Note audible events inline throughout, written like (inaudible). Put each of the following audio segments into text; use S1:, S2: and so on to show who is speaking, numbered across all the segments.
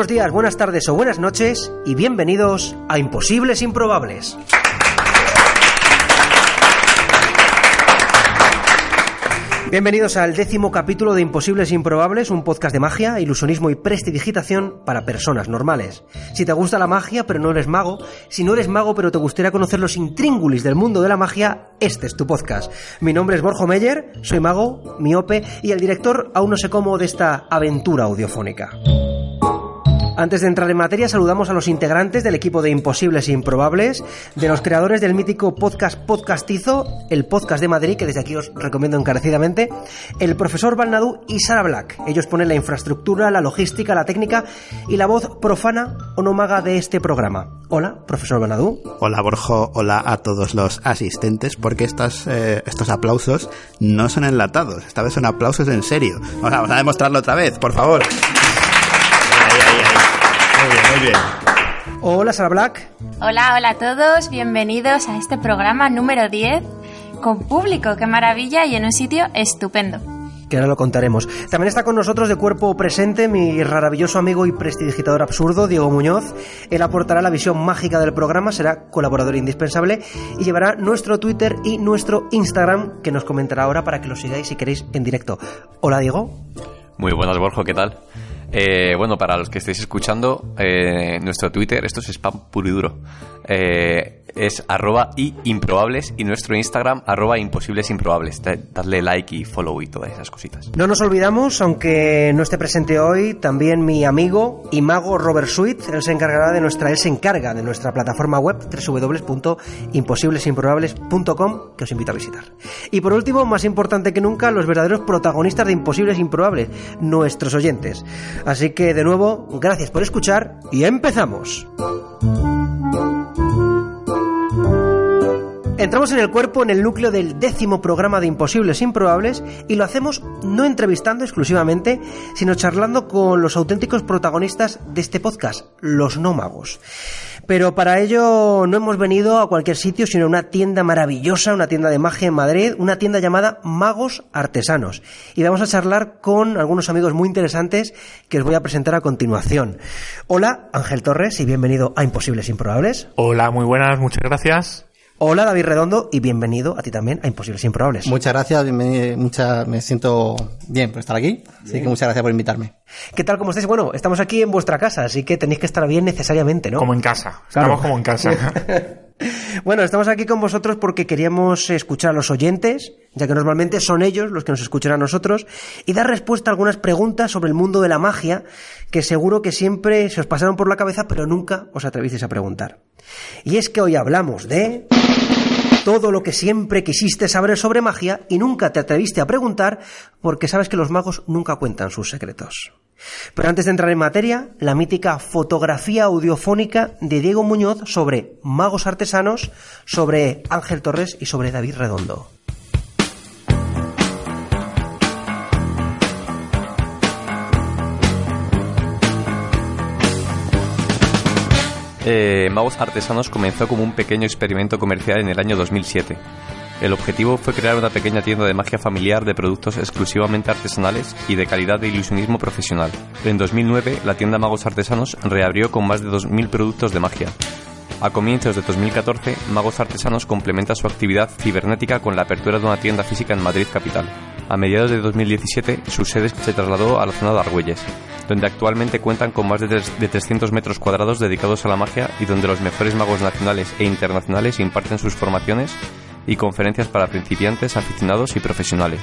S1: Buenos días, buenas tardes o buenas noches y bienvenidos a Imposibles Improbables. Bienvenidos al décimo capítulo de Imposibles Improbables, un podcast de magia, ilusionismo y prestidigitación para personas normales. Si te gusta la magia pero no eres mago, si no eres mago pero te gustaría conocer los intríngulis del mundo de la magia, este es tu podcast. Mi nombre es Borjo Meyer, soy mago, miope y el director aún no sé cómo de esta aventura audiofónica. Antes de entrar en materia, saludamos a los integrantes del equipo de Imposibles e Improbables, de los creadores del mítico podcast Podcastizo, el podcast de Madrid, que desde aquí os recomiendo encarecidamente, el profesor Balnadú y Sara Black. Ellos ponen la infraestructura, la logística, la técnica y la voz profana o no maga de este programa. Hola, profesor Balnadú.
S2: Hola, Borjo. Hola a todos los asistentes, porque estos, eh, estos aplausos no son enlatados. Esta vez son aplausos en serio. Vamos a demostrarlo otra vez, por favor. Bien.
S1: Hola, Sara Black.
S3: Hola, hola a todos, bienvenidos a este programa número 10 con público, qué maravilla y en un sitio estupendo.
S1: Que ahora lo contaremos. También está con nosotros de cuerpo presente mi maravilloso amigo y prestidigitador absurdo, Diego Muñoz. Él aportará la visión mágica del programa, será colaborador indispensable y llevará nuestro Twitter y nuestro Instagram, que nos comentará ahora para que lo sigáis si queréis en directo. Hola, Diego.
S4: Muy buenas, Borjo, ¿qué tal? Eh, bueno, para los que estéis escuchando, eh, nuestro Twitter, esto es spam puro y duro. Eh, es arroba y improbables y nuestro Instagram arroba imposibles improbables. Dadle like y follow y todas esas cositas.
S1: No nos olvidamos, aunque no esté presente hoy, también mi amigo y mago Robert Sweet. Él se encargará de nuestra, él se encarga de nuestra plataforma web www.imposiblesimprobables.com que os invito a visitar. Y por último, más importante que nunca, los verdaderos protagonistas de Imposibles Improbables, nuestros oyentes. Así que de nuevo, gracias por escuchar y empezamos. Entramos en el cuerpo, en el núcleo del décimo programa de Imposibles Improbables y lo hacemos no entrevistando exclusivamente, sino charlando con los auténticos protagonistas de este podcast, los no magos. Pero para ello no hemos venido a cualquier sitio, sino a una tienda maravillosa, una tienda de magia en Madrid, una tienda llamada Magos Artesanos. Y vamos a charlar con algunos amigos muy interesantes que os voy a presentar a continuación. Hola, Ángel Torres, y bienvenido a Imposibles Improbables.
S5: Hola, muy buenas, muchas gracias.
S1: Hola David Redondo y bienvenido a ti también a Imposibles Improbables.
S6: Muchas gracias, bienvenido, mucha, me siento bien por estar aquí, así que muchas gracias por invitarme.
S1: ¿Qué tal? ¿Cómo estáis? Bueno, estamos aquí en vuestra casa, así que tenéis que estar bien necesariamente, ¿no?
S5: Como en casa, estamos como en casa. (laughs)
S1: Bueno, estamos aquí con vosotros porque queríamos escuchar a los oyentes, ya que normalmente son ellos los que nos escuchan a nosotros, y dar respuesta a algunas preguntas sobre el mundo de la magia que seguro que siempre se os pasaron por la cabeza, pero nunca os atrevisteis a preguntar. Y es que hoy hablamos de todo lo que siempre quisiste saber sobre magia y nunca te atreviste a preguntar porque sabes que los magos nunca cuentan sus secretos. Pero antes de entrar en materia, la mítica fotografía audiofónica de Diego Muñoz sobre magos artesanos, sobre Ángel Torres y sobre David Redondo.
S4: Eh, Magos Artesanos comenzó como un pequeño experimento comercial en el año 2007. El objetivo fue crear una pequeña tienda de magia familiar de productos exclusivamente artesanales y de calidad de ilusionismo profesional. En 2009, la tienda Magos Artesanos reabrió con más de 2.000 productos de magia. A comienzos de 2014, Magos Artesanos complementa su actividad cibernética con la apertura de una tienda física en Madrid capital. A mediados de 2017, su sede se trasladó a la zona de Argüelles, donde actualmente cuentan con más de, tres- de 300 metros cuadrados dedicados a la magia y donde los mejores magos nacionales e internacionales imparten sus formaciones y conferencias para principiantes, aficionados y profesionales.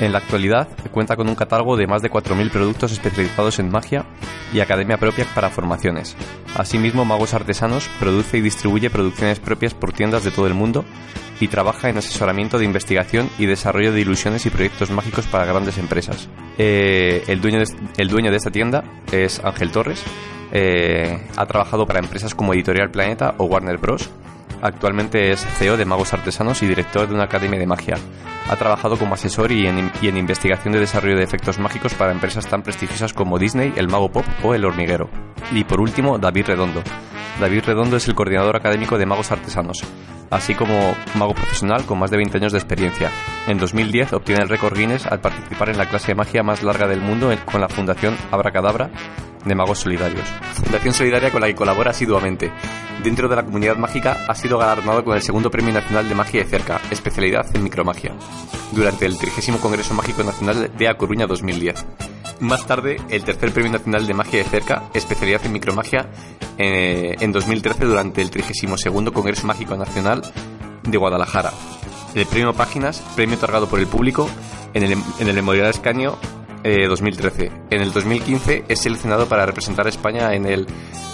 S4: En la actualidad cuenta con un catálogo de más de 4.000 productos especializados en magia y academia propia para formaciones. Asimismo, Magos Artesanos produce y distribuye producciones propias por tiendas de todo el mundo y trabaja en asesoramiento de investigación y desarrollo de ilusiones y proyectos mágicos para grandes empresas. Eh, el, dueño de, esta tienda es Ángel Torres. Eh, ha trabajado para empresas como Editorial Planeta o Warner Bros. Actualmente es CEO de Magos Artesanos y director de una academia de magia. Ha trabajado como asesor y en, investigación de desarrollo de efectos mágicos para empresas tan prestigiosas como Disney, El Mago Pop o El Hormiguero. Y por último, David Redondo. David Redondo es el coordinador académico de Magos Artesanos. Así como mago profesional con más de 20 años de experiencia. En 2010 obtiene el récord Guinness al participar en la clase de magia más larga del mundo con la Fundación Abracadabra de Magos Solidarios. Fundación solidaria con la que colabora asiduamente. Dentro de la comunidad mágica ha sido galardonado con el segundo Premio Nacional de Magia de Cerca, especialidad en micromagia, durante el 30 Congreso Mágico Nacional de A Coruña 2010. Más tarde, el tercer Premio Nacional de Magia de Cerca, especialidad en micromagia, eh, en 2013 durante el 32 Congreso Mágico Nacional de Guadalajara. El premio Páginas, premio otorgado por el público en el, en el Memorial Escaño 2013. Eh, en el 2015 es seleccionado para representar a España en el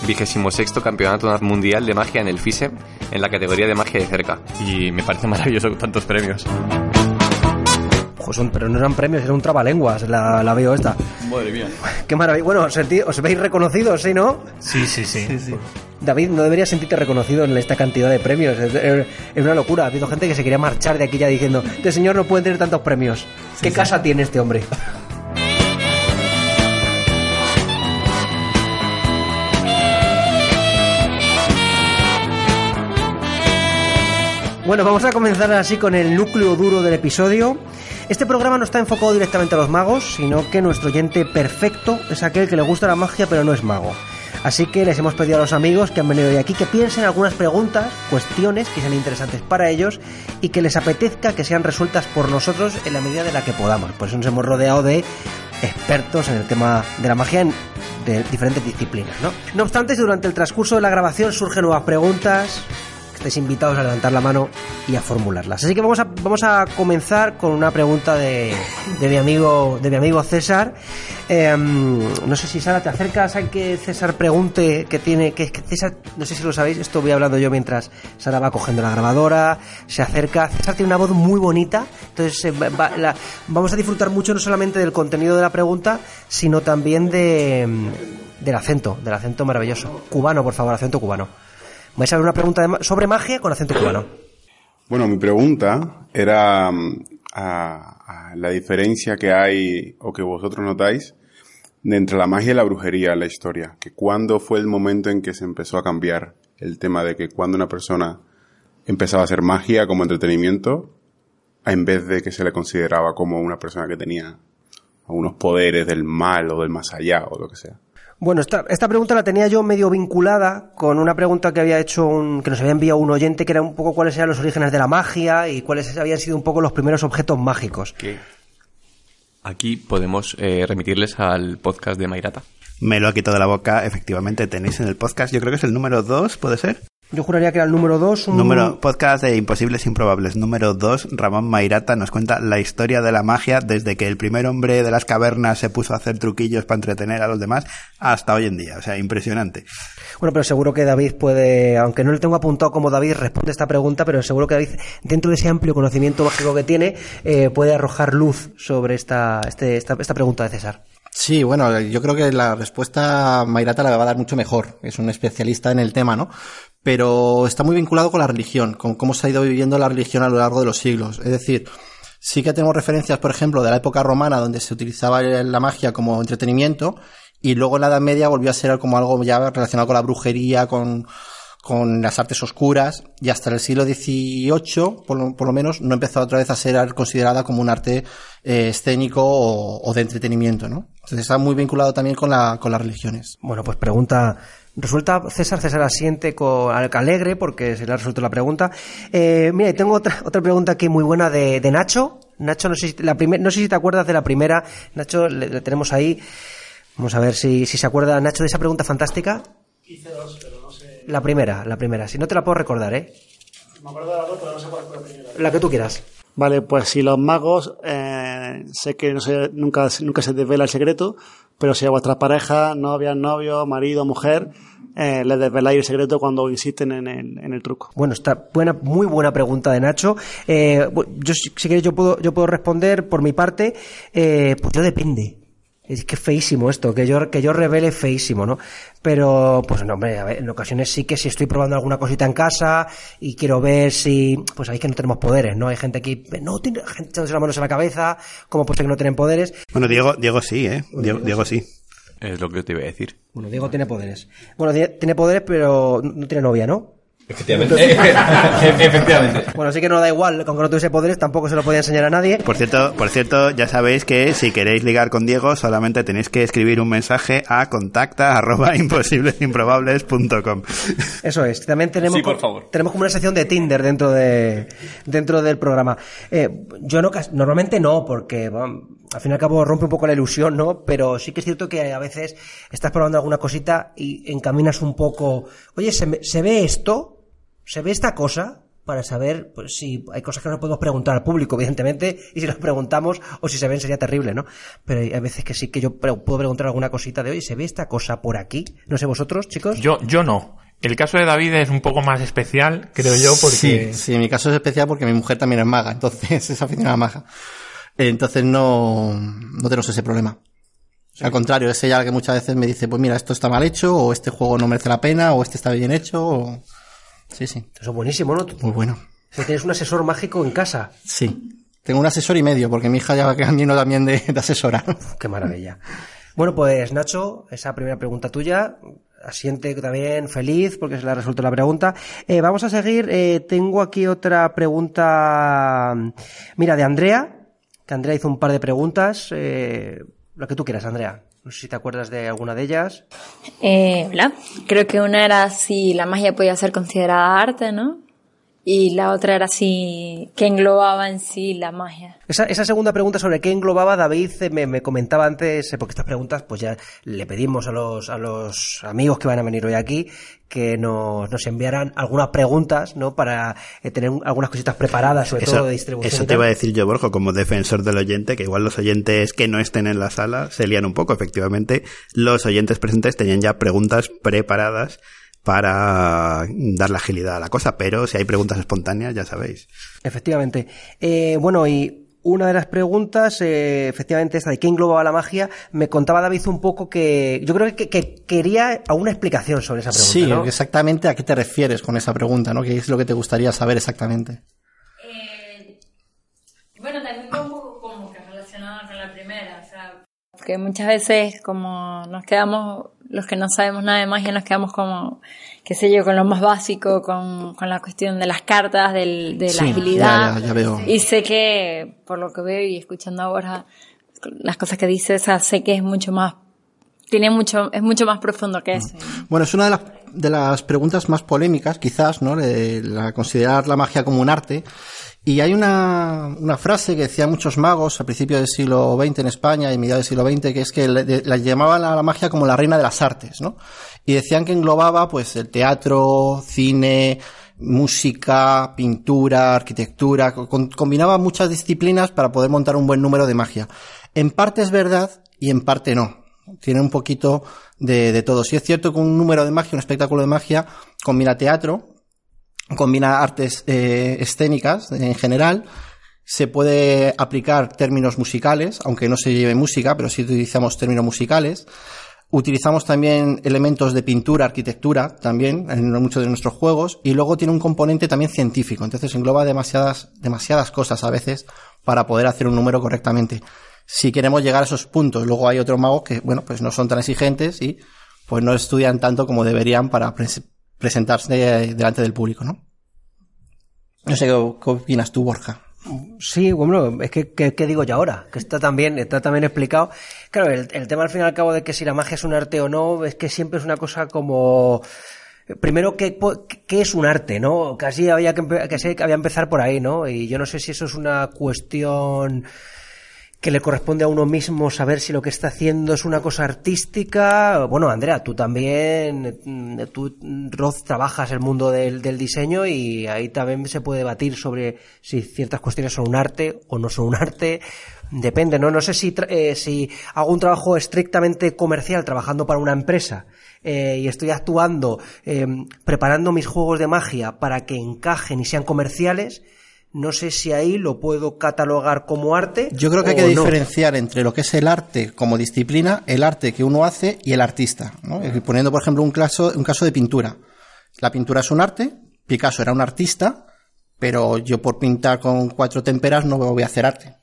S4: 26 Campeonato Mundial de Magia en el FISE, en la categoría de magia de cerca. Y me parece maravilloso tantos premios.
S1: Pero no eran premios, era un trabalenguas, la, la veo esta.
S4: Madre mía.
S1: Qué maravilla. Bueno, ¿os veis reconocidos, sí, no?
S5: Sí, sí, sí.
S1: David, no deberías sentirte reconocido en esta cantidad de premios. Es, una locura. Ha habido gente que se quería marchar de aquí ya diciendo, este señor no puede tener tantos premios. ¿Qué casa tiene este hombre? Bueno, vamos a comenzar así con el núcleo duro del episodio. Este programa no está enfocado directamente a los magos, sino que nuestro oyente perfecto es aquel que le gusta la magia pero no es mago. Así que les hemos pedido a los amigos que han venido hoy aquí que piensen algunas preguntas, cuestiones que sean interesantes para ellos y que les apetezca que sean resueltas por nosotros en la medida de la que podamos. Por eso nos hemos rodeado de expertos en el tema de la magia en de diferentes disciplinas, ¿no? No obstante, durante el transcurso de la grabación surgen nuevas preguntas, estáis invitados a levantar la mano y a formularlas. Así que vamos a, vamos a comenzar con una pregunta de, de mi amigo de mi amigo César. Em, no sé si Sara te acercas a que César pregunte que tiene que, César, no sé si lo sabéis, esto voy hablando yo mientras Sara va cogiendo la grabadora, se acerca. César tiene una voz muy bonita, entonces eh, vamos a disfrutar mucho no solamente del contenido de la pregunta, sino también de, del acento, del acento maravilloso. Cubano, por favor, acento cubano. Vais a ver una pregunta sobre magia con acento cubano.
S7: Bueno, mi pregunta era mm, a, la diferencia que hay o que vosotros notáis entre la magia y la brujería la historia. Que cuándo fue el momento en que se empezó a cambiar el tema de que cuando una persona empezaba a hacer magia como entretenimiento, en vez de que se le consideraba como una persona que tenía algunos poderes del mal o del más allá o lo que sea.
S1: Bueno, esta, esta pregunta la tenía yo medio vinculada con una pregunta que había hecho un, que nos había enviado un oyente que era un poco cuáles eran los orígenes de la magia y cuáles habían sido un poco los primeros objetos mágicos.
S4: Aquí podemos eh, remitirles al podcast de Mairata.
S2: Me lo ha quitado de la boca, efectivamente tenéis en el podcast, yo creo que es el número 2, ¿puede ser?
S1: Yo juraría que era el número 2.
S2: Número, podcast de Imposibles Improbables. Número 2, Ramón Mairata nos cuenta la historia de la magia desde que el primer hombre de las cavernas se puso a hacer truquillos para entretener a los demás hasta hoy en día. O sea, impresionante.
S1: Bueno, pero seguro que David puede, aunque no le tengo apuntado como David responde esta pregunta, pero seguro que David, dentro de ese amplio conocimiento mágico que tiene, eh, puede arrojar luz sobre esta, este, esta, esta pregunta de César.
S6: Sí, bueno, yo creo que la respuesta Mairata la va a dar mucho mejor. Es un especialista en el tema, ¿no? Pero está muy vinculado con la religión, con cómo se ha ido viviendo la religión a lo largo de los siglos. Es decir, sí que tenemos referencias, por ejemplo, de la época romana donde se utilizaba la magia como entretenimiento y luego en la Edad Media volvió a ser como algo ya relacionado con la brujería, con, las artes oscuras y hasta el siglo XVIII, por lo, menos, no empezó otra vez a ser considerada como un arte eh, escénico o, de entretenimiento, ¿no? Entonces está muy vinculado también con, la, con las religiones.
S1: Bueno, pues pregunta Resulta César, César asiente con alegre porque se le ha resuelto la pregunta. Eh, mira, tengo otra, otra pregunta aquí muy buena de, de Nacho. Nacho, no sé, si, la no sé si te acuerdas de la primera. Nacho, le, tenemos ahí. Vamos a ver si, si se acuerda Nacho de esa pregunta fantástica.
S8: Hice dos, pero no sé.
S1: La primera, la primera. Si no te la puedo recordar, ¿eh?
S8: Me acuerdo de la dos, pero no sé cuál fue la primera.
S1: La que tú quieras.
S8: Vale, pues si los magos, eh, sé que no sé, nunca, nunca se desvela el secreto, pero si a vuestra pareja, novia, novio, marido, mujer, eh, les desveláis el secreto cuando insisten en el, en el truco.
S1: Bueno, está buena, muy buena pregunta de Nacho. Eh, yo, si, queréis, yo puedo, yo puedo responder por mi parte. Eh, pues yo depende. Es que feísimo esto, que yo, que yo revele feísimo, ¿no? Pero, pues no, hombre, a ver, en ocasiones sí que si estoy probando alguna cosita en casa y quiero ver si, pues ahí que no tenemos poderes, ¿no? Hay gente aquí, no, tiene gente echándose las manos en la cabeza, ¿cómo puede ser que no tienen poderes?
S2: Bueno, Diego, Diego sí, ¿eh? Diego, Diego sí.
S4: Es lo que te iba a decir.
S1: Bueno, Diego tiene poderes. Bueno, tiene poderes, pero no tiene novia, ¿no?
S4: Efectivamente. (laughs) Efectivamente.
S1: Bueno, así que no da igual, con que no tuviese poderes tampoco se lo podía enseñar a nadie.
S2: Por cierto, por cierto, ya sabéis que si queréis ligar con Diego, solamente tenéis que escribir un mensaje a contacta arroba imposiblesimprobables.com.
S1: Eso es. También tenemos,
S4: Sí, por favor.
S1: tenemos como una sección de Tinder dentro de dentro del programa. Eh, yo no, normalmente no, porque bueno, al fin y al cabo rompe un poco la ilusión, ¿no? Pero sí que es cierto que a veces estás probando alguna cosita y encaminas un poco. Oye, ¿se, me- ¿se ve esto? ¿Se ve esta cosa? Para saber pues, si hay cosas que no podemos preguntar al público, evidentemente, y si las preguntamos o si se ven sería terrible, ¿no? Pero hay veces que sí que yo pre- puedo preguntar alguna cosita de, oye, ¿se ve esta cosa por aquí? No sé vosotros, chicos.
S5: Yo, yo no. El caso de David es un poco más especial, creo yo, porque...
S6: Sí, sí, en mi caso es especial porque mi mujer también es maga, entonces (laughs) es aficionada a maga. Entonces no, no tenemos ese problema. Al contrario, es ella la que muchas veces me dice, pues mira, esto está mal hecho, o este juego no merece la pena, o este está bien hecho, o... Sí, sí,
S1: Eso es buenísimo, ¿no?
S6: muy bueno.
S1: O sea, tienes un asesor mágico en casa.
S6: Sí. Tengo un asesor y medio, porque mi hija ya va camino también de, de asesora.
S1: Qué maravilla. Bueno, pues Nacho, esa primera pregunta tuya, asiente también feliz porque se le ha resuelto la pregunta. Eh, vamos a seguir. eh, tengo aquí otra pregunta, mira, de Andrea, que Andrea hizo un par de preguntas. eh, lo que tú quieras, Andrea. No sé si te acuerdas de alguna de ellas.
S9: Eh, hola. Creo que una era si la magia podía ser considerada arte, ¿no? Y la otra era si que englobaba en sí la magia.
S1: Esa, esa segunda pregunta sobre qué englobaba David eh, me, me comentaba antes, eh, porque estas preguntas pues ya le pedimos a los, a los amigos que van a venir hoy aquí que nos, nos enviaran algunas preguntas, ¿no? Para eh, tener un- algunas cositas preparadas, sobre todo
S2: Eso,
S1: de distribución.
S2: eso te iba a decir yo, Borjo, como defensor del oyente, que igual los oyentes que no estén en la sala se lían un poco. Efectivamente, los oyentes presentes tenían ya preguntas preparadas para darle agilidad a la cosa, pero si hay preguntas espontáneas, ya sabéis.
S1: Efectivamente. Eh, bueno, y una de las preguntas, eh, efectivamente, esta de qué englobaba la magia, me contaba David un poco que yo creo que, que quería alguna explicación sobre esa pregunta.
S6: Sí,
S1: ¿no?
S6: exactamente a qué te refieres con esa pregunta, ¿no? ¿Qué es lo que te gustaría saber exactamente?
S9: Bueno, también va un poco como que relacionada con la primera, o sea, porque muchas veces como nos quedamos, los que no sabemos nada de magia, nos quedamos como, qué sé yo, con lo más básico, con, con la cuestión de las cartas, del, de
S6: Sí,
S9: la agilidad.
S6: ya, ya, veo.
S9: Y sé que, por lo que veo y escuchando ahora las cosas que dice, o sea, sé que es mucho más, tiene mucho, es mucho más profundo que eso.
S6: Bueno, es una de las, de las preguntas más polémicas, quizás, ¿no? De la, considerar la magia como un arte. Y hay una, una frase que decían muchos magos a principios del siglo XX en España y mediados del siglo XX, que es que la llamaban a la magia como la reina de las artes, ¿no? Y decían que englobaba, pues, el teatro, cine, música, pintura, arquitectura, combinaba muchas disciplinas para poder montar un buen número de magia. En parte es verdad y en parte no. Tiene un poquito de, de todo. Si es cierto que un número de magia, un espectáculo de magia, combina teatro, combina artes eh, escénicas en general, se puede aplicar términos musicales, aunque no se lleve música, pero sí utilizamos términos musicales. Utilizamos también elementos de pintura, arquitectura, también en muchos de nuestros juegos, y luego tiene un componente también científico, entonces engloba demasiadas, demasiadas cosas a veces para poder hacer un número correctamente. Si queremos llegar a esos puntos, luego hay otros magos que, bueno, pues no son tan exigentes y pues no estudian tanto como deberían para presentarse delante del público, ¿no? No sé qué, opinas tú, Borja.
S1: Sí, bueno, es que, ¿qué digo yo ahora? Que está también, está también explicado. Claro, el, tema al fin y al cabo de que si la magia es un arte o no, es que siempre es una cosa como... Primero, ¿qué, qué es un arte, no? Casi había que, casi había que empezar por ahí, ¿no? Y yo no sé si eso es una cuestión que le corresponde a uno mismo saber si lo que está haciendo es una cosa artística. Bueno, Andrea, tú también, mm, tú, mm, Roz, trabajas el mundo del, del diseño y ahí también se puede debatir sobre si ciertas cuestiones son un arte o no son un arte. Depende, ¿no? No sé si, eh, si hago un trabajo estrictamente comercial trabajando para una empresa eh, y estoy actuando, eh, preparando mis juegos de magia para que encajen y sean comerciales. No sé si ahí lo puedo catalogar como arte.
S6: Yo creo que hay que
S1: no.
S6: diferenciar entre lo que es el arte como disciplina, el arte que uno hace y el artista. ¿no? Poniendo, por ejemplo, un caso, un caso de pintura. La pintura es un arte, Picasso era un artista, pero yo por pintar con cuatro témperas no voy a hacer arte.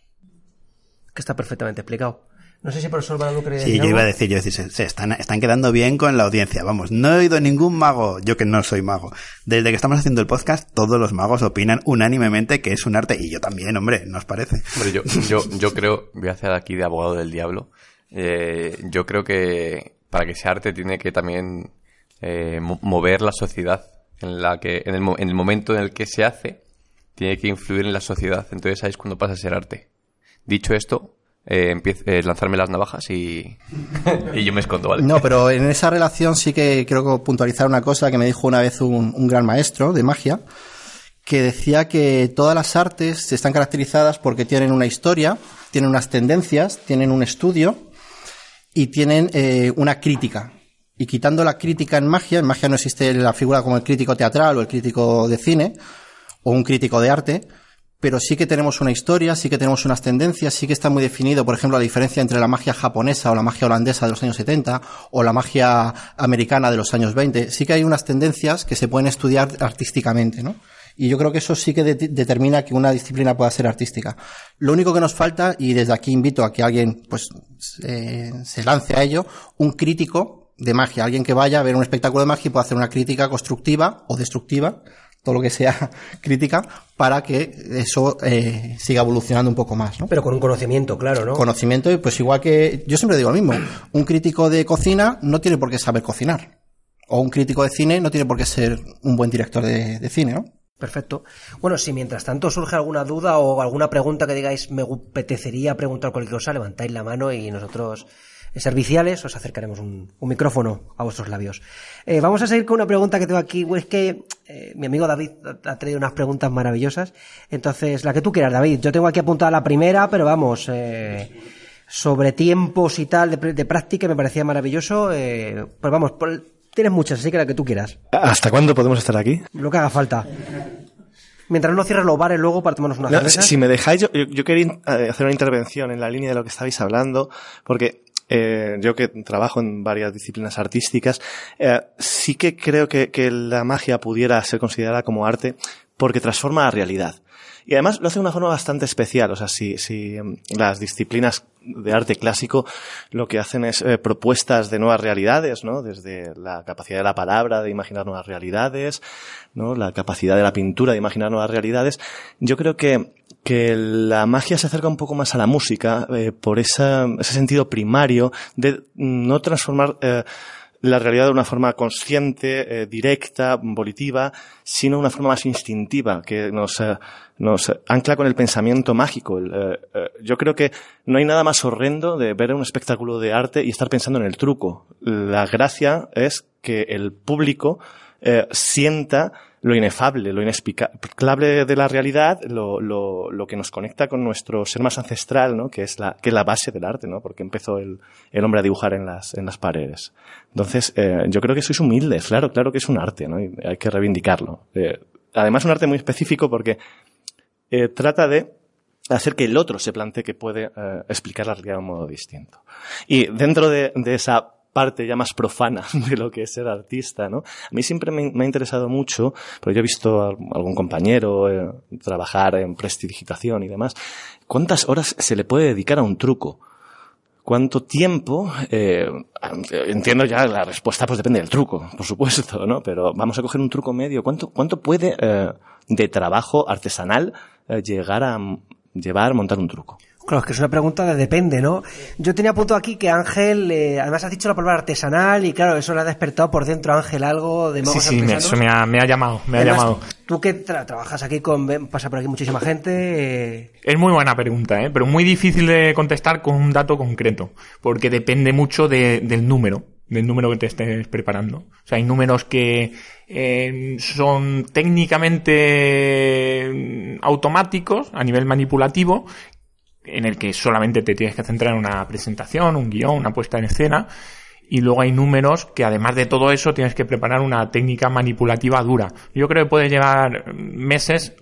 S1: que está perfectamente explicado. No sé si por eso Baladu quería
S2: Sí, yo iba a decir, yo decir, se, se están, están quedando bien con la audiencia. Vamos, no he oído ningún mago, yo que no soy mago. Desde que estamos haciendo el podcast, todos los magos opinan unánimemente que es un arte. Y yo también, hombre, ¿no os parece?
S4: Hombre, yo, yo, yo creo, voy a hacer aquí de abogado del diablo. Eh, yo creo que para que sea arte tiene que también eh, mo- mover la sociedad en la que, en el, mo- en el momento en el que se hace, tiene que influir en la sociedad. Entonces ahí es cuando pasa a ser arte. Dicho esto, eh, a lanzarme las navajas y, y yo me escondo.
S6: No, pero en esa relación sí que quiero puntualizar una cosa que me dijo una vez un, un gran maestro de magia, que decía que todas las artes están caracterizadas porque tienen una historia, tienen unas tendencias, tienen un estudio y tienen eh, una crítica. Y quitando la crítica en magia, en magia no existe la figura como el crítico teatral o el crítico de cine o un crítico de arte, pero sí que tenemos una historia, sí que tenemos unas tendencias, sí que está muy definido, por ejemplo, la diferencia entre la magia japonesa o la magia holandesa de los años 70 o la magia americana de los años 20. Sí que hay unas tendencias que se pueden estudiar artísticamente, ¿no? Y yo creo que eso sí que de- determina que una disciplina pueda ser artística. Lo único que nos falta, y desde aquí invito a que alguien pues se lance a ello, un crítico de magia, alguien que vaya a ver un espectáculo de magia y pueda hacer una crítica constructiva o destructiva, todo lo que sea (laughs) crítica, para que eso eh, siga evolucionando un poco más, ¿no?
S1: Pero con un conocimiento, claro, ¿no?
S6: Conocimiento, y pues igual que yo siempre digo lo mismo, un crítico de cocina no tiene por qué saber cocinar. O un crítico de cine no tiene por qué ser un buen director de, de cine, ¿no?
S1: Perfecto. Bueno, si mientras tanto surge alguna duda o alguna pregunta que digáis, me apetecería preguntar cualquier cosa, levantáis la mano y nosotros, serviciales, os acercaremos un, un micrófono a vuestros labios. Eh, vamos a seguir con una pregunta que tengo aquí. Es que eh, mi amigo David ha- traído unas preguntas maravillosas. Entonces, la que tú quieras, David. Yo tengo aquí apuntada la primera, pero vamos, eh, sobre tiempos y tal de, pr- de práctica me parecía maravilloso. Pues vamos, por- tienes muchas, así que la que tú quieras.
S10: ¿Hasta cuándo podemos estar aquí?
S1: Lo que haga falta. Mientras no cierres los bares luego para tomarnos una
S10: No,
S1: cerveza.
S10: si, me dejáis, yo, yo- yo quería hacer una intervención en la línea de lo que estabais hablando, porque eh, yo que trabajo en varias disciplinas artísticas, eh, sí que creo que, la magia pudiera ser considerada como arte porque transforma la realidad. Y además lo hace de una forma bastante especial. O sea, si, si em, las disciplinas de arte clásico lo que hacen es eh, propuestas de nuevas realidades, ¿no? Desde la capacidad de la palabra de imaginar nuevas realidades, ¿no? La capacidad de la pintura de imaginar nuevas realidades. Yo creo que, que la magia se acerca un poco más a la música eh, por ese sentido primario de no transformar eh, la realidad de una forma consciente, eh, directa, volitiva, sino una forma más instintiva, que nos, ancla con el pensamiento mágico. Yo creo que no hay nada más horrendo de ver un espectáculo de arte y estar pensando en el truco. La gracia es que el público sienta lo inefable, lo inexplicable de la realidad, lo, lo, lo que nos conecta con nuestro ser más ancestral, ¿no? que es la, que es la base del arte, ¿no? porque empezó el, el hombre a dibujar en las, en las paredes. Entonces, eh, yo creo que sois humildes, claro, claro que es un arte, ¿no? hay que reivindicarlo. Eh, además, un arte muy específico porque eh, trata de hacer que el otro se plantee que puede eh, explicar la realidad de un modo distinto. Y dentro de, de esa parte ya más profana (laughs) de lo que es ser artista, ¿no? A mí siempre me, ha interesado mucho, porque yo he visto a algún compañero eh, trabajar en prestidigitación y demás, ¿cuántas horas se le puede dedicar a un truco? ¿Cuánto tiempo? Eh, entiendo ya la respuesta, pues depende del truco, por supuesto, ¿no? Pero vamos a coger un truco medio. ¿Cuánto, cuánto puede eh, de trabajo artesanal llegar a llevar montar un truco?
S1: Claro, es que es una pregunta de depende, ¿no? Yo tenía apuntado aquí que Ángel, eh, además has dicho la palabra artesanal y claro, eso le ha despertado por dentro a Ángel algo de
S5: Sí, sí, me, eso me ha, me ha llamado, me ha llamado.
S1: Tú que tra- trabajas aquí con, pasa por aquí muchísima gente, eh,
S5: Es muy buena pregunta, ¿eh? pero muy difícil de contestar con un dato concreto, porque depende mucho de- del número, del número que te estés preparando. O sea, hay números que eh, son técnicamente mm, automáticos a nivel manipulativo, en el que solamente te tienes que centrar en una presentación, un guion, una puesta en escena, y luego hay números que además de todo eso tienes que preparar una técnica manipulativa dura. Yo creo que puede llevar meses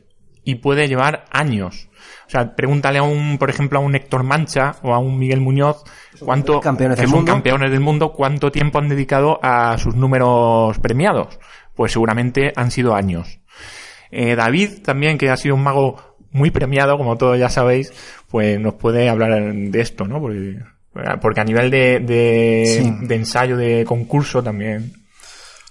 S5: y puede llevar años. O sea, pregúntale a un, por ejemplo, a un Héctor Mancha o a un Miguel Muñoz cuánto,
S1: campeones
S5: que
S1: del
S5: son
S1: mundo.
S5: campeones del mundo, cuánto tiempo han dedicado a sus números premiados. Pues seguramente han sido años. Eh, David también, que ha sido un mago muy premiado, como todos ya sabéis, pues nos puede hablar de esto, ¿no? Porque Porque a nivel de, de,
S6: Sí.
S5: de ensayo, de concurso también.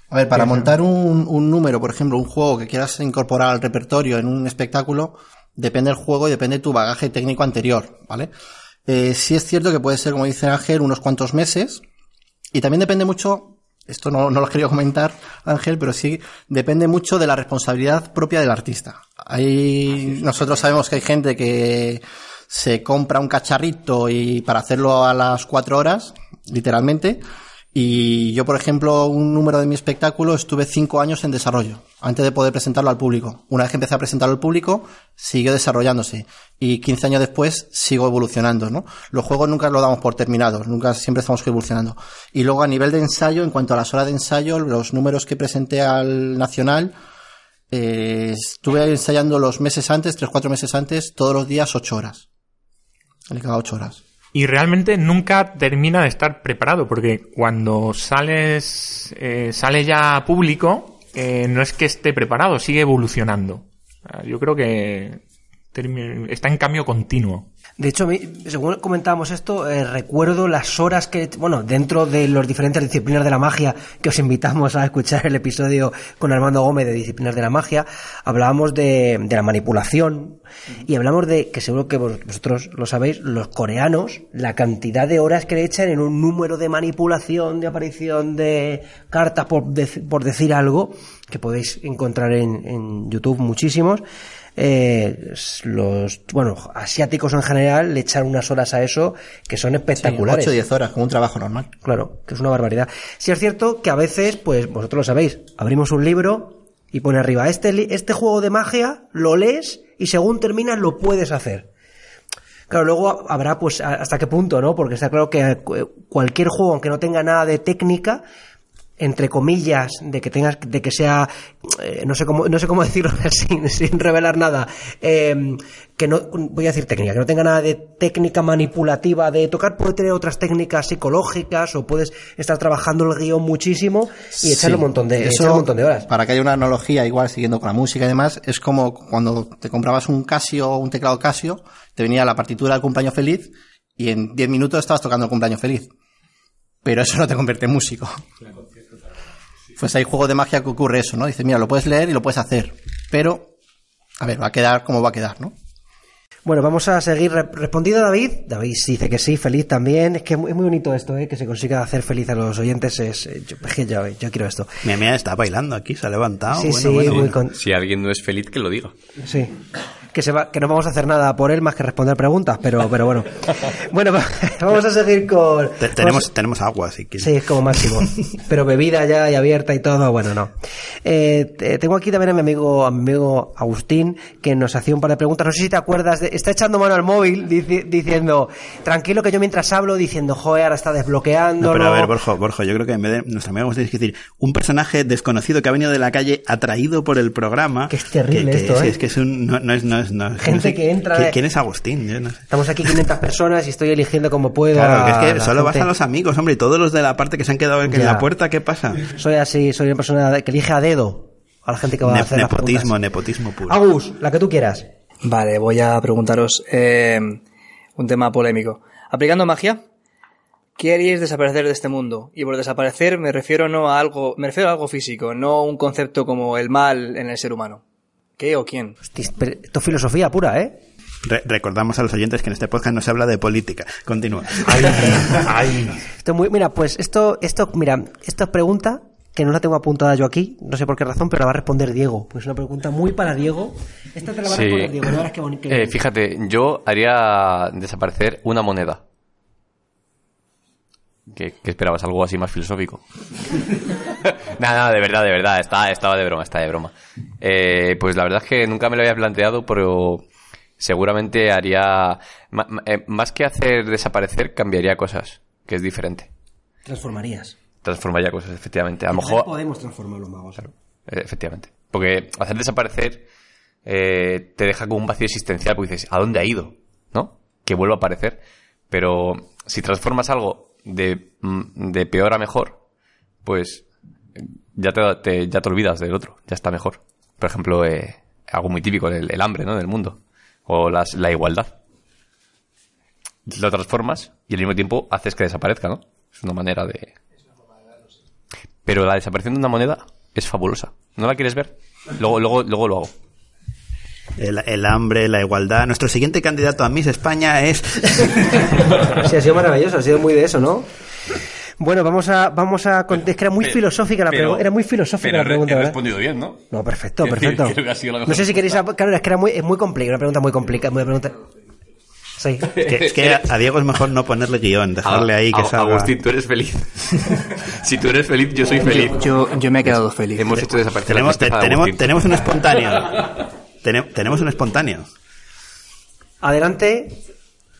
S6: A ver, para montar un, un número, por ejemplo, un juego que quieras incorporar al repertorio en un espectáculo, depende del juego y depende de tu bagaje técnico anterior, ¿vale? Eh, sí es cierto que puede ser, como dice Ángel, unos cuantos meses. Y también depende mucho, esto no, no lo querido comentar, Ángel, pero sí depende mucho de la responsabilidad propia del artista. Hay, nosotros sabemos que hay gente que se compra un cacharrito y para hacerlo a las cuatro horas, literalmente. Y yo, por ejemplo, un número de mi espectáculo estuve cinco años en desarrollo, antes de poder presentarlo al público. Una vez que empecé a presentarlo al público, siguió desarrollándose. Y 15 años después, sigo evolucionando, ¿no? Los juegos nunca los damos por terminados, nunca, siempre estamos evolucionando. Y luego, a nivel de ensayo, en cuanto a las horas de ensayo, los números que presenté al Nacional, eh, estuve ensayando los meses antes, tres, cuatro meses antes, todos los días ocho horas. Le quedaba ocho horas.
S5: Y realmente nunca termina de estar preparado, porque cuando sales, eh, sale ya público, eh, no es que esté preparado, sigue evolucionando. Ah, Yo creo que está en cambio continuo.
S1: De hecho, según comentábamos esto, eh, recuerdo las horas que, bueno, dentro de las diferentes disciplinas de la magia, que os invitamos a escuchar el episodio con Armando Gómez de Disciplinas de la Magia, hablábamos de, de la manipulación y hablamos de, que seguro que vos- vosotros lo sabéis, los coreanos, la cantidad de horas que le echan en un número de manipulación, de aparición de cartas, por, dec- por decir algo, que podéis encontrar en, en YouTube muchísimos eh, los bueno asiáticos en general le echan unas horas a eso que son espectaculares
S6: 8 o 10 horas, como un trabajo normal.
S1: claro que es una barbaridad si es cierto que a veces pues vosotros lo sabéis abrimos un libro y pone arriba este este juego de magia lo lees y según terminas lo puedes hacer Claro, luego habrá pues hasta qué punto, ¿no? Porque está claro que eh, cu- cualquier juego, aunque no tenga nada de técnica, entre comillas, de que tengas, de que sea, eh, no sé cómo, no sé cómo (laughs) decirlo sin, sin revelar nada, eh, que no, voy a decir técnica, que no tenga nada de técnica manipulativa de tocar, puede tener otras técnicas psicológicas o puedes estar trabajando el guion muchísimo y echarle un montón de,
S6: Eso,
S1: echarle un montón de horas.
S6: Para que haya una analogía igual siguiendo con la música y demás, es como cuando te comprabas un Casio o un teclado Casio, te venía la partitura del cumpleaños feliz y en 10 minutos estabas tocando el cumpleaños feliz. Pero eso no te convierte en músico. Pues hay juegos de magia que ocurre eso, ¿no? Dices, mira, lo puedes leer y lo puedes hacer. Pero, a ver, va a quedar como va a quedar, ¿no?
S1: Bueno, vamos a seguir re- respondiendo a David. David dice que sí, feliz también. Es que es muy, bonito esto, ¿eh? que se consiga hacer feliz a los oyentes. Es, eh, yo, es que yo, yo quiero esto.
S2: Mira, mira, está bailando aquí, se ha levantado.
S1: Sí,
S2: bueno,
S1: sí,
S2: bueno,
S1: muy
S2: bueno.
S1: con-
S4: Si alguien no es feliz, que lo diga.
S1: Sí. Que, se va, que no vamos a hacer nada por él más que responder preguntas, pero, pero bueno. (laughs) Bueno, va- (laughs) vamos a seguir con.
S2: Te- tenemos, tenemos agua, si quieres.
S1: Sí, es como máximo. (laughs) Pero bebida ya y abierta y todo, bueno, no. Eh, te- tengo aquí también a mi amigo, a mi amigo Agustín, que nos hacía un par de preguntas. No sé si te acuerdas, de- está echando mano al móvil dici- diciendo, tranquilo que yo mientras hablo, diciendo, joder, ahora está desbloqueando.
S2: No, pero a ver, Borjo, Borjo, yo creo que en vez de nuestra amiga Agustín, que decir un personaje desconocido que ha venido de la calle atraído por el programa.
S1: Que es terrible
S2: que- que
S1: esto,
S2: es,
S1: ¿eh?
S2: es que es un, no, no es, no es, no,
S1: Gente
S2: no sé-
S1: que entra
S2: ¿qui-
S1: de-
S2: ¿Quién es Agustín? Yo no sé.
S1: Estamos aquí 500 (laughs) personas y estoy eligiendo como puedo.
S2: Claro,
S1: a
S2: que es que
S1: la
S2: solo vas a los amigos, hombre, y todos los de la parte que se han quedado en
S1: Ya.
S2: la puerta, ¿qué pasa?
S1: Soy así, soy una persona que elige a dedo a la gente que va a hacer las
S2: nepotismo,
S1: preguntas.
S2: nepotismo puro.
S1: Agus, la que tú quieras.
S11: Vale, voy a preguntaros eh, un tema polémico. Aplicando magia, ¿qué haríais desaparecer de este mundo? Y por desaparecer me refiero no a algo, me refiero a algo físico, no a un concepto como el mal en el ser humano. ¿Qué o quién?
S1: Esto es filosofía pura, ¿eh?
S2: Re- recordamos a los oyentes que en este podcast no se habla de política. Continúa.
S1: Esto muy, mira, pues esto, esto, mira, esta pregunta que no la tengo apuntada yo aquí, no sé por qué razón, pero la va a responder Diego. Pues es una pregunta muy para Diego. Esta te la va a
S4: Sí.
S1: responder Diego. ya verás qué boni- qué
S4: Eh,
S1: bonito.
S4: fíjate, yo haría desaparecer una moneda. ¿Qué, qué esperabas? ¿Algo así más filosófico? (laughs) nada, nada, de verdad, de verdad. Está, estaba de broma, está de broma. Eh, pues la verdad es que nunca me lo había planteado, pero seguramente haría... eh, más que hacer desaparecer, cambiaría cosas, que es diferente.
S1: Transformarías.
S4: Transformaría cosas, efectivamente. A lo mejor...
S1: podemos transformar los magos.
S4: Eh, Efectivamente. Porque hacer desaparecer eh, te deja como un vacío existencial, porque dices, ¿a dónde ha ido? ¿No? Que vuelva a aparecer. Pero si transformas algo de, mm, de peor a mejor, pues ya te, te- ya te olvidas del otro, ya está mejor. Por ejemplo, eh, algo muy típico, el hambre, ¿no? Del mundo. O las- la igualdad. lo transformas y al mismo tiempo haces que desaparezca, ¿no? Es una manera de... Pero la desaparición de una moneda es fabulosa. ¿No la quieres ver? Luego, luego, luego lo hago.
S2: El, el hambre, la igualdad. Nuestro siguiente candidato a Miss España es... (laughs)
S1: Sí, ha sido maravilloso, ha sido muy de eso, ¿no? Bueno, vamos a, vamos a, es que era muy
S4: Pero-
S1: filosófica la pregunta, era muy filosófica
S4: pero
S1: la pregunta,
S4: he
S1: ¿verdad?
S4: respondido bien, ¿no?
S1: No, perfecto, perfecto.
S4: creo que ha sido la
S1: No
S4: mejor
S1: sé si queréis, claro, es que era muy, es muy complicada, una pregunta muy complicada, muy pregunta. Sí.
S2: Es que, es que a, Diego es mejor no ponerle guion, dejarle ahí que salga.
S4: Agustín, tú eres feliz. (laughs) si tú eres feliz, yo soy feliz.
S11: Yo, yo me he quedado feliz.
S4: Hemos hecho desaparecer
S2: Tenemos,
S4: la de
S2: tenemos, tenemos un espontáneo. (laughs) Tene- tenemos un espontáneo.
S1: Adelante.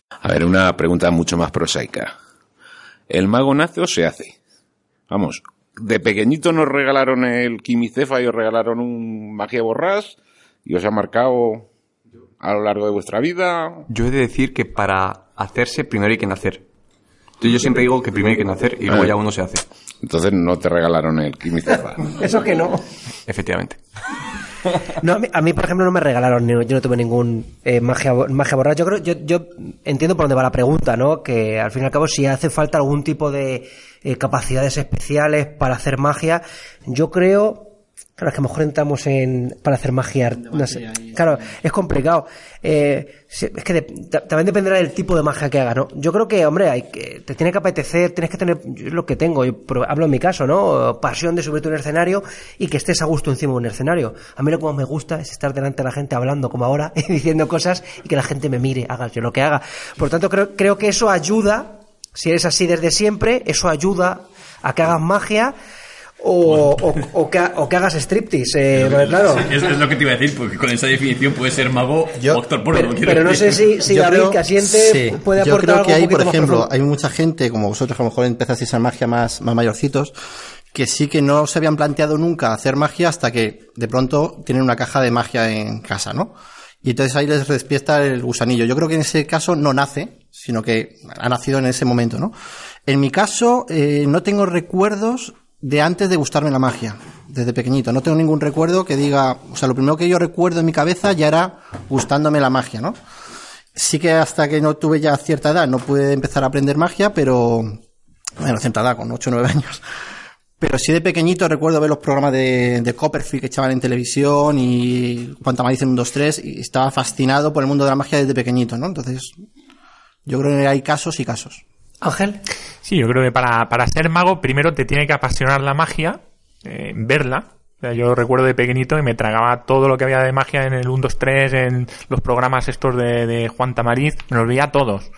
S12: A ver, una pregunta mucho más prosaica. ¿El mago nace o se hace? Vamos, de pequeñito nos regalaron el quimicefa y os regalaron un magia borrás y os ha marcado a lo largo de vuestra vida.
S4: Yo he de decir que para hacerse primero hay que nacer. Yo, yo siempre digo que primero hay que nacer y luego
S12: Eh.
S4: ya uno se hace.
S12: Entonces no te regalaron el quimicefa. (laughs)
S1: Eso que no.
S4: Efectivamente.
S1: No, a mí, a por ejemplo, no me regalaron, yo no tuve ningún eh, magia, magia borrada. Yo creo, yo, yo entiendo por dónde va la pregunta, ¿no? Que al fin y al cabo, si hace falta algún tipo de eh, capacidades especiales para hacer magia, yo creo. Claro, es que a lo mejor entramos en. para hacer magia. No sé. Claro, es complicado. Eh, es que de- ta- también dependerá del tipo de magia que hagas, ¿no? Yo creo que, hombre, hay que, te tiene que apetecer, tienes que tener. yo es lo que tengo, yo hablo en mi caso, ¿no? Pasión de subirte a un escenario y que estés a gusto encima de un escenario. A mí lo que más me gusta es estar delante de la gente hablando como ahora (laughs) y diciendo cosas y que la gente me mire, haga yo lo que haga. Por tanto, creo, creo que eso ayuda, si eres así desde siempre, eso ayuda a que hagas magia. O, o, o que, o que hagas striptease, eh, porque claro.
S13: Es, es lo que te iba a decir, porque con esa definición puede ser mago o actor porno.
S1: pero-
S13: quiero
S1: pero no sé si- si
S6: Yo
S1: David
S6: creo-
S1: Casiente puede
S6: Yo
S1: aportar
S6: creo
S1: algo
S6: que hay,
S1: poquito
S6: por ejemplo,
S1: profundo.
S6: hay mucha gente, como vosotros, que a lo mejor empezasteis a magia más, más mayorcitos, que sí que no se habían planteado nunca hacer magia hasta que de pronto tienen una caja de magia en casa, ¿no? Y entonces ahí les despierta el gusanillo. Yo creo que en ese caso no nace, sino que ha nacido en ese momento, ¿no? En mi caso, eh, no tengo recuerdos de antes de gustarme la magia, desde pequeñito. No tengo ningún recuerdo que diga, o sea, lo primero que yo recuerdo en mi cabeza ya era gustándome la magia, ¿no? Sí que hasta que no tuve ya cierta edad no pude empezar a aprender magia, pero, bueno, cierta edad, con 8 o 9 años. Pero sí de pequeñito recuerdo ver los programas de, de Copperfield que echaban en televisión y cuánta más dicen un 2, 3 y estaba fascinado por el mundo de la magia desde pequeñito, ¿no? Entonces, yo creo que hay casos y casos.
S1: Ángel.
S5: Sí, yo creo que para, para ser mago primero te tiene que apasionar la magia, eh, verla. Yo recuerdo de pequeñito y me tragaba todo lo que había de magia en el 1, 2, 3, en los programas estos de, de Juan Tamariz, me los veía todos.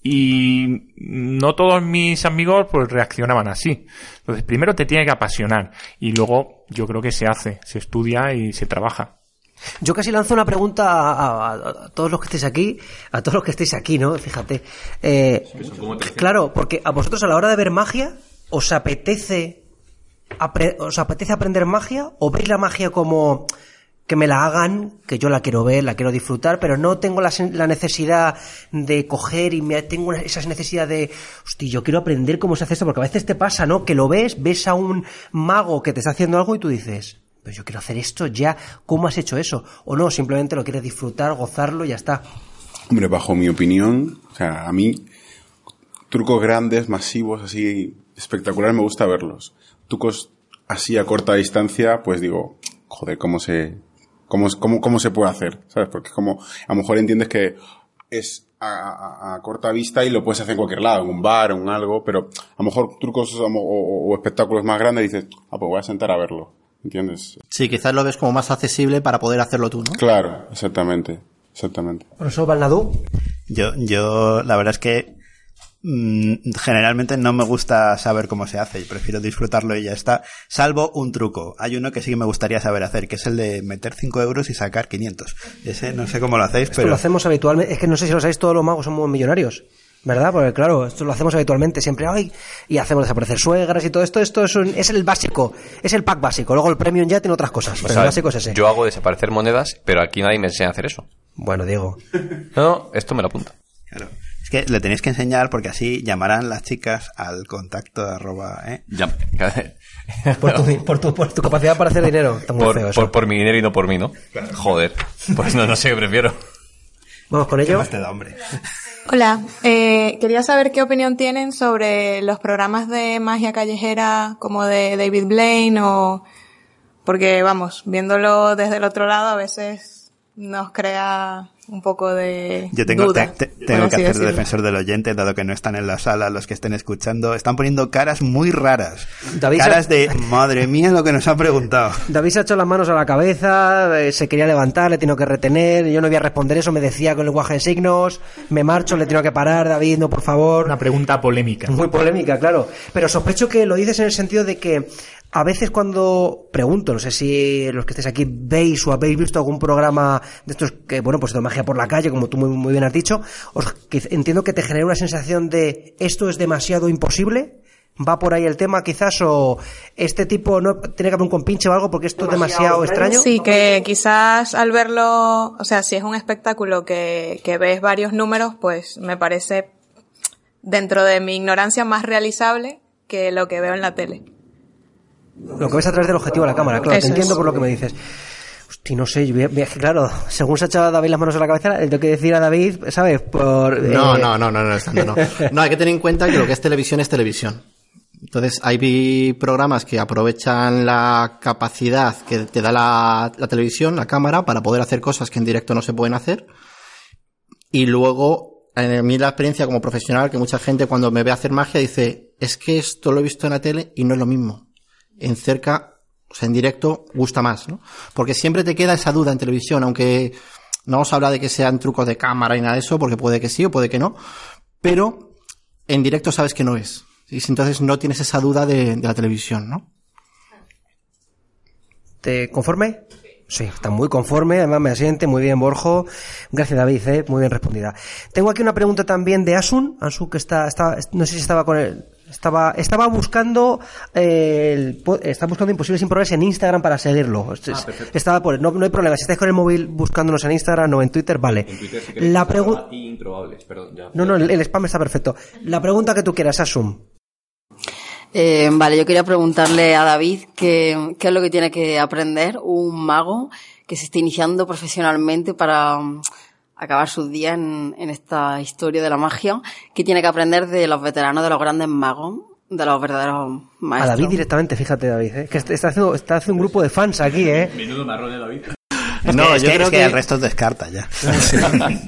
S5: Y no todos mis amigos pues reaccionaban así. Entonces primero te tiene que apasionar y luego yo creo que se hace, se estudia y se trabaja.
S1: Yo casi lanzo una pregunta a, a- a todos los que estéis aquí, a todos los que estéis aquí, ¿no? Fíjate. Eh, claro, porque a vosotros a la hora de ver magia, ¿os apetece, os apetece aprender magia o veis la magia como que me la hagan, que yo la quiero ver, la quiero disfrutar, pero no tengo la, la necesidad de coger y me tengo una- esa necesidad de, hostia, yo quiero aprender cómo se hace esto, porque a veces te pasa, ¿no? Que lo ves, ves a un mago que te está haciendo algo y tú dices, pero yo quiero hacer esto ya, ¿cómo has hecho eso? O no, simplemente lo quieres disfrutar, gozarlo y ya está.
S7: Hombre, bajo mi opinión, o sea, a mí trucos grandes, masivos, así espectaculares me gusta verlos. Trucos así a corta distancia, pues digo, joder, cómo se cómo, cómo, cómo se puede hacer, ¿sabes? Porque como a lo mejor entiendes que es a, corta vista y lo puedes hacer en cualquier lado, en un bar, en algo, pero a lo mejor trucos o- o espectáculos más grandes dices, ah, pues voy a sentar a verlo, ¿entiendes?
S6: Sí, quizás lo ves como más accesible para poder hacerlo tú, ¿no?
S7: Claro, exactamente, exactamente.
S1: Profesor Balnadú.
S2: Yo, yo, la verdad es que mm, generalmente no me gusta saber cómo se hace y prefiero disfrutarlo y ya está. Salvo un truco. Hay uno que sí que me gustaría saber hacer, que es el de meter 5 euros y sacar 500. Ese no sé cómo lo hacéis,
S1: Esto
S2: pero...
S1: lo hacemos habitualmente. Es que no sé si lo sabéis, todos los magos somos millonarios. ¿Verdad? Porque claro, esto lo hacemos habitualmente, siempre ay, y hacemos desaparecer suegras y todo esto. Esto es, un- es el básico, es el pack básico. Luego el premium ya tiene otras cosas, pero
S4: O sea,
S1: el básico es ese.
S4: Yo hago desaparecer monedas, pero aquí nadie me enseña a hacer eso.
S1: Bueno, Diego.
S4: No, esto me lo apunto.
S2: Claro. Es que le tenéis que enseñar porque así llamarán las chicas al contacto arroba, ¿eh?
S4: Ya. (laughs)
S1: Por tu, por tu, por tu capacidad para hacer dinero. Está muy
S4: por,
S1: feo eso.
S4: por, por mi dinero y no por mí, ¿no? Joder. Pues no, no sé qué prefiero.
S1: Vamos con ello.
S2: más te da, hombre?
S14: Hola, eh, quería saber qué opinión tienen sobre los programas de magia callejera como de David Blaine o porque vamos, viéndolo desde el otro lado a veces nos crea un poco de
S2: Yo tengo,
S14: duda,
S2: te- te-
S14: por
S2: tengo que hacer de defensor del oyente, dado que no están en la sala los que estén escuchando. Están poniendo caras muy raras.
S1: David
S2: caras de, madre mía, lo que nos ha preguntado.
S1: David se ha hecho las manos a la cabeza, eh, se quería levantar, le he tenido que retener, yo no voy a responder eso, me decía con lenguaje de signos, me marcho, le he tenido que parar, David, no, por favor.
S5: Una pregunta polémica.
S1: Muy polémica, claro. Pero sospecho que lo dices en el sentido de que a veces cuando pregunto, no sé si los que estéis aquí veis o habéis visto algún programa de estos que, bueno, pues de magia por la calle, como tú muy, muy bien has dicho, os, que entiendo que te genera una sensación de esto es demasiado imposible. ¿Va por ahí el tema quizás o este tipo no tiene que haber un compinche o algo porque esto es demasiado extraño?
S14: Sí, que quizás al verlo, o sea, si es un espectáculo que, que ves varios números, pues me parece dentro de mi ignorancia más realizable que lo que veo en la tele.
S1: Lo que ves a través del objetivo de la cámara, claro,
S14: Eso
S1: te entiendo
S14: es.
S1: por lo que me dices. Hostia, no sé, yo voy a- voy a- claro, según se ha echado David las manos a la cabeza, le tengo que decir a David, ¿sabes? Por,
S6: No,
S1: eh,
S6: no, no, no, no, no, no. No, hay que tener en cuenta que lo que es televisión es televisión. Entonces, hay programas que aprovechan la capacidad que te da la, la televisión, la cámara, para poder hacer cosas que en directo no se pueden hacer. Y luego, en mí la experiencia como profesional, que mucha gente cuando me ve hacer magia dice, es que esto lo he visto en la tele y no es lo mismo. En cerca, o sea, en directo, gusta más, ¿no? Porque siempre te queda esa duda en televisión, aunque no os habla de que sean trucos de cámara y nada de eso, porque puede que sí o puede que no. Pero en directo sabes que no es. Y entonces no tienes esa duda de, la televisión, ¿no?
S1: ¿Te conforme? Sí, está muy conforme, además me asiente, muy bien Borjo. Gracias David, eh, muy bien respondida. Tengo aquí una pregunta también de Asun, Asun que está, está no sé si estaba con él, estaba, estaba buscando, eh, el está buscando imposibles improbables en Instagram para seguirlo.
S4: Perfecto.
S1: estaba por, no, no hay problema, si estáis con el móvil buscándonos en Instagram o en Twitter, vale.
S4: En Twitter
S1: La pregunta,
S4: a ti improbables, perdón, ya.
S1: no, no, el, el spam está perfecto. La pregunta que tú quieras, Asun.
S15: Eh, vale, yo quería preguntarle a David qué, qué es lo que tiene que aprender un mago que se esté iniciando profesionalmente para acabar sus días en, en esta historia de la magia. ¿Qué tiene que aprender de los veteranos, de los grandes magos, de los verdaderos
S1: A
S15: maestros?
S1: David directamente, fíjate David, eh, que está haciendo, está haciendo un grupo de fans aquí, eh.
S13: Menudo marrón de David.
S2: Es
S6: No,
S2: que,
S6: yo
S2: que-
S6: creo
S2: es que
S6: que-
S2: el resto descarta ya. (laughs)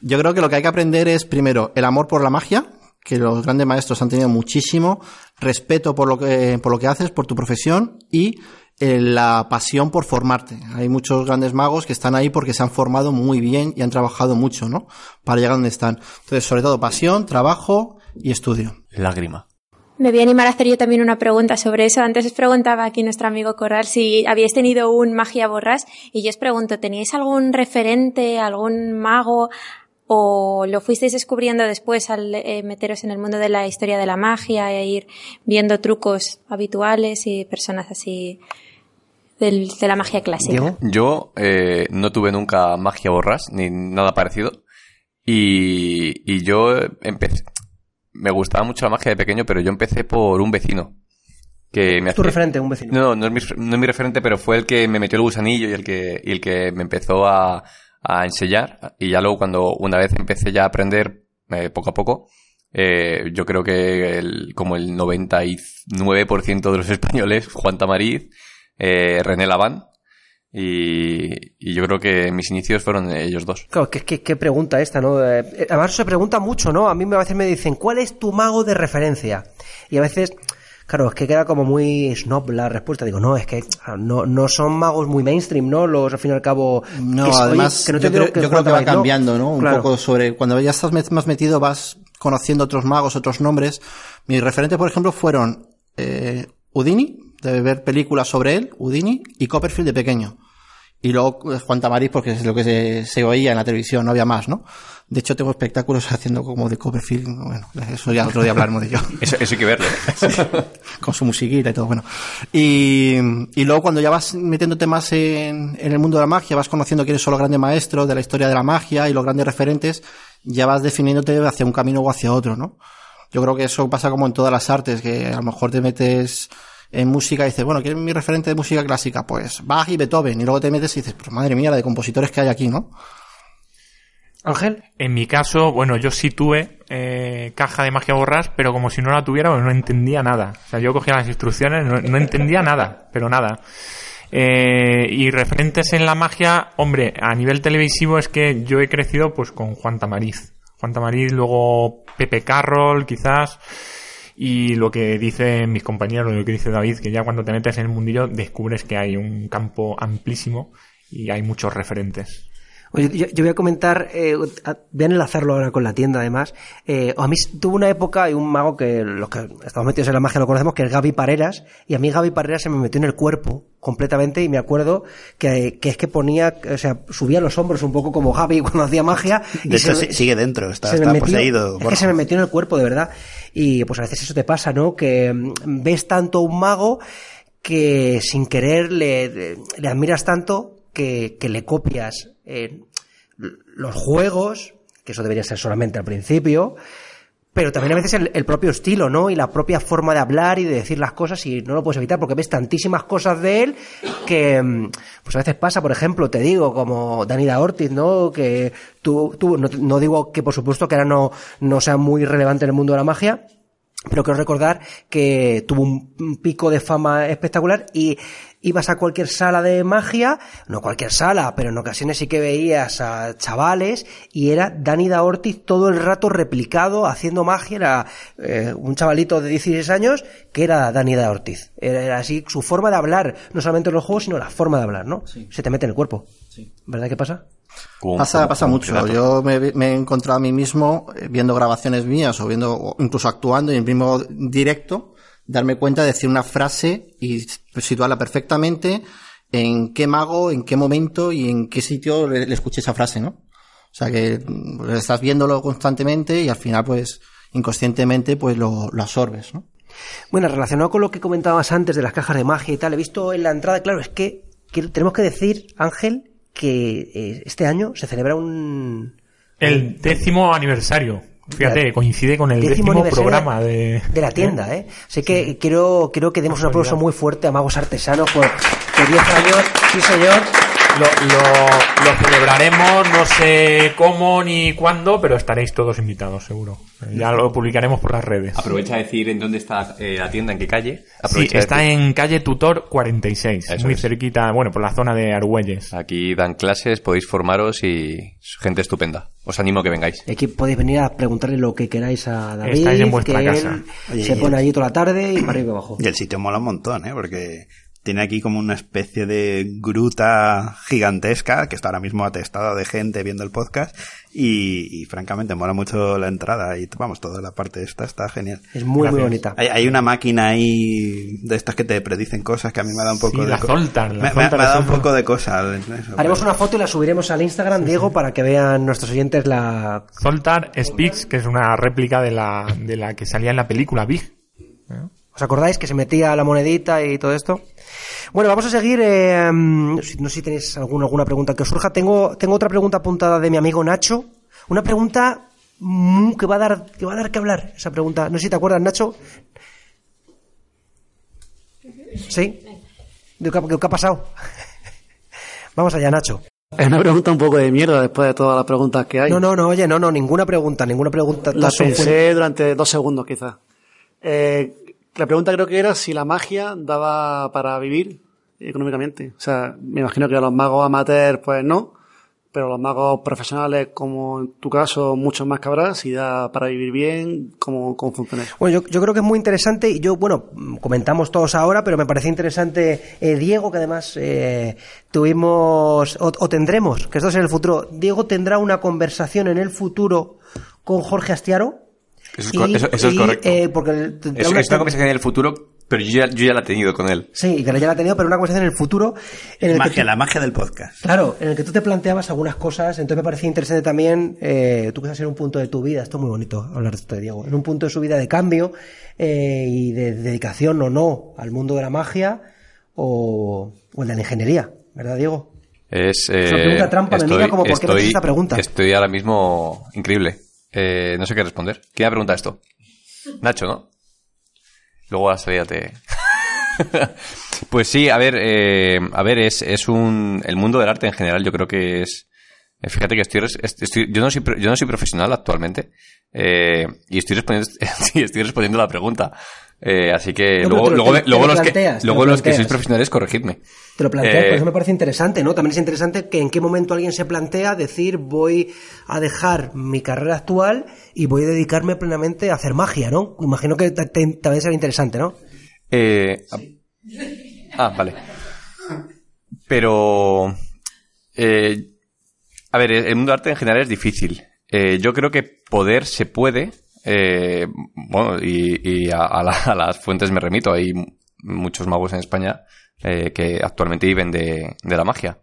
S6: Yo creo que lo que hay que aprender es, primero, el amor por la magia, que los grandes maestros han tenido muchísimo, respeto por lo que, por lo que haces, por tu profesión y la pasión por formarte. Hay muchos grandes magos que están ahí porque se han formado muy bien y han trabajado mucho, ¿no? Para llegar donde están. Entonces, sobre todo pasión, trabajo y estudio.
S4: Lágrima.
S16: Me voy a animar a hacer yo también una pregunta sobre eso. Antes os preguntaba aquí nuestro amigo Corral si habíais tenido un magia borras y yo os pregunto, ¿teníais algún referente, algún mago o lo fuisteis descubriendo después al eh, meteros en el mundo de la historia de la magia e ir viendo trucos habituales y personas así del- de la magia clásica?
S4: Yo eh, no tuve nunca magia borras ni nada parecido. Y, y yo empecé. Me gustaba mucho la magia de pequeño, pero yo empecé por un vecino. Que me
S1: Tu referente, un vecino.
S4: No, no, no es, mi, no es mi referente, pero fue el que me metió el gusanillo y el que, y el que me empezó a, a enseñar. Y ya luego cuando una vez empecé ya a aprender eh, poco a poco, eh, yo creo que el- como el 99% de los españoles, Juan Tamariz, eh, René Laván, y, y yo creo que mis inicios fueron ellos dos.
S1: Claro, qué, qué- qué pregunta esta, ¿no? Eh, además se pregunta mucho, ¿no? A mí a veces me dicen, ¿cuál es tu mago de referencia? Y a veces, claro, es que queda como muy snob la respuesta. Digo, no, es que no, no son magos muy mainstream, ¿no? Los, al fin y al cabo...
S6: No,
S1: que es- oye,
S6: además,
S1: que no te
S6: yo, creo, yo que va
S1: Tamariz, ¿no?
S6: cambiando, ¿no? Un
S1: Claro.
S6: poco sobre, cuando ya estás más metido vas conociendo otros magos, otros nombres. Mis referentes, por ejemplo, fueron eh, Houdini, de ver películas sobre él, Houdini, y Copperfield de pequeño. Y luego eh, Juan Tamariz, porque es lo que se, se oía en la televisión, no había más, ¿no? De hecho, tengo espectáculos (laughs) haciendo como de Copperfield, bueno, eso ya otro día hablaremos de ello. (laughs)
S4: Eso, eso hay que verlo. (laughs)
S6: con su musiquita y todo, bueno. Y, y luego cuando ya vas metiéndote más en, en el mundo de la magia, vas conociendo quiénes son los grandes maestros de la historia de la magia y los grandes referentes, ya vas definiéndote hacia un camino o hacia otro, ¿no? Yo creo que eso pasa como en todas las artes, que a lo mejor te metes en música y dices, bueno, ¿quién es mi referente de música clásica? Pues Bach y Beethoven. Y luego te metes y dices, pues madre mía, la de compositores que hay aquí, ¿no?
S1: Ángel.
S5: En mi caso, bueno, yo sí tuve eh, caja de magia borras, pero como si no la tuviera, pues no entendía nada. O sea, yo cogía las instrucciones, no, no entendía nada, pero nada. Eh, y referentes en la magia, hombre, a nivel televisivo es que yo he crecido pues con Juan Tamariz. Juan Tamariz, luego Pepe Carroll, quizás. Y lo que dicen mis compañeros, lo que dice David, que ya cuando te metes en el mundillo descubres que hay un campo amplísimo y hay muchos referentes.
S1: Oye, yo, yo voy a comentar, eh, voy a enlazarlo ahora con la tienda además. Eh, a mí tuvo una época y un mago que los que estamos metidos en la magia lo conocemos, que es Gaby Pareras, y a mí Gaby Pareras se me metió en el cuerpo completamente y me acuerdo que, que es que ponía, o sea, subía los hombros un poco como Gaby (laughs) cuando hacía magia. y
S2: De
S1: se
S2: hecho,
S1: me-
S2: sí- sigue dentro, está,
S1: se me
S2: está
S1: metió-
S2: poseído.
S1: Es que se me metió en el cuerpo, de verdad. Y pues a veces eso te pasa, ¿no? Que mm, ves tanto a un mago que sin querer le, admiras tanto que, que le copias eh, los juegos, que eso debería ser solamente al principio, pero también a veces el, propio estilo, ¿no? Y la propia forma de hablar y de decir las cosas y no lo puedes evitar porque ves tantísimas cosas de él que, mm, pues a veces pasa, por ejemplo, te digo, como Danida Ortiz, ¿no? Que tú, tú no, no digo que por supuesto que ahora no, no sea muy relevante en el mundo de la magia, pero quiero recordar que tuvo un pico de fama espectacular y ibas a cualquier sala de magia, no cualquier sala, pero en ocasiones sí que veías a chavales y era Danida Ortiz todo el rato replicado haciendo magia, era eh, un chavalito de 16 años que era Danida Ortiz. Era, era así su forma de hablar, no solamente en los juegos, sino la forma de hablar, ¿no? Se te mete en el cuerpo. ¿Verdad que pasa?
S6: Pasa, pasa mucho. Yo me, me he encontrado a mí mismo eh, viendo grabaciones mías o viendo, o incluso actuando y en mismo directo, darme cuenta de decir una frase y situarla perfectamente en qué mago, en qué momento y en qué sitio le, le escuché esa frase, ¿no? O sea que mm, estás viéndolo constantemente y al final, pues, inconscientemente, pues lo, lo absorbes, ¿no?
S1: Bueno, relacionado con lo que comentabas antes de las cajas de magia y tal, he visto en la entrada, claro, es que, que tenemos que decir, Ángel, que eh, este año se celebra un...
S5: El décimo aniversario. Fíjate, coincide con el décimo, programa de,
S1: de la tienda, ¿eh? Así que quiero, quiero que demos un aplauso muy fuerte a Magos Artesanos por, por 10 años. Sí, señor.
S5: Lo, lo, lo celebraremos, no sé cómo ni cuándo, pero estaréis todos invitados, seguro. Ya lo publicaremos por las redes.
S4: Aprovecha a decir en dónde está eh, la tienda, en qué calle.
S5: Sí,
S4: Aprovecha
S5: está en calle Tutor 46,
S4: Eso
S5: muy
S4: es.
S5: cerquita, bueno, por la zona de Argüelles.
S4: Aquí dan clases, podéis formaros y gente estupenda. Os animo a que vengáis.
S1: Aquí podéis venir a preguntarle lo que queráis a David.
S5: Estáis en vuestra
S1: que
S5: casa.
S1: él
S2: Oye,
S1: se pone allí toda la tarde y para arriba y abajo.
S2: Y el sitio mola un montón, ¿eh? Porque tiene aquí como una especie de gruta gigantesca que está ahora mismo atestada de gente viendo el podcast y, y francamente mola mucho la entrada y vamos, toda la parte esta está genial.
S1: Es muy, muy bonita.
S2: Hay, hay una máquina ahí de estas que te predicen cosas que a mí me da un poco
S5: Sí,
S2: de
S5: la Zoltar, la
S2: me, me-
S5: Zoltar
S2: me da un poco de cosa. eso,
S1: Haremos una foto y la subiremos al Instagram, Diego, para que vean nuestros oyentes la...
S5: Zoltar Speaks, que es una réplica de la, de la que salía en la película Big.
S1: ¿Os acordáis que se metía la monedita y todo esto? Bueno, vamos a seguir. eh, no sé si tenéis alguna, alguna pregunta que os surja. Tengo, tengo otra pregunta apuntada de mi amigo Nacho. Una pregunta que va a dar que va a dar que hablar. Esa pregunta. No sé si te acuerdas, Nacho. ¿Sí? ¿De qué, de qué ha pasado? (laughs) Vamos allá, Nacho.
S8: Es una pregunta un poco de mierda después de todas las preguntas que hay.
S1: No, no, no, oye, no, no, ninguna pregunta, ninguna pregunta.
S8: La pensé durante dos segundos quizás. Eh, la pregunta creo que era si la magia daba para vivir económicamente. O sea, me imagino que a los magos amateurs pues no, pero los magos profesionales como en tu caso muchos más que habrá, si da para vivir bien, ¿cómo, cómo funciona eso?
S1: Bueno, yo, yo creo que es muy interesante y yo, bueno, comentamos todos ahora, pero me parece interesante eh, Diego, que además eh, tuvimos o tendremos, que esto es en el futuro, Diego tendrá una conversación en el futuro con Jorge Astiaro.
S4: Eso es, co- eso- eso es
S1: y,
S4: correcto.
S1: eh, porque tendrá
S4: Es,
S1: una-
S4: es una conversación en el futuro, pero yo ya, yo ya la he tenido con él.
S1: Sí, que ya la ha tenido, pero una conversación en el futuro. En el que
S2: Magia,
S1: tú-
S2: la magia del podcast.
S1: Claro, en el que tú te planteabas algunas cosas, entonces me parecía interesante también, eh, tú que estás en un punto de tu vida, esto es muy bonito hablar de esto de Diego, en un punto de su vida de cambio eh, y de dedicación o no al mundo de la magia o, o el de la ingeniería, ¿verdad Diego?
S4: Es,
S1: Es una
S4: eh,
S1: pregunta trampa, me mira como, ¿por qué me haces esta pregunta?
S4: Estoy ahora mismo increíble. Eh, no sé qué responder. ¿Quién me pregunta esto? Nacho, ¿no? Luego a te... (laughs) pues sí, a ver, eh, a ver, es, es un... El mundo del arte en general yo creo que es Eh, fíjate que estoy, estoy- yo, no soy, yo no soy profesional actualmente eh, y estoy respondiendo, (laughs) estoy respondiendo la pregunta. Eh, así que
S1: No,
S4: luego,
S1: te lo-
S4: luego,
S1: te-
S4: los que,
S1: planteas,
S4: luego
S1: lo
S4: los que sois profesionales, corregidme.
S1: Te lo planteas,
S4: Eh,
S1: por eso me parece interesante, ¿no? También es interesante que en qué momento alguien se plantea decir voy a dejar mi carrera actual y voy a dedicarme plenamente a hacer magia, ¿no? Imagino que también será interesante, ¿no?
S4: Eh, ah, vale. Pero, eh, a ver, el mundo del arte en general es difícil. Eh, yo creo que poder se puede. Eh, bueno, y, a, la- a las fuentes me remito. Hay muchos magos en España eh, que actualmente viven de, de la magia.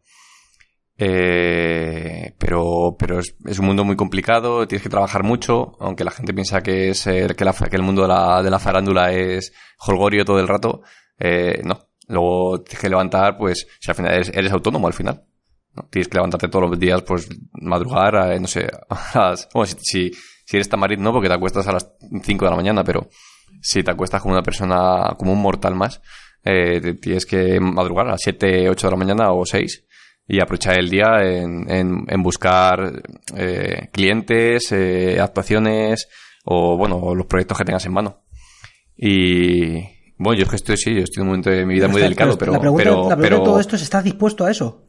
S4: Eh, pero pero es, un mundo muy complicado, tienes que trabajar mucho, aunque la gente piensa que es que, la- que el mundo de la, de la farándula es holgorio todo el rato. Eh, no. Luego tienes que levantar, pues, si al final eres, eres autónomo al final. Tienes que levantarte todos los días, pues, madrugar, a, no sé, (laughs) a las, bueno, si, si, si eres tamarit no, porque te acuestas a las 5 de la mañana, pero si te acuestas como una persona, como un mortal más, eh, tienes que madrugar a las 7, 8 de la mañana o 6 y aprovechar el día en, en, en buscar eh, clientes, eh, actuaciones o, bueno, los proyectos que tengas en mano. Y, bueno, yo es que estoy, sí, yo estoy en un momento de mi vida muy delicado, pero,
S1: la pregunta,
S4: pero,
S1: la pregunta
S4: pero-
S1: de todo esto es, ¿estás dispuesto a eso?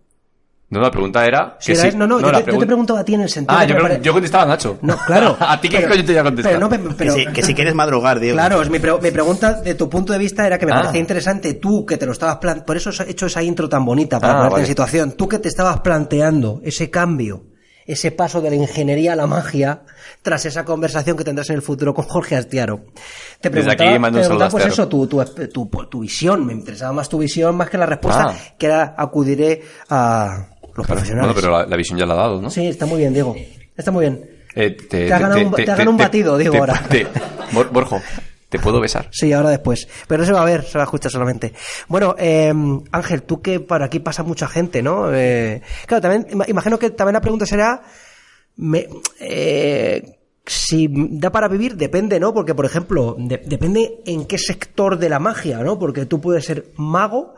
S4: No, la pregunta era
S1: Si era-
S4: sí.
S1: no, no, yo, te, yo te pregunto a ti en el sentido
S4: Ah, yo,
S1: pare-
S4: yo contestaba a Nacho.
S1: No, claro. (laughs)
S4: ¿A ti qué
S1: Pero-
S4: coño te iba a contestar?
S1: pero no, pero- pero-
S2: que, si, que si quieres madrugar, Diego.
S1: Claro, es mi, pre- mi pregunta de tu punto de vista era que me
S4: Ah.
S1: parecía interesante tú que te lo estabas plan por eso he hecho esa intro tan bonita para
S4: Ah,
S1: ponerte
S4: vale.
S1: en situación, tú que te estabas planteando ese cambio, ese paso de la ingeniería a la magia tras esa conversación que tendrás en el futuro con Jorge Astiaro. Te
S4: Desde
S1: preguntaba,
S4: aquí mando un
S1: te
S4: saludo a
S1: preguntaba, pues eso, tu, tu, tu, tu visión, me interesaba más tu visión más que la respuesta,
S4: Ah.
S1: que era acudiré a los profesionales.
S4: Bueno, pero la, la visión ya la ha dado, ¿no?
S1: Sí, está muy bien, Diego. Está muy bien.
S4: Eh, te,
S1: Te ha ganado un- te ha ganado un batido, digo,
S4: te-
S1: ahora.
S4: Borjo, ¿te puedo besar? (laughs)
S1: Sí, ahora después. Pero no se va a ver, se va a escuchar solamente. Bueno, eh, Ángel, tú que por aquí pasa mucha gente, ¿no? Eh, claro, también ima- imagino que también la pregunta será, me, eh, si da para vivir, depende, ¿no? Porque, por ejemplo, de- depende en qué sector de la magia, ¿no? Porque tú puedes ser mago,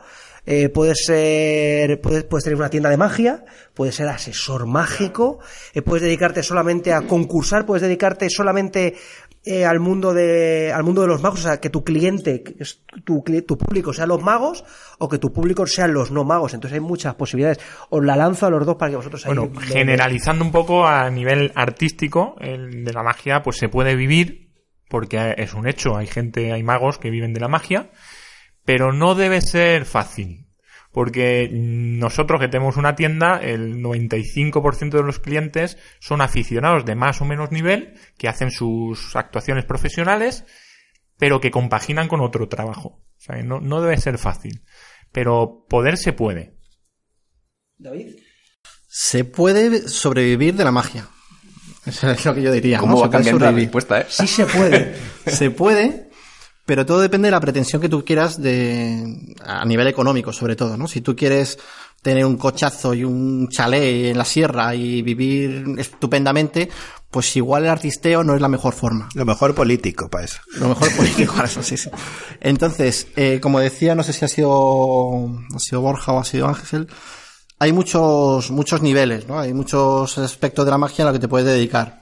S1: eh, puedes ser, puedes, puedes tener una tienda de magia, puedes ser asesor mágico, eh, puedes dedicarte solamente a concursar, puedes dedicarte solamente eh, al mundo de, al mundo de los magos, o sea, que tu cliente, que es tu, tu público sean los magos o que tu público sean los no magos. Entonces hay muchas posibilidades. Os la lanzo a los dos para que vosotros
S5: Bueno, generalizando un poco a nivel artístico, el de la magia pues se puede vivir, porque es un hecho, hay gente, hay magos que viven de la magia, pero no debe ser fácil. Porque nosotros que tenemos una tienda, el 95% de los clientes son aficionados de más o menos nivel, que hacen sus actuaciones profesionales, pero que compaginan con otro trabajo. O sea, no, no debe ser fácil. Pero poder se puede.
S1: David.
S6: Se puede sobrevivir de la magia. (laughs) Eso es lo que yo diría.
S4: ¿Cómo
S6: ¿no?
S4: va cambiando la respuesta, eh?
S1: Sí se puede. (laughs)
S6: Se puede, pero todo depende de la pretensión que tú quieras de, a nivel económico, sobre todo, ¿no? Si tú quieres tener un cochazo y un chalet en la sierra y vivir estupendamente, pues igual el artisteo no es la mejor forma.
S2: Lo mejor político para eso.
S6: Lo mejor político para eso, sí, sí. Entonces, eh, como decía, no sé si ha sido, ha sido Borja o ha sido Ángel, hay muchos, muchos niveles, ¿no? Hay muchos aspectos de la magia a los que te puedes dedicar.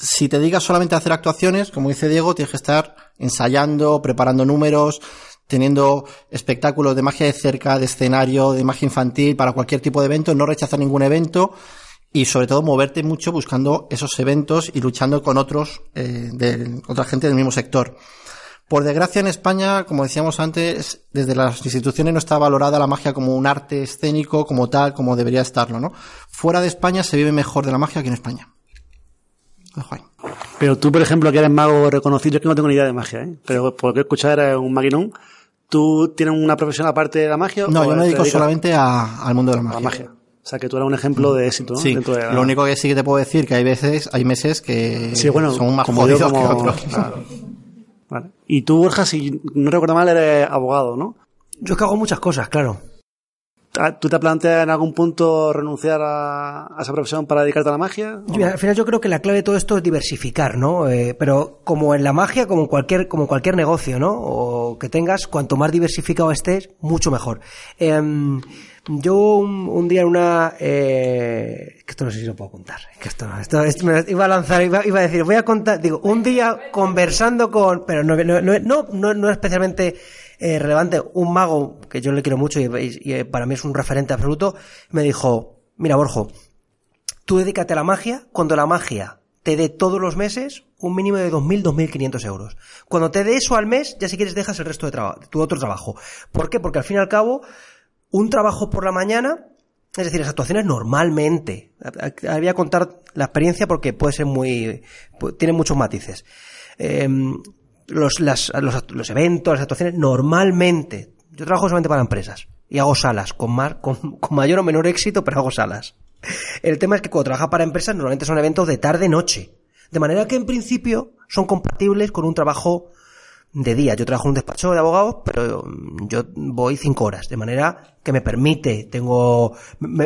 S6: Si te dedicas solamente hacer actuaciones, como dice Diego, tienes que estar ensayando, preparando números, teniendo espectáculos de magia de cerca, de escenario, de magia infantil, para cualquier tipo de evento, no rechazar ningún evento y sobre todo moverte mucho buscando esos eventos y luchando con otros, eh, de otra gente del mismo sector. Por desgracia en España, como decíamos antes, desde las instituciones no está valorada la magia como un arte escénico, como tal, como debería estarlo, ¿no? Fuera de España se vive mejor de la magia que en España.
S8: Pero tú, por ejemplo, que eres mago reconocido, yo que no tengo ni idea de magia, ¿eh? Pero por lo que he escuchado eres un maquinón. ¿Tú tienes una profesión aparte de la magia?
S6: No,
S8: o
S6: yo me dedico solamente a- al mundo de la
S8: a
S6: magia.
S8: la magia? O sea, que tú eres un ejemplo de éxito, ¿no?
S6: Sí,
S8: Dentro de la-
S6: lo único que sí que te puedo decir que hay veces, hay meses que
S8: Sí, bueno,
S6: son más
S8: como yo,
S6: jodidos
S8: como-
S6: que otros.
S8: Claro. Vale. Y tú, Borja, si no recuerdo mal, eres abogado, ¿no?
S1: Yo es que hago muchas cosas, claro.
S8: ¿Tú te planteas en algún punto renunciar a, a esa profesión para dedicarte a la magia?
S1: Yo, al final yo creo que la clave de todo esto es diversificar, ¿no? Eh, pero como en la magia, como en cualquier, como cualquier negocio, ¿no? O que tengas, cuanto más diversificado estés, mucho mejor. Em, yo un, un día en una... Eh, que esto no sé si lo puedo contar. Que esto, no- esto, esto me iba a lanzar, iba, iba a decir, voy a contar, digo, un día conversando con... Pero no, no, no, no, no especialmente eh, relevante, un mago que yo le quiero mucho y, para mí es un referente absoluto, me dijo, mira Borjo, tú dedícate a la magia cuando la magia te dé todos los meses un mínimo de 2.000, 2.500 euros. Cuando te dé eso al mes, ya si quieres dejas el resto de trabajo, tu otro trabajo. ¿Por qué? Porque al fin y al cabo, un trabajo por la mañana, es decir, las actuaciones normalmente, voy a contar la experiencia porque puede ser muy, tiene muchos matices. Eh, los, las- los, los eventos, las actuaciones, normalmente, yo trabajo solamente para empresas y hago salas, con, más, (laughs) con, mayor o menor éxito, pero hago salas. El tema es que cuando trabajas para empresas normalmente son eventos de tarde-noche. De manera que en principio son compatibles con un trabajo de día. Yo trabajo en un despacho de abogados, pero yo voy cinco horas, de manera que me permite, tengo,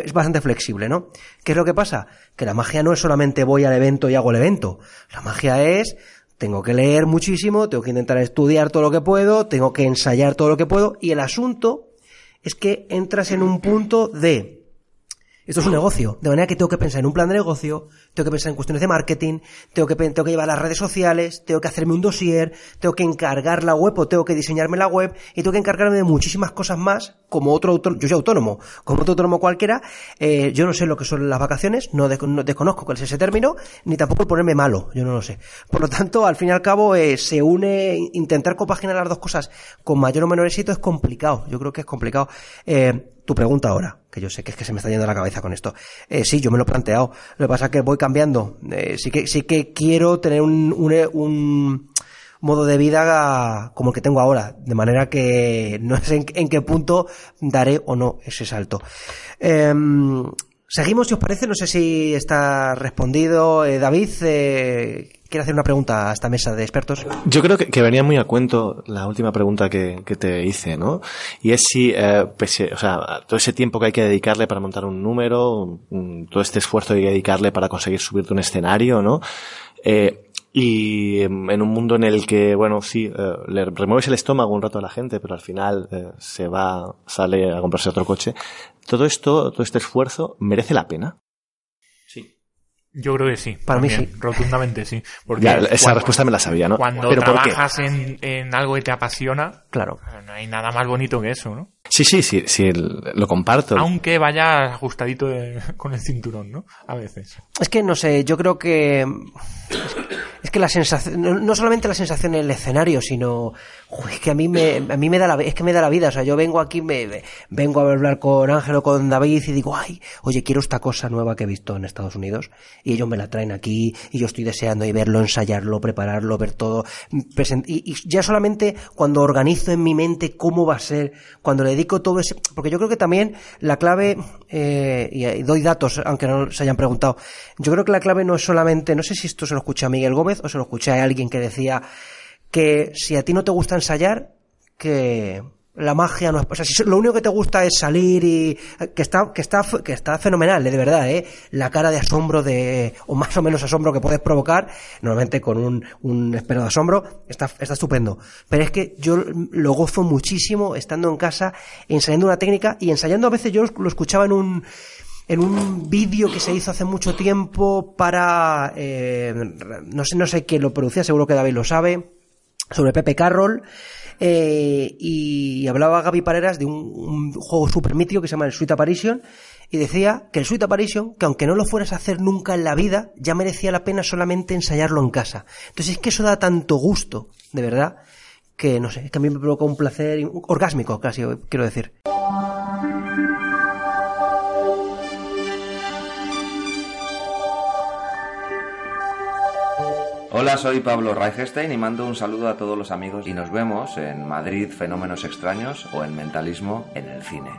S1: es bastante flexible, ¿no? ¿Qué es lo que pasa? Que la magia no es solamente voy al evento y hago el evento. La magia es, tengo que leer muchísimo, tengo que intentar estudiar todo lo que puedo, tengo que ensayar todo lo que puedo, y el asunto es que entras en un punto de, esto es un negocio, de manera que tengo que pensar en un plan de negocio, tengo que pensar en cuestiones de marketing, tengo que, tengo que llevar las redes sociales, tengo que hacerme un dossier, tengo que encargar la web o tengo que diseñarme la web y tengo que encargarme de muchísimas cosas más como otro autónomo, yo soy autónomo, como otro autónomo cualquiera, eh, yo no sé lo que son las vacaciones, no, de- no desconozco cuál es ese término, ni tampoco el ponerme malo, yo no lo sé. Por lo tanto, al fin y al cabo, eh, se une, intentar compaginar las dos cosas con mayor o menor éxito es complicado, yo creo que es complicado. Eh, tu pregunta ahora, que yo sé que es que se me está yendo la cabeza con esto. Eh, sí, yo me lo he planteado. Lo que pasa es que voy cambiando. Eh, sí que sí que quiero tener un, un, modo de vida como el que tengo ahora, de manera que no sé en, en qué punto daré o no ese salto. Em, seguimos, si os parece, no sé si está respondido. Eh, David, eh, quiere hacer una pregunta a esta mesa de expertos.
S10: Yo creo que, venía muy a cuento la última pregunta que, te hice, ¿no? Y es si, eh, o sea, todo ese tiempo que hay que dedicarle para montar un número, todo este esfuerzo que hay que dedicarle para conseguir subirte un escenario, ¿no? Eh, y en un mundo en el que, bueno, sí, eh, le remueves el estómago un rato a la gente, pero al final eh, se va, sale a comprarse otro coche. Todo esto, todo este esfuerzo, ¿merece la pena?
S5: Yo creo que sí.
S10: Para mí sí.
S5: Rotundamente sí. Porque
S10: Ya, esa
S5: cuando-
S10: respuesta me la sabía, ¿no?
S5: Cuando
S10: ¿Pero por qué?
S5: trabajas en, en algo que te apasiona,
S1: claro.
S5: no hay nada más bonito que eso, ¿no?
S10: Sí, sí, sí, sí, el- lo comparto.
S5: Aunque vaya ajustadito de- (laughs) con el cinturón, ¿no? A veces.
S1: Es que no sé, yo creo que que la sensación, no, no solamente la sensación en el escenario, sino es que a mí me, a mí me da la, es que me da la vida, o sea, yo vengo aquí, me, vengo a hablar con Ángel o con David y digo, ay, oye, quiero esta cosa nueva que he visto en Estados Unidos y ellos me la traen aquí y yo estoy deseando y verlo, ensayarlo, prepararlo, ver todo, presen- y, y ya solamente cuando organizo en mi mente cómo va a ser, cuando le dedico todo ese, porque yo creo que también la clave, eh, y, y doy datos, aunque no se hayan preguntado, yo creo que la clave no es solamente, no sé si esto se lo escuché a Miguel Gómez o se lo escuché a alguien que decía que si a ti no te gusta ensayar, que la magia no es, o sea, si lo único que te gusta es salir y que está que está que está fenomenal, de verdad, eh, la cara de asombro de o más o menos asombro que puedes provocar, normalmente con un un espero de asombro, está está estupendo. Pero es que yo lo gozo muchísimo estando en casa ensayando una técnica y ensayando a veces yo lo escuchaba en un en un vídeo que se hizo hace mucho tiempo para eh, no sé no sé quién lo producía, seguro que David lo sabe, sobre Pepe Carroll eh, y hablaba Gaby Pareras de un, juego súper mítico que se llama el Sweet Apparition y decía que el Sweet Apparition, que aunque no lo fueras a hacer nunca en la vida, ya merecía la pena solamente ensayarlo en casa. Entonces es que eso da tanto gusto, de verdad, que no sé, es que a mí me provoca un placer orgásmico, casi quiero decir.
S17: Hola, soy Pablo Reichestein y mando un saludo a todos los amigos y nos vemos en Madrid Fenómenos Extraños o en Mentalismo en el cine.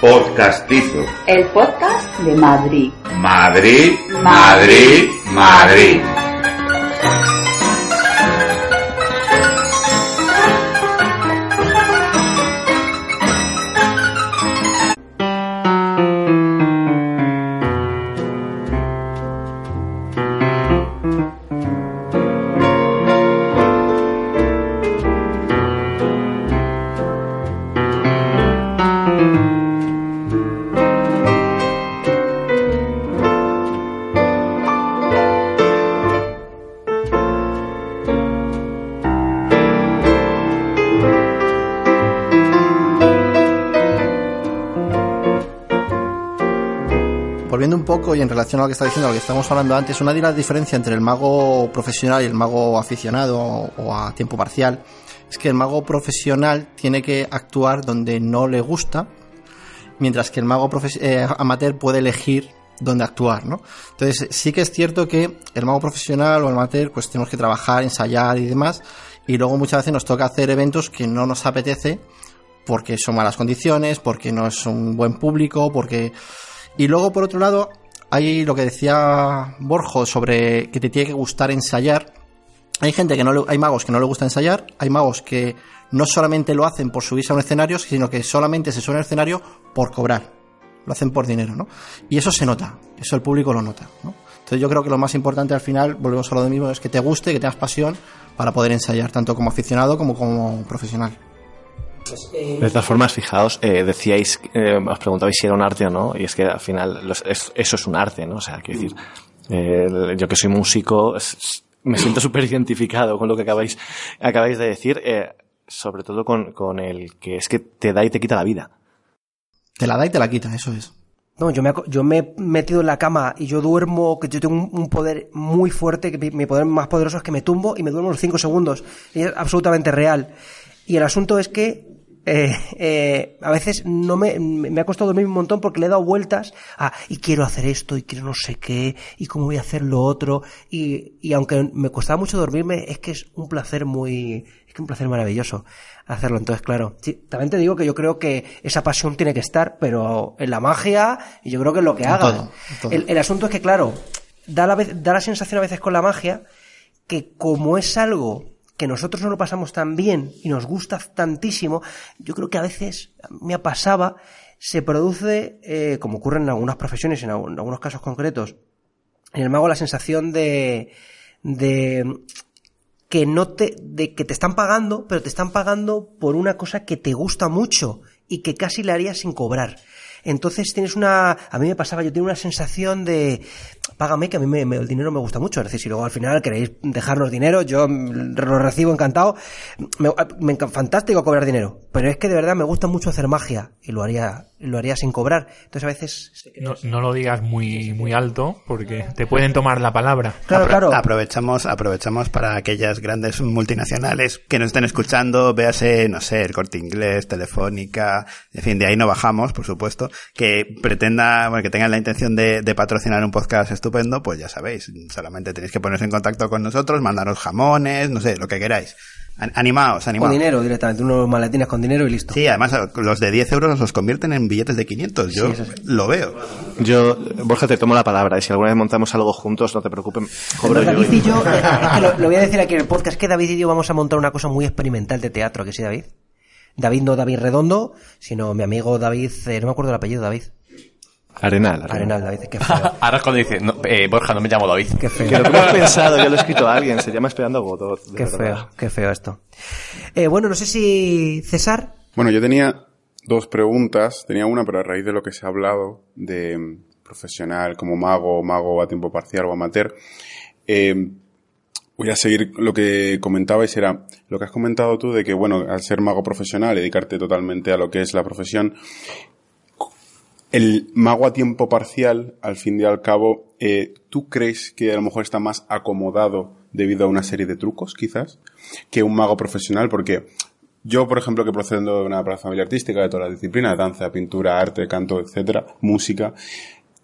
S12: Podcastizo.
S18: El podcast de Madrid.
S12: Madrid, Madrid, Madrid.
S6: Y en relación a lo que está diciendo, lo que estamos hablando antes, una de las diferencias entre el mago profesional y el mago aficionado o a tiempo parcial es que el mago profesional tiene que actuar donde no le gusta, mientras que el mago eh, amateur puede elegir dónde actuar, ¿no? Entonces sí que es cierto que el mago profesional o el amateur pues tenemos que trabajar, ensayar y demás, y luego muchas veces nos toca hacer eventos que no nos apetece porque son malas condiciones, porque no es un buen público, porque... Y luego, por otro lado, hay lo que decía Borjo sobre que te tiene que gustar ensayar. Hay gente que no le- hay magos que no le gusta ensayar, hay magos que no solamente lo hacen por subirse a un escenario, sino que solamente se suben al escenario por cobrar. Lo hacen por dinero, ¿no? Y eso se nota, eso el público lo nota, ¿no? Entonces yo creo que lo más importante al final, volvemos a lo mismo, es que te guste, que tengas pasión para poder ensayar, tanto como aficionado como como profesional.
S10: De todas formas, fijaos, eh, decíais, eh, os preguntabais si era un arte o no, y es que al final los- es- eso es un arte, ¿no? O sea, quiero decir, eh, yo que soy músico, es- es- me siento súper identificado con lo que acabáis, acabáis de decir, eh, sobre todo con, con el que es que te da y te quita la vida.
S6: Te la da y te la quita, eso es.
S1: No, yo me, yo me he metido en la cama y yo duermo, que yo tengo un, un poder muy fuerte, que mi, mi poder más poderoso es que me tumbo y me duermo los 5 segundos. Y es absolutamente real. Y el asunto es que eh, eh, a veces no me, me ha costado dormir un montón porque le he dado vueltas a y quiero hacer esto y quiero no sé qué y cómo voy a hacer lo otro y, y aunque me costaba mucho dormirme es que es un placer muy es que un placer maravilloso hacerlo. Entonces claro sí, también te digo que yo creo que esa pasión tiene que estar pero en la magia y yo creo que en lo que hagas
S6: todo.
S1: el, el asunto es que claro da la, da la sensación a veces con la magia que como es algo que nosotros no lo pasamos tan bien y nos gusta tantísimo, yo creo que a veces me pasaba, se produce, eh, como ocurre en algunas profesiones, en algunos casos concretos, en el mago la sensación de, de que no te, de que te están pagando, pero te están pagando por una cosa que te gusta mucho y que casi la harías sin cobrar. Entonces tienes una, a mí me pasaba, yo tenía una sensación de, págame que a mí me- me- el dinero me gusta mucho. Es decir, si luego al final queréis dejarnos dinero, yo lo recibo encantado. Me, me enca- fantástico cobrar dinero, pero es que de verdad me gusta mucho hacer magia y lo haría, lo haría sin cobrar. Entonces a veces
S5: No, no lo digas muy, muy alto porque te pueden tomar la palabra.
S2: Apro- Aprovechamos, aprovechamos para aquellas grandes multinacionales que nos estén escuchando, véase, no sé, el corte inglés, telefónica, en fin, de ahí no bajamos, por supuesto, que pretenda, bueno, que tengan la intención de, de patrocinar un podcast estupendo, pues ya sabéis, solamente tenéis que poneros en contacto con nosotros, mandaros jamones, no sé, lo que queráis. An- Animaos,
S1: con
S2: animaos.
S1: dinero directamente, unos maletines con dinero y listo.
S2: Sí, además los de 10 euros los convierten en billetes de 500, yo
S1: Sí, eso sí.
S2: lo veo.
S10: Yo, Borja, te tomo la palabra, y si alguna vez montamos algo juntos, no te preocupes, cobro yo.
S1: David y yo, eh, (laughs) es que lo, lo voy a decir aquí en el podcast, que David y yo vamos a montar una cosa muy experimental de teatro, que sí, David. David no David Redondo, sino mi amigo David, eh, no me acuerdo el apellido, David.
S10: Arenal,
S1: Arenal, David, qué feo. (laughs)
S4: Ahora es cuando dice, no, eh, Borja, no me llamo David.
S1: Qué feo.
S10: Que lo que hemos pensado, yo lo he escrito a alguien, se llama Esperando a Godot.
S1: Qué
S10: verdad.
S1: feo, qué feo esto. Eh, bueno, no sé si César.
S7: Bueno, yo tenía dos preguntas. Tenía una, pero a raíz de lo que se ha hablado de mm, profesional como mago, mago a tiempo parcial o amateur, eh, voy a seguir lo que comentabais. Era lo que has comentado tú de que, bueno, al ser mago profesional, dedicarte totalmente a lo que es la profesión, el mago a tiempo parcial, al fin y al cabo, eh, ¿tú crees que a lo mejor está más acomodado debido a una serie de trucos, quizás, que un mago profesional? Porque yo, por ejemplo, que procedo de una familia artística, de todas las disciplinas, danza, pintura, arte, canto, etcétera, música,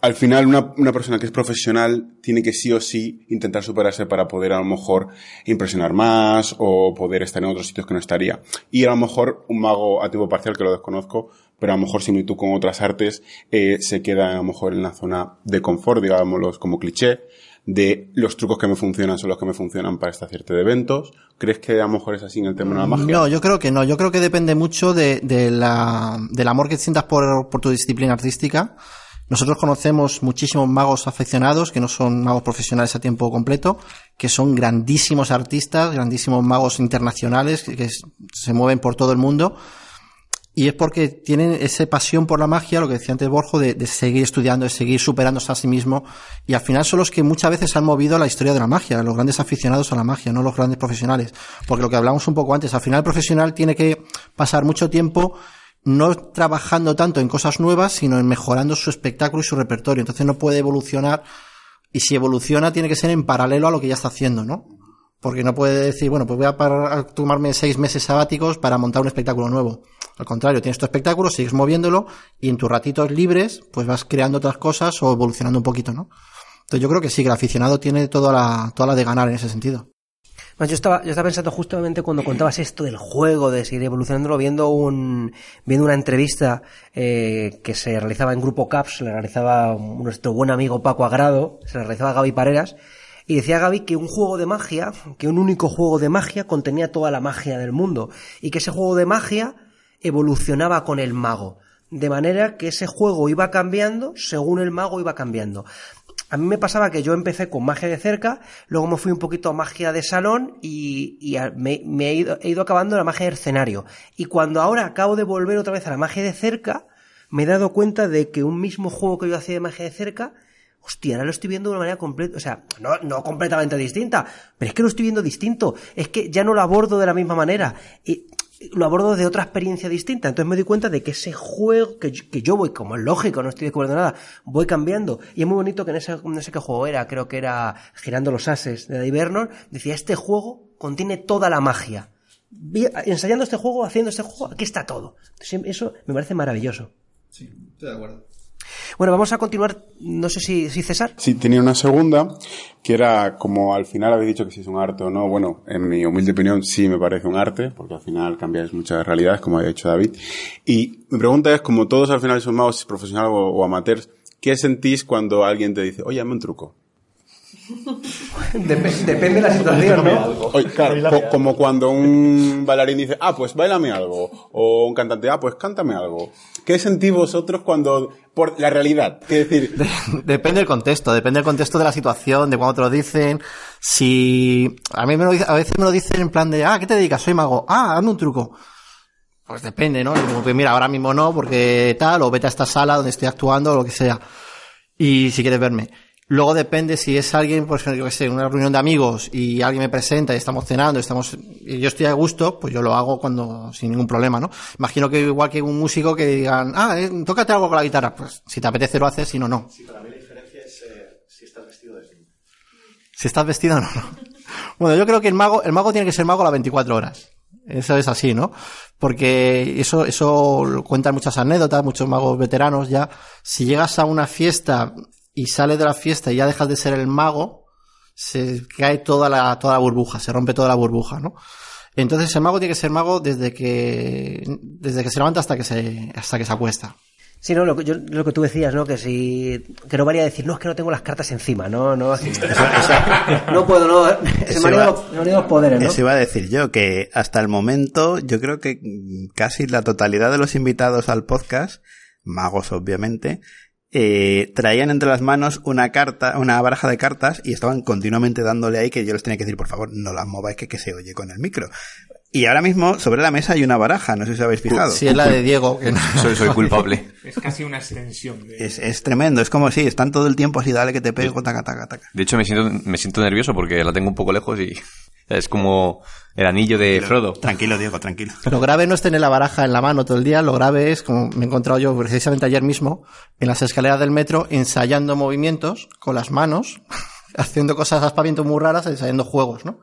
S7: al final una, una persona que es profesional tiene que sí o sí intentar superarse para poder a lo mejor impresionar más o poder estar en otros sitios que no estaría. Y a lo mejor un mago a tiempo parcial, que lo desconozco, pero a lo mejor similitud con otras artes eh, se queda a lo mejor en la zona de confort, digámoslo como cliché, de los trucos que me funcionan son los que me funcionan para esta cierta de eventos. ¿Crees que a lo mejor es así en el tema de la magia?
S6: No, yo creo que no. Yo creo que depende mucho de, la, del amor que sientas por, por tu disciplina artística. Nosotros conocemos muchísimos magos aficionados, que no son magos profesionales a tiempo completo, que son grandísimos artistas, grandísimos magos internacionales, que, se mueven por todo el mundo. Y es porque tienen esa pasión por la magia, lo que decía antes Borjo, de, de seguir estudiando, de seguir superándose a sí mismo. Y al final son los que muchas veces han movido la historia de la magia, los grandes aficionados a la magia, no los grandes profesionales. Porque lo que hablamos un poco antes, al final el profesional tiene que pasar mucho tiempo no trabajando tanto en cosas nuevas, sino en mejorando su espectáculo y su repertorio. Entonces no puede evolucionar, y si evoluciona tiene que ser en paralelo a lo que ya está haciendo, ¿no? Porque no puede decir, bueno, pues voy a, parar, a tomarme seis meses sabáticos para montar un espectáculo nuevo. Al contrario, tienes tu espectáculo, sigues moviéndolo y en tus ratitos libres, pues vas creando otras cosas o evolucionando un poquito, ¿no? Entonces yo creo que sí, que el aficionado tiene toda la, toda la de ganar en ese sentido.
S1: Yo estaba, yo estaba pensando justamente cuando contabas esto del juego, de seguir evolucionándolo, viendo un, viendo una entrevista eh, que se realizaba en Grupo Caps, la realizaba nuestro buen amigo Paco Agrado, se la realizaba Gaby Pareras, y decía Gaby que un juego de magia, que un único juego de magia contenía toda la magia del mundo, y que ese juego de magia evolucionaba con el mago. De manera que ese juego iba cambiando según el mago iba cambiando a mí me pasaba que yo empecé con magia de cerca, luego me fui un poquito a magia de salón y, me, he, ido, acabando la magia de escenario. Y cuando ahora acabo de volver otra vez a la magia de cerca, me he dado cuenta de que un mismo juego que yo hacía de magia de cerca, hostia, ahora lo estoy viendo de una manera completa, o sea, no, completamente distinta, pero es que lo estoy viendo distinto, es que ya no lo abordo de la misma manera. Lo abordo de otra experiencia distinta. Entonces me doy cuenta de que ese juego, que que yo voy, como es lógico, no estoy descubriendo nada, voy cambiando. Y es muy bonito que en ese, no sé qué juego era, creo que era Girando los Ases de Dave Vernon, decía, este juego contiene toda la magia. Ensayando este juego, haciendo este juego, aquí está todo. Entonces, eso me parece maravilloso.
S6: Sí, estoy de acuerdo.
S1: Bueno, vamos a continuar, no sé si, si César.
S7: Sí, tenía una segunda, que era como al final habéis dicho que si es un arte o no. Bueno, en mi humilde opinión sí me parece un arte, porque al final cambiáis muchas realidades, como ha dicho David. Y mi pregunta es, como todos al final son magos profesionales o, amateurs, ¿qué sentís cuando alguien te dice, oye, dame un truco?
S1: Dep depende de la situación, ¿no?
S7: Oye, claro, co como cuando un bailarín dice, ah, pues bailame algo. O un cantante, ah, pues cántame algo. ¿Qué sentís vosotros cuando, por la realidad? ¿Qué decir? (laughs)
S6: De depende del contexto, depende del contexto de la situación, de cuando te lo dicen. Si, a mí me lo, a veces me lo dicen en plan de, ah, ¿qué te dedicas? Soy mago. Ah, hazme un truco. Pues depende, ¿no? Como que mira, ahora mismo no, porque tal, o vete a esta sala donde estoy actuando, o lo que sea. Y si quieres verme. Luego depende si es alguien, pues yo que sé, una reunión de amigos y alguien me presenta y estamos cenando, estamos, y yo estoy a gusto, pues yo lo hago cuando, sin ningún problema, ¿no? Imagino que igual que un músico que digan, ah, eh, tócate algo con la guitarra, pues si te apetece lo haces, si no, no.
S10: Sí, para mí la diferencia es eh, si estás vestido de.
S6: Si estás vestido, no, no. (laughs) Bueno, yo creo que el mago, el mago tiene que ser mago a las 24 horas. Eso es así, ¿no? Porque eso, eso cuentan muchas anécdotas, muchos magos veteranos ya. Si llegas a una fiesta y sales de la fiesta y ya dejas de ser el mago, se cae toda la, toda la burbuja, se rompe toda la burbuja, ¿no? Entonces el mago tiene que ser mago desde que, desde que se levanta hasta que se, hasta que se acuesta.
S1: Sí, no, lo que, yo, lo que tú decías, ¿no? Que si, que no valía decir, no, es que no tengo las cartas encima, no, no, eso, eso, (laughs) no puedo, no, se me han ido los poderes, ¿no?
S2: Eso iba a decir yo, que hasta el momento, yo creo que casi la totalidad de los invitados al podcast, magos obviamente, eh, traían entre las manos una carta, una baraja de cartas y estaban continuamente dándole ahí que yo les tenía que decir, por favor, no las mováis que, que se oye con el micro. Y ahora mismo sobre la mesa hay una baraja, no sé si os habéis fijado.
S6: Sí, es la de Diego. Que no...
S4: soy, soy culpable. (laughs)
S5: Es casi una extensión. De...
S2: Es, es, tremendo, es como si están todo el tiempo así, dale que te pego, taca, taca, taca.
S4: De hecho, me siento, me siento nervioso porque la tengo un poco lejos y es como el anillo de Frodo.
S2: Tranquilo, Diego, tranquilo.
S6: Lo grave no es tener la baraja en la mano todo el día, lo grave es, como me he encontrado yo precisamente ayer mismo, en las escaleras del metro, ensayando movimientos con las manos, (laughs) haciendo cosas aspavientos muy raras, ensayando juegos, ¿no?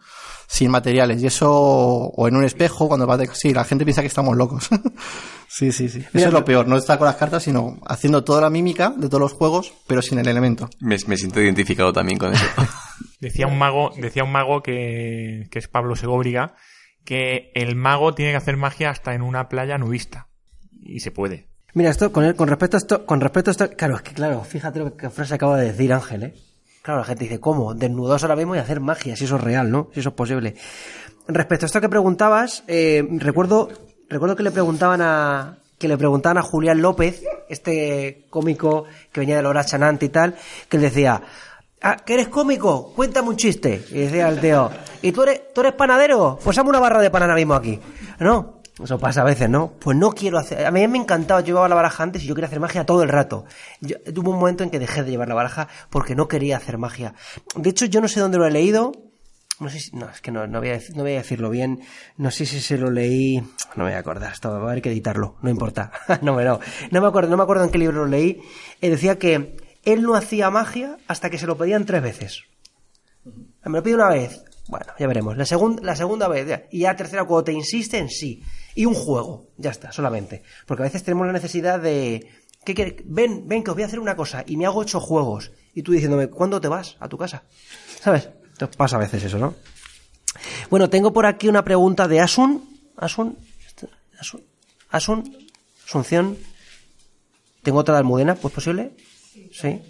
S6: sin materiales. Y eso, o en un espejo, cuando va de... Sí, la gente piensa que estamos locos. (laughs) sí, sí, sí. Eso Mira, es lo peor, no estar con las cartas, sino haciendo toda la mímica de todos los juegos, pero sin el elemento.
S4: Me, me siento identificado también con eso. (laughs)
S5: decía un mago, decía un mago que, es Pablo Segóbriga, que el mago tiene que hacer magia hasta en una playa nudista. Y se puede.
S1: Mira, esto con, con respecto a esto, con respecto a esto, claro, es que claro, fíjate lo que frase acaba de decir Ángel, ¿eh? Claro, la gente dice, ¿cómo? Desnudaos ahora mismo y hacer magia, si eso es real, ¿no? Si eso es posible. Respecto a esto que preguntabas, eh, recuerdo, recuerdo que le preguntaban a, que le preguntaban a Julián López, este cómico que venía de Lora Chanante y tal, que le decía, ah, ¿que eres cómico? Cuéntame un chiste. Y decía el tío, ¿y tú eres, panadero? Pues hazme una barra de pan ahora mismo aquí. ¿No? Eso pasa a veces, ¿no? Pues no quiero hacer. A mí me encantaba, yo llevaba la baraja antes y yo quería hacer magia todo el rato. Tuve un momento en que dejé de llevar la baraja porque no quería hacer magia. De hecho, yo no sé dónde lo he leído. No sé si, no, es que no, no, voy a, decirlo bien. No sé si se lo leí. No me voy a acordar, va a haber que editarlo, no importa. (laughs) no, me- no, no me acuerdo, no me acuerdo en qué libro lo leí. Eh, decía que él no hacía magia hasta que se lo pedían tres veces. Me lo pide una vez. Bueno, ya veremos. La, segun- la segunda vez. ya. Y ya la tercera, cuando te insisten, sí. Y un juego. Ya está, solamente. Porque a veces tenemos la necesidad de... ¿qué quieres? Ven, ven, que os voy a hacer una cosa. Y me hago ocho juegos. Y tú diciéndome, ¿cuándo te vas a tu casa? ¿Sabes? Entonces pasa a veces eso, ¿no? Bueno, tengo por aquí una pregunta de Asun. Asun. Asun. Asun. Asunción. ¿Tengo otra de Almudena? ¿Pues posible? Sí.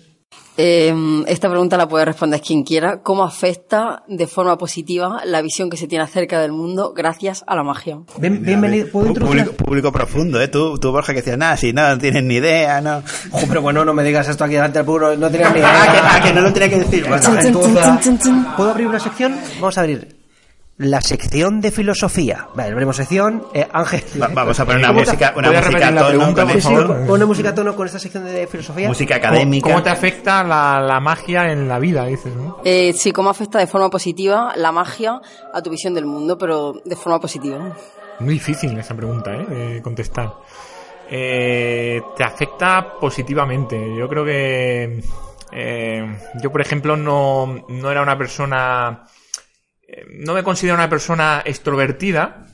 S15: Eh, esta pregunta la puede responder quien quiera. ¿Cómo afecta de forma positiva la visión que se tiene acerca del mundo gracias a la magia?
S1: Bien- bienvenido. ¿Puedo introducir?
S2: Público, público profundo, ¿eh? Tú, tú, Borja, que decías, nada, si no, no tienes ni idea, ¿no?
S1: Ojo, pero bueno, no me digas esto aquí delante del público, no tenías ni idea.
S2: Ah, que, ah, que no lo tenía que decir. Bueno,
S1: entonces, ¿Puedo abrir una sección? Vamos a abrir la sección de filosofía. Vale, abrimos sección. Eh, Ángel.
S2: Va- vamos a poner una
S1: ¿Cómo te-
S2: música, una
S5: ¿Puedes
S2: música a tono
S5: pregunta,
S2: con
S1: Sí, sí, una música a tono con esta sección de filosofía.
S2: Música
S5: ¿Cómo,
S2: académica.
S5: cómo te afecta la, la magia en la vida, dices, no?
S15: Eh, sí, ¿cómo afecta de forma positiva la magia a tu visión del mundo, pero de forma positiva?
S5: Muy difícil esa pregunta, ¿eh? De contestar. Eh, te afecta positivamente. Yo creo que. eh, yo, por ejemplo, no, no era una persona. No me considero una persona extrovertida.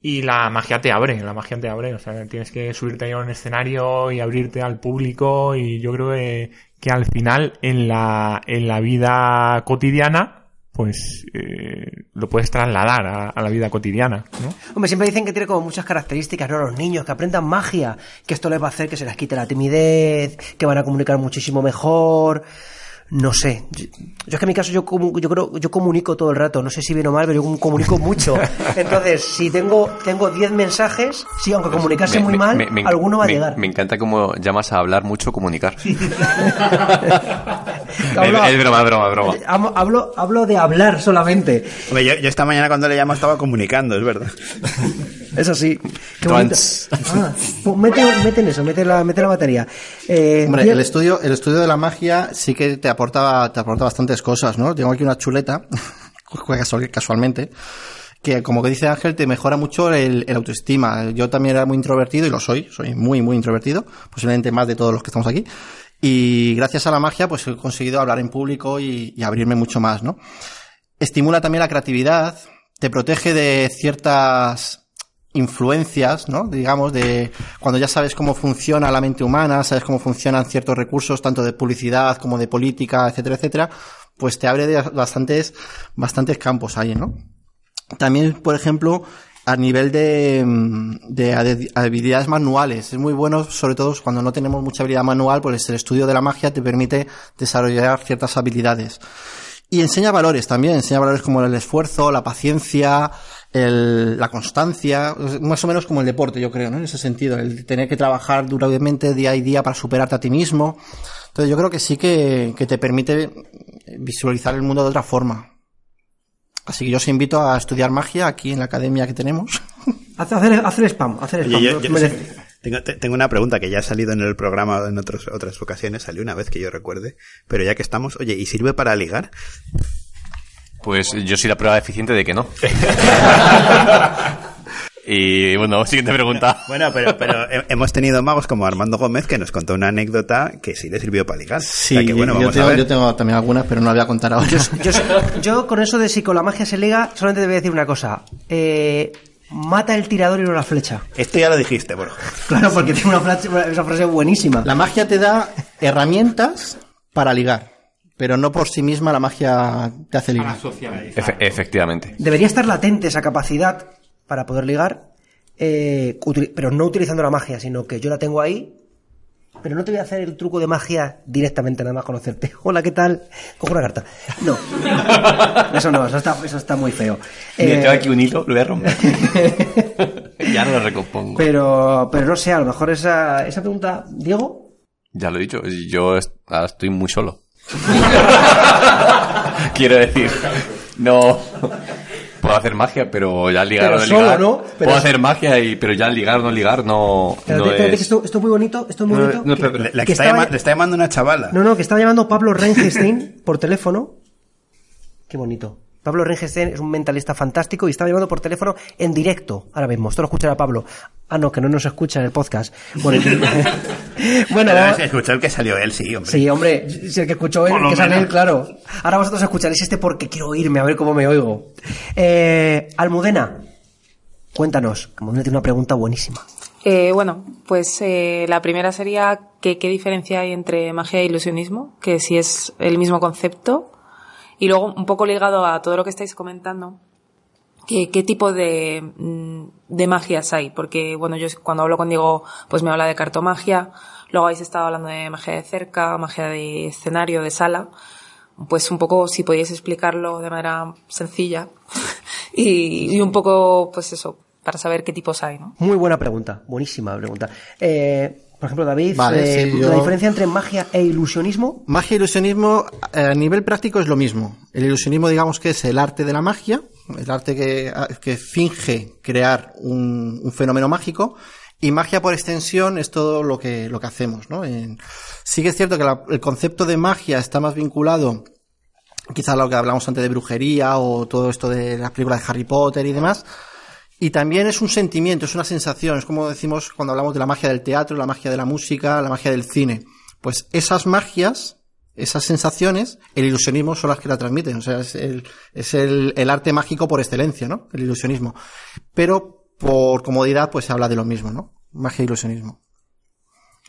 S5: Y la magia te abre, la magia te abre. O sea, tienes que subirte a un escenario y abrirte al público. Y yo creo que, que al final, en la, en la vida cotidiana, pues eh, lo puedes trasladar a, a la vida cotidiana, ¿no?
S1: Hombre, siempre dicen que tiene como muchas características, ¿no? Los niños que aprendan magia, que esto les va a hacer que se les quite la timidez, que van a comunicar muchísimo mejor. No sé. Yo, yo es que en mi caso yo, comu- yo creo yo comunico todo el rato. No sé si bien o mal, pero yo comunico mucho. (laughs) Entonces, si tengo tengo 10 mensajes, sí, aunque comunicase
S4: Me-
S1: muy
S4: me-
S1: mal,
S4: me- me-
S1: alguno va a
S4: me-
S1: llegar.
S4: Me encanta cómo llamas a hablar mucho comunicar. (laughs) (laughs) es,
S1: Hablo-
S4: es broma, es broma, es broma.
S1: Hablo, hablo, de hablar solamente.
S2: Hombre, yo, yo esta mañana cuando le llamo estaba comunicando, es verdad.
S1: Eso sí. Qué bonito.
S4: Trans.
S1: Ah, pues mete, mete en eso, mete la, mete la batería. Eh,
S6: Hombre, el estudio, el estudio de la magia sí que te aporta, te aporta bastantes cosas, ¿no? Tengo aquí una chuleta, (laughs) casual- casualmente, que como que dice Ángel, te mejora mucho el, autoestima. Yo también era muy introvertido y lo soy, soy muy, muy introvertido, posiblemente más de todos los que estamos aquí. Y gracias a la magia, pues he conseguido hablar en público y abrirme mucho más, ¿no? Estimula también la creatividad, te protege de ciertas influencias, ¿no? Digamos, de cuando ya sabes cómo funciona la mente humana, sabes cómo funcionan ciertos recursos, tanto de publicidad como de política, etcétera, etcétera, pues te abre de bastantes, bastantes campos ahí, ¿no? También, por ejemplo, a nivel de, de ade- habilidades manuales. Es muy bueno, sobre todo cuando no tenemos mucha habilidad manual, pues el estudio de la magia te permite desarrollar ciertas habilidades. Y enseña valores también, enseña valores como el esfuerzo, la paciencia, el- la constancia, más o menos como el deporte, yo creo, ¿no? En ese sentido, el tener que trabajar duramente día a día para superarte a ti mismo. Entonces yo creo que sí que, que te permite visualizar el mundo de otra forma. Así que yo os invito a estudiar magia aquí en la academia que tenemos.
S1: Hacer, hacer, hacer spam, hacer spam.
S2: yo- yo- tengo, te- tengo una pregunta que ya ha salido en el programa en otros, otras ocasiones, salió una vez que yo recuerde, pero ya que estamos, oye, ¿y sirve para ligar?
S4: Pues yo soy la prueba eficiente de que no. (laughs) y bueno, siguiente pregunta.
S2: Bueno, pero, pero he- hemos tenido magos como Armando Gómez que nos contó una anécdota que sí le sirvió para ligar.
S6: Sí,
S2: O sea que, bueno,
S6: yo,
S2: vamos
S6: tengo,
S2: a ver.
S6: yo tengo también algunas, pero no las voy a contar ahora.
S1: Yo, yo, yo con eso de si con la magia se liga, solamente te voy a decir una cosa. Eh, mata el tirador y no la flecha.
S2: Esto ya lo dijiste, Borja. (laughs)
S1: Claro, porque tiene una frase, esa frase buenísima.
S6: La magia te da herramientas para ligar, pero no por sí misma la magia te hace ligar.
S4: Efe- efectivamente.
S1: Debería estar latente esa capacidad para poder ligar, eh, pero no utilizando la magia, sino que yo la tengo ahí, pero no te voy a hacer el truco de magia directamente, nada más conocerte. (laughs) Hola, ¿qué tal? Cojo una carta. No. (laughs) Eso no, eso está, eso está muy feo.
S4: Mira,
S1: Eh,
S4: tengo aquí un hilo, lo voy a romper. (laughs) ya no lo recompongo.
S1: pero, pero no sé, a lo mejor esa, esa pregunta, Diego,
S4: Ya lo he dicho, yo ahora estoy muy solo. Quiero decir, no puedo hacer magia, pero ya ligar
S1: Pero
S4: o no
S1: solo,
S4: ligar.
S1: ¿no? Pero
S4: puedo
S1: es-
S4: hacer magia y pero ya ligar o no ligar no,
S1: Pero
S4: no
S1: te-
S4: es.
S1: esto, esto es muy bonito, esto es muy bonito.
S2: No,
S1: que-
S2: pero le, la
S1: que
S2: que está
S1: estaba-
S2: llama- le está llamando una chavala.
S1: No, no, que estaba llamando Pablo Reinstein por teléfono. Qué bonito. Pablo Reinstein es un mentalista fantástico y estaba llamando por teléfono en directo. Ahora mismo, esto lo escuchará Pablo. Ah, no, que no nos escucha en el podcast. Bueno, (laughs) bueno vamos-
S2: escuchó el que salió él, sí, hombre.
S1: sí, hombre, si el que escuchó él,
S2: lo
S1: que sale
S2: menos.
S1: él, claro. Ahora vosotros escucharéis este porque quiero oírme, a ver cómo me oigo. Eh, Almudena, cuéntanos. Almudena tiene una pregunta buenísima.
S19: Eh, bueno, pues eh, la primera sería que qué diferencia hay entre magia e ilusionismo, que si es el mismo concepto, y luego un poco ligado a todo lo que estáis comentando, que, qué tipo de, mm, de magias hay, porque bueno, yo cuando hablo con Diego, pues me habla de cartomagia, luego habéis estado hablando de magia de cerca, magia de escenario, de sala, pues un poco si podíais explicarlo de manera sencilla (laughs) y, y un poco, pues eso, para saber qué tipos hay, ¿no?
S1: Muy buena pregunta, buenísima pregunta. Eh, por ejemplo, David,
S6: Vale,
S1: eh,
S6: sí,
S1: la diferencia entre magia e ilusionismo.
S6: Magia e ilusionismo a nivel práctico es lo mismo. El ilusionismo digamos que es el arte de la magia, el arte que, que finge crear un, un fenómeno mágico y magia por extensión es todo lo que, lo que hacemos. ¿no? En- sí que es cierto que la- el concepto de magia está más vinculado quizá a lo que hablamos antes de brujería o todo esto de las películas de Harry Potter y demás. Y también es un sentimiento, es una sensación, es como decimos cuando hablamos de la magia del teatro, la magia de la música, la magia del cine. Pues esas magias, esas sensaciones, el ilusionismo son las que la transmiten. O sea, es el, es el, arte mágico por excelencia, ¿no? El ilusionismo. Pero por comodidad, pues se habla de lo mismo, ¿no? Magia e ilusionismo.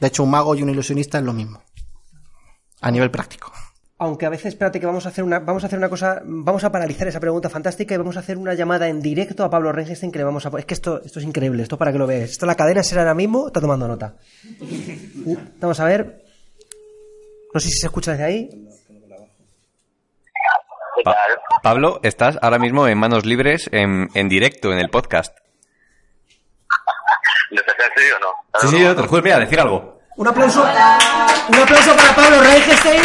S6: De hecho, un mago y un ilusionista es lo mismo. A nivel práctico.
S1: Aunque a veces, espérate que vamos a hacer una, vamos a hacer una cosa, vamos a paralizar esa pregunta fantástica y vamos a hacer una llamada en directo a Pablo Reinstein que le vamos a es que esto, esto es increíble, esto para que lo veas. Esto la cadena será ahora mismo, está tomando nota. (laughs) Vamos a ver. No sé si se escucha desde ahí.
S4: Pa- Pablo, estás ahora mismo en manos libres en, en directo en el podcast.
S20: ¿Lo estás en serio o no?
S4: Sí, sí, yo te lo juro, mira, decir algo.
S1: Un aplauso. Un aplauso para Pablo Reinstein.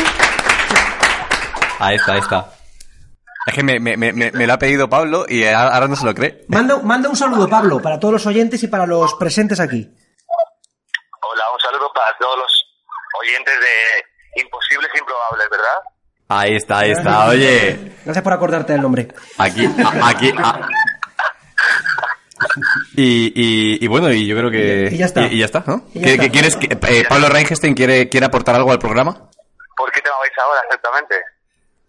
S4: Ahí está, ahí está. Es que me, me, me, me- me lo ha pedido Pablo y ahora no se lo cree.
S1: Manda, manda un saludo, Pablo, para todos los oyentes y para los presentes aquí.
S20: Hola, un saludo para todos los oyentes de Imposibles e Improbables, ¿verdad?
S4: Ahí está, ahí está. Oye,
S1: Gracias por acordarte del nombre.
S4: aquí, a- aquí. a- Y, y, y bueno, y yo creo que.
S1: Y ya está.
S4: Y, y ya está, ¿no?
S1: Ya
S4: ¿Qué-
S1: está.
S4: qué quieres que- eh, Pablo Reinstein quiere, quiere aportar algo al programa?
S20: ¿Por qué tema vais ahora exactamente?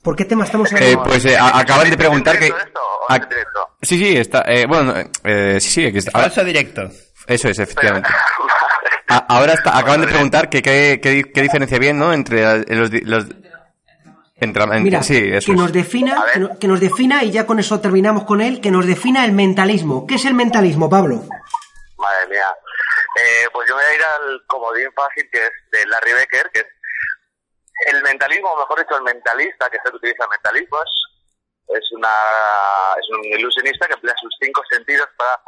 S1: ¿Por qué tema estamos
S4: Eh,
S1: hablando?
S4: pues eh, a- acaban de preguntar que.
S20: ¿O en directo?
S4: Sí, sí, está. Eh, bueno, eh, sí, sí, aquí está.
S2: Falso directo.
S4: Eso es, efectivamente. (laughs) A- ahora está, acaban de preguntar que qué, qué, di- qué diferencia bien, ¿no? Entre eh, los. entre, en-
S1: Mira,
S4: sí, eso
S1: que nos defina, que, no- que nos defina y ya con eso terminamos con él, que nos defina el mentalismo. ¿Qué es el mentalismo, Pablo?
S20: Madre mía. Eh, pues yo me voy a ir al comodín fácil que es de Larry Becker, que es el mentalismo, o mejor dicho, el mentalista, que es el que utiliza el mentalismo, es, es, una, es un ilusionista que emplea sus cinco sentidos para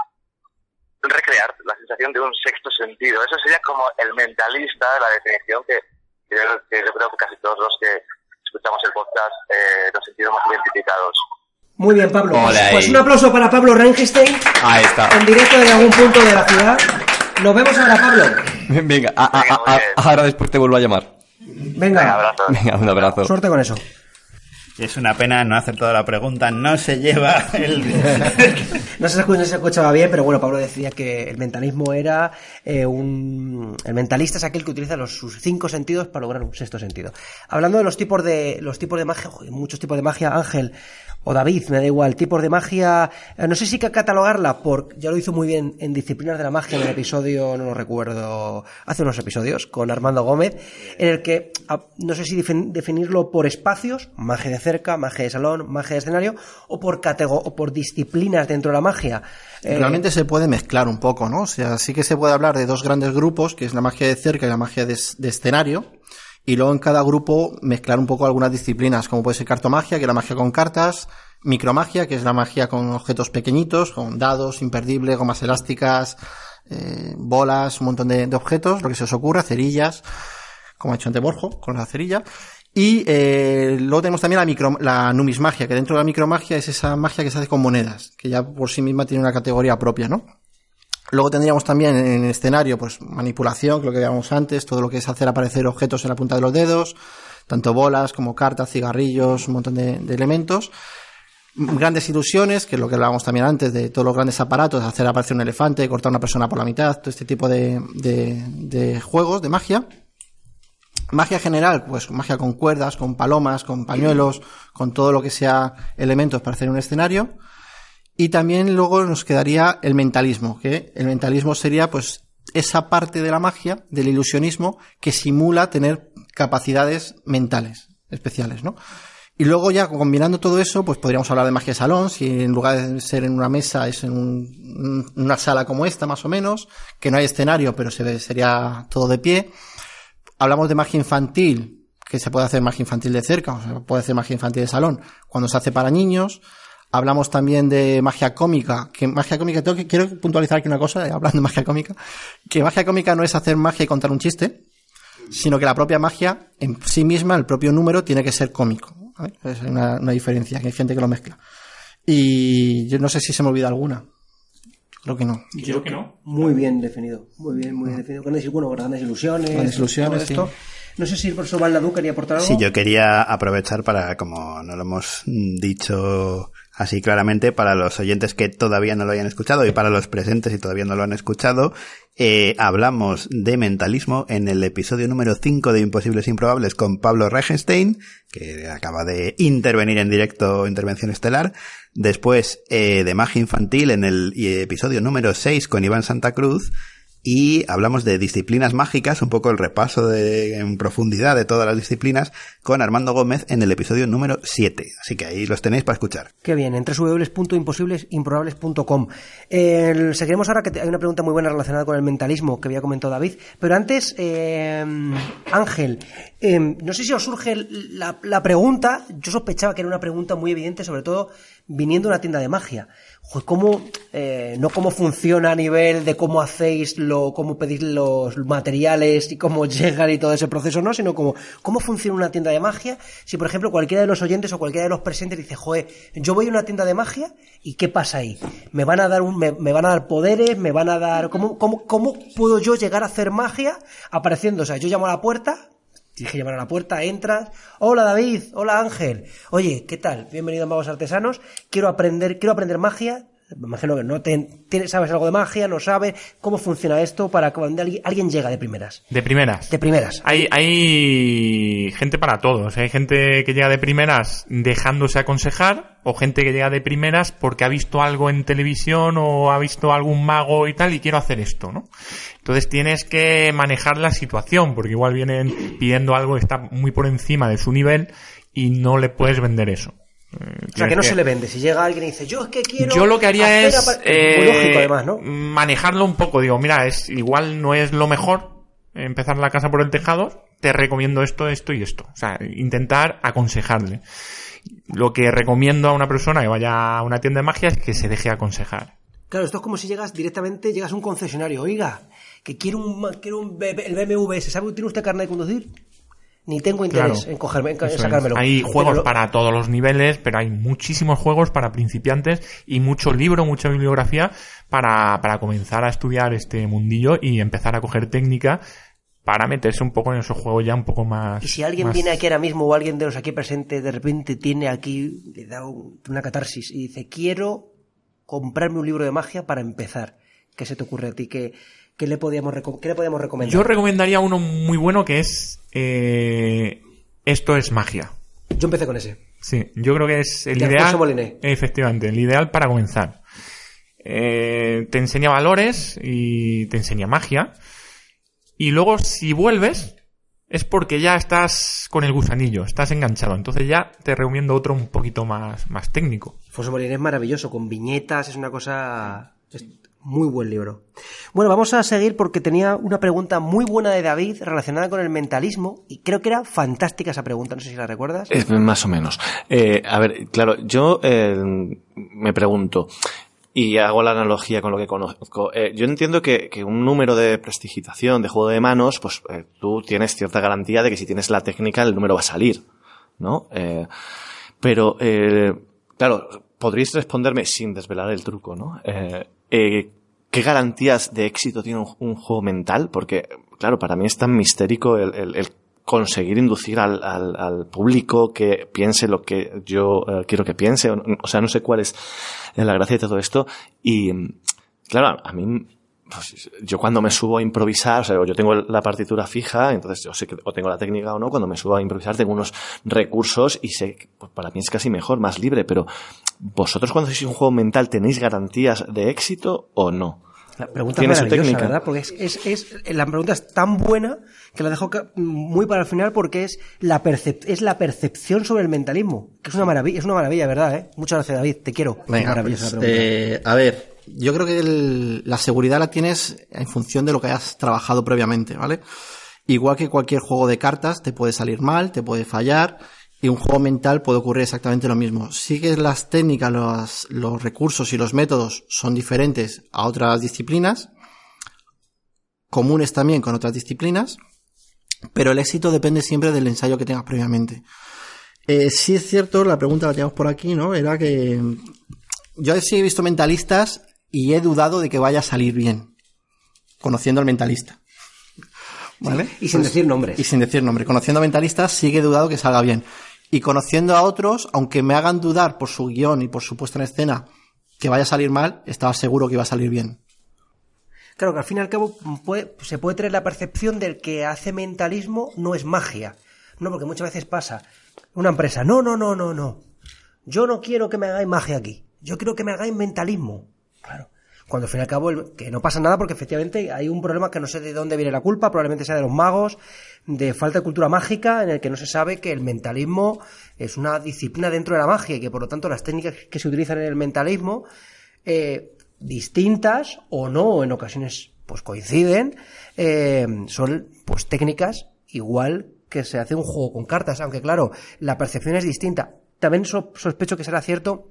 S20: recrear la sensación de un sexto sentido. Eso sería como el mentalista, la definición que, que yo, que yo creo que casi todos los que escuchamos el podcast eh, nos sentimos identificados.
S1: Muy bien, Pablo. Pues, pues un aplauso para Pablo Reinstein,
S4: Ahí está.
S1: en directo de algún punto de la ciudad. Nos vemos ahora, Pablo.
S4: Venga, a- a- a- a- ahora después te vuelvo a llamar.
S1: Venga,
S4: Venga, un abrazo.
S1: suerte con eso.
S2: Es una pena no hacer toda la pregunta. No se lleva (laughs) el...
S1: No se, escu- no se escuchaba bien, pero bueno, Pablo decía que el mentalismo era eh, un... El mentalista es aquel que utiliza los, sus cinco sentidos para lograr un sexto sentido. Hablando de los tipos de, los tipos de magia, joder, muchos tipos de magia, Ángel o David, me da igual, tipos de magia, eh, no sé si hay que catalogarla por, ya lo hizo muy bien en Disciplinas de la Magia en el episodio, no lo recuerdo, hace unos episodios, con Armando Gómez, en el que, no sé si defin- definirlo por espacios, magia de cerca, magia de salón, magia de escenario, o por o por disciplinas dentro de la magia. Eh,
S6: Realmente se puede mezclar un poco, ¿no? O sea, sí que se puede hablar de dos grandes grupos, que es la magia de cerca y la magia de, escenario. Y luego en cada grupo mezclar un poco algunas disciplinas, como puede ser cartomagia, que es la magia con cartas, micromagia, que es la magia con objetos pequeñitos, con dados, imperdible, gomas elásticas, eh, bolas, un montón de, de, objetos, lo que se os ocurra, cerillas, como ha hecho ante Borjo, con la cerilla. Y eh, luego tenemos también la, micro, la numismagia, que dentro de la micromagia es esa magia que se hace con monedas, que ya por sí misma tiene una categoría propia, ¿no? Luego tendríamos también en el escenario, pues manipulación, que lo que veíamos antes, todo lo que es hacer aparecer objetos en la punta de los dedos, tanto bolas como cartas, cigarrillos, un montón de, de elementos. Grandes ilusiones, que es lo que hablábamos también antes, de todos los grandes aparatos, hacer aparecer un elefante, cortar una persona por la mitad, todo este tipo de, de, de juegos, de magia. Magia general, pues magia con cuerdas, con palomas, con pañuelos, con todo lo que sea elementos para hacer un escenario. Y también luego nos quedaría el mentalismo, que el mentalismo sería pues esa parte de la magia, del ilusionismo, que simula tener capacidades mentales especiales, ¿no? Y luego ya combinando todo eso, pues podríamos hablar de magia de salón, si en lugar de ser en una mesa es en un, una sala como esta más o menos, que no hay escenario, pero se ve, sería todo de pie. Hablamos de magia infantil, que se puede hacer magia infantil de cerca, o se puede hacer magia infantil de salón, cuando se hace para niños. Hablamos también de magia cómica, que magia cómica, tengo que, quiero puntualizar aquí una cosa, hablando de magia cómica, que magia cómica no es hacer magia y contar un chiste, sino que la propia magia en sí misma, el propio número, tiene que ser cómico. ¿vale? Es una, una, diferencia, que hay gente que lo mezcla. Y yo no sé si se me olvida alguna. Creo que no.
S5: Yo creo que no.
S1: Muy bien definido. Muy bien, muy bien definido. Grandes, bueno, grandes ilusiones.
S6: Grandes ilusiones,
S1: esto.
S6: sí.
S1: No sé si el profesor Valladú quería aportar algo.
S2: Sí, yo quería aprovechar para, como no lo hemos dicho así claramente, para los oyentes que todavía no lo hayan escuchado y para los presentes y todavía no lo han escuchado, eh, hablamos de mentalismo en el episodio número 5 de Imposibles Improbables con Pablo Regenstein, que acaba de intervenir en directo, intervención estelar. Después eh, de magia infantil en el episodio número 6 con Iván Santa Cruz y hablamos de disciplinas mágicas, un poco el repaso de, en profundidad de todas las disciplinas con Armando Gómez en el episodio número 7. Así que ahí los tenéis para escuchar.
S1: Qué bien, en www.imposiblesimprobables.com. Eh, seguiremos ahora que hay una pregunta muy buena relacionada con el mentalismo que había comentado David, pero antes, eh, Ángel, eh, no sé si os surge la, la pregunta, yo sospechaba que era una pregunta muy evidente, sobre todo viniendo de una tienda de magia cómo, eh, no cómo funciona a nivel de cómo hacéis lo, cómo pedís los materiales y cómo (laughs) llegan y todo ese proceso, no, sino como, cómo funciona una tienda de magia. Si, por ejemplo, cualquiera de los oyentes o cualquiera de los presentes dice, joder, yo voy a una tienda de magia y ¿qué pasa ahí? Me van a dar un, me, me van a dar poderes, me van a dar, ¿cómo, cómo, cómo puedo yo llegar a hacer magia apareciendo? O sea, yo llamo a la puerta, Dije llamar a la puerta, entras. Hola David, hola Ángel. Oye, ¿qué tal? Bienvenido a Magos Artesanos. Quiero aprender, quiero aprender magia. Me imagino que no te, sabes algo de magia, no sabes cómo funciona esto para cuando alguien, alguien llega de primeras.
S5: De primeras.
S1: De primeras.
S5: Hay, hay gente para todos. Hay gente que llega de primeras dejándose aconsejar o gente que llega de primeras porque ha visto algo en televisión o ha visto algún mago y tal y quiero hacer esto, ¿no? Entonces tienes que manejar la situación porque igual vienen pidiendo algo que está muy por encima de su nivel y no le puedes vender eso.
S1: O sea, que no que... se le vende. Si llega alguien y dice, yo es que quiero.
S5: Yo lo que haría es.
S1: Eh, lógico, además, ¿no?
S5: Manejarlo un poco. Digo, mira, es igual no es lo mejor empezar la casa por el tejado. Te recomiendo esto, esto y esto. O sea, intentar aconsejarle. Lo que recomiendo a una persona que vaya a una tienda de magia es que se deje aconsejar.
S1: Claro, esto es como si llegas directamente, llegas a un concesionario. Oiga, que quiero un, quiero un el BMW. ¿Sabe, tiene usted carne de conducir? Ni tengo interés claro, en, cogerme, en sacármelo.
S5: Hay juegos para todos los niveles, pero hay muchísimos juegos para principiantes y mucho libro, mucha bibliografía para, para comenzar a estudiar este mundillo y empezar a coger técnica para meterse un poco en esos juegos ya un poco más.
S1: Y si alguien
S5: más...
S1: viene aquí ahora mismo o alguien de los aquí presentes de repente tiene aquí, le da un, una catarsis y dice, quiero comprarme un libro de magia para empezar. ¿Qué se te ocurre a ti? ¿Qué, qué le, podíamos, qué le podíamos recomendar?
S5: Yo recomendaría uno muy bueno que es eh, Esto es magia.
S1: Yo empecé con ese.
S5: Sí, yo creo que es el
S1: de
S5: ideal.
S1: Moliné.
S5: Efectivamente, el ideal para comenzar. Eh, te enseña valores y te enseña magia. Y luego, si vuelves, es porque ya estás con el gusanillo, estás enganchado. Entonces ya te recomiendo otro un poquito más, más técnico.
S1: Foso Morín es maravilloso, con viñetas, es una cosa... muy buen libro. Bueno, vamos a seguir porque tenía una pregunta muy buena de David relacionada con el mentalismo y creo que era fantástica esa pregunta, no sé si la recuerdas.
S10: Es más o menos. Eh, a ver, claro, yo eh, me pregunto, y hago la analogía con lo que conozco. Eh, yo entiendo que, que, un número de prestigitación, de juego de manos, pues eh, tú tienes cierta garantía de que si tienes la técnica el número va a salir, ¿no? Eh, pero, claro, podríais responderme sin desvelar el truco, ¿no? ¿Qué garantías de éxito tiene un, juego mental? Porque, claro, para mí es tan mistérico el, el, el conseguir inducir al, al, al, público que piense lo que yo uh, quiero que piense. O, o, sea, no sé cuál es la gracia de todo esto. Y, claro, a mí, pues, yo cuando me subo a improvisar, o sea, yo tengo la partitura fija, entonces yo sé que o tengo la técnica o no, cuando me subo a improvisar tengo unos recursos y sé que pues, para mí es casi mejor, más libre, pero vosotros cuando hacéis un juego mental tenéis garantías de éxito o no?
S1: La pregunta es maravillosa, ¿verdad? Porque es, es, es, la pregunta es tan buena que la dejo muy para el final porque es la, percep es la percepción sobre el mentalismo, que es una maravilla, es una maravilla, ¿verdad? ¿eh? Muchas gracias, David, te quiero.
S6: Venga, pues, eh, a ver, yo creo que el, la seguridad la tienes en función de lo que hayas trabajado previamente, ¿vale? Igual que cualquier juego de cartas, te puede salir mal, te puede fallar, y un juego mental puede ocurrir exactamente lo mismo. Sí que las técnicas, los, recursos y los métodos son diferentes a otras disciplinas, comunes también con otras disciplinas, pero el éxito depende siempre del ensayo que tengas previamente. Eh, sí es cierto, la pregunta la tenemos por aquí, ¿no? Era que yo sí he visto mentalistas y he dudado de que vaya a salir bien, conociendo al mentalista. ¿Vale?
S1: Y sin pues, decir nombre.
S6: Y sin decir nombre. Conociendo a mentalistas, sigue dudado que salga bien. Y conociendo a otros, aunque me hagan dudar por su guion y por su puesta en escena que vaya a salir mal, estaba seguro que iba a salir bien.
S1: Claro que al fin y al cabo puede, se puede tener la percepción del que hace mentalismo no es magia. No, porque muchas veces pasa. Una empresa, no, no, no, no, no. Yo no quiero que me hagáis magia aquí. Yo quiero que me hagáis mentalismo. Claro. Cuando al fin y al cabo, el, que no pasa nada porque efectivamente hay un problema que no sé de dónde viene la culpa, probablemente sea de los magos, de falta de cultura mágica, en el que no se sabe que el mentalismo es una disciplina dentro de la magia y que por lo tanto las técnicas que se utilizan en el mentalismo, eh, distintas o no, en ocasiones pues coinciden, eh, son pues técnicas igual que se hace un juego con cartas, aunque claro, la percepción es distinta. También sospecho que será cierto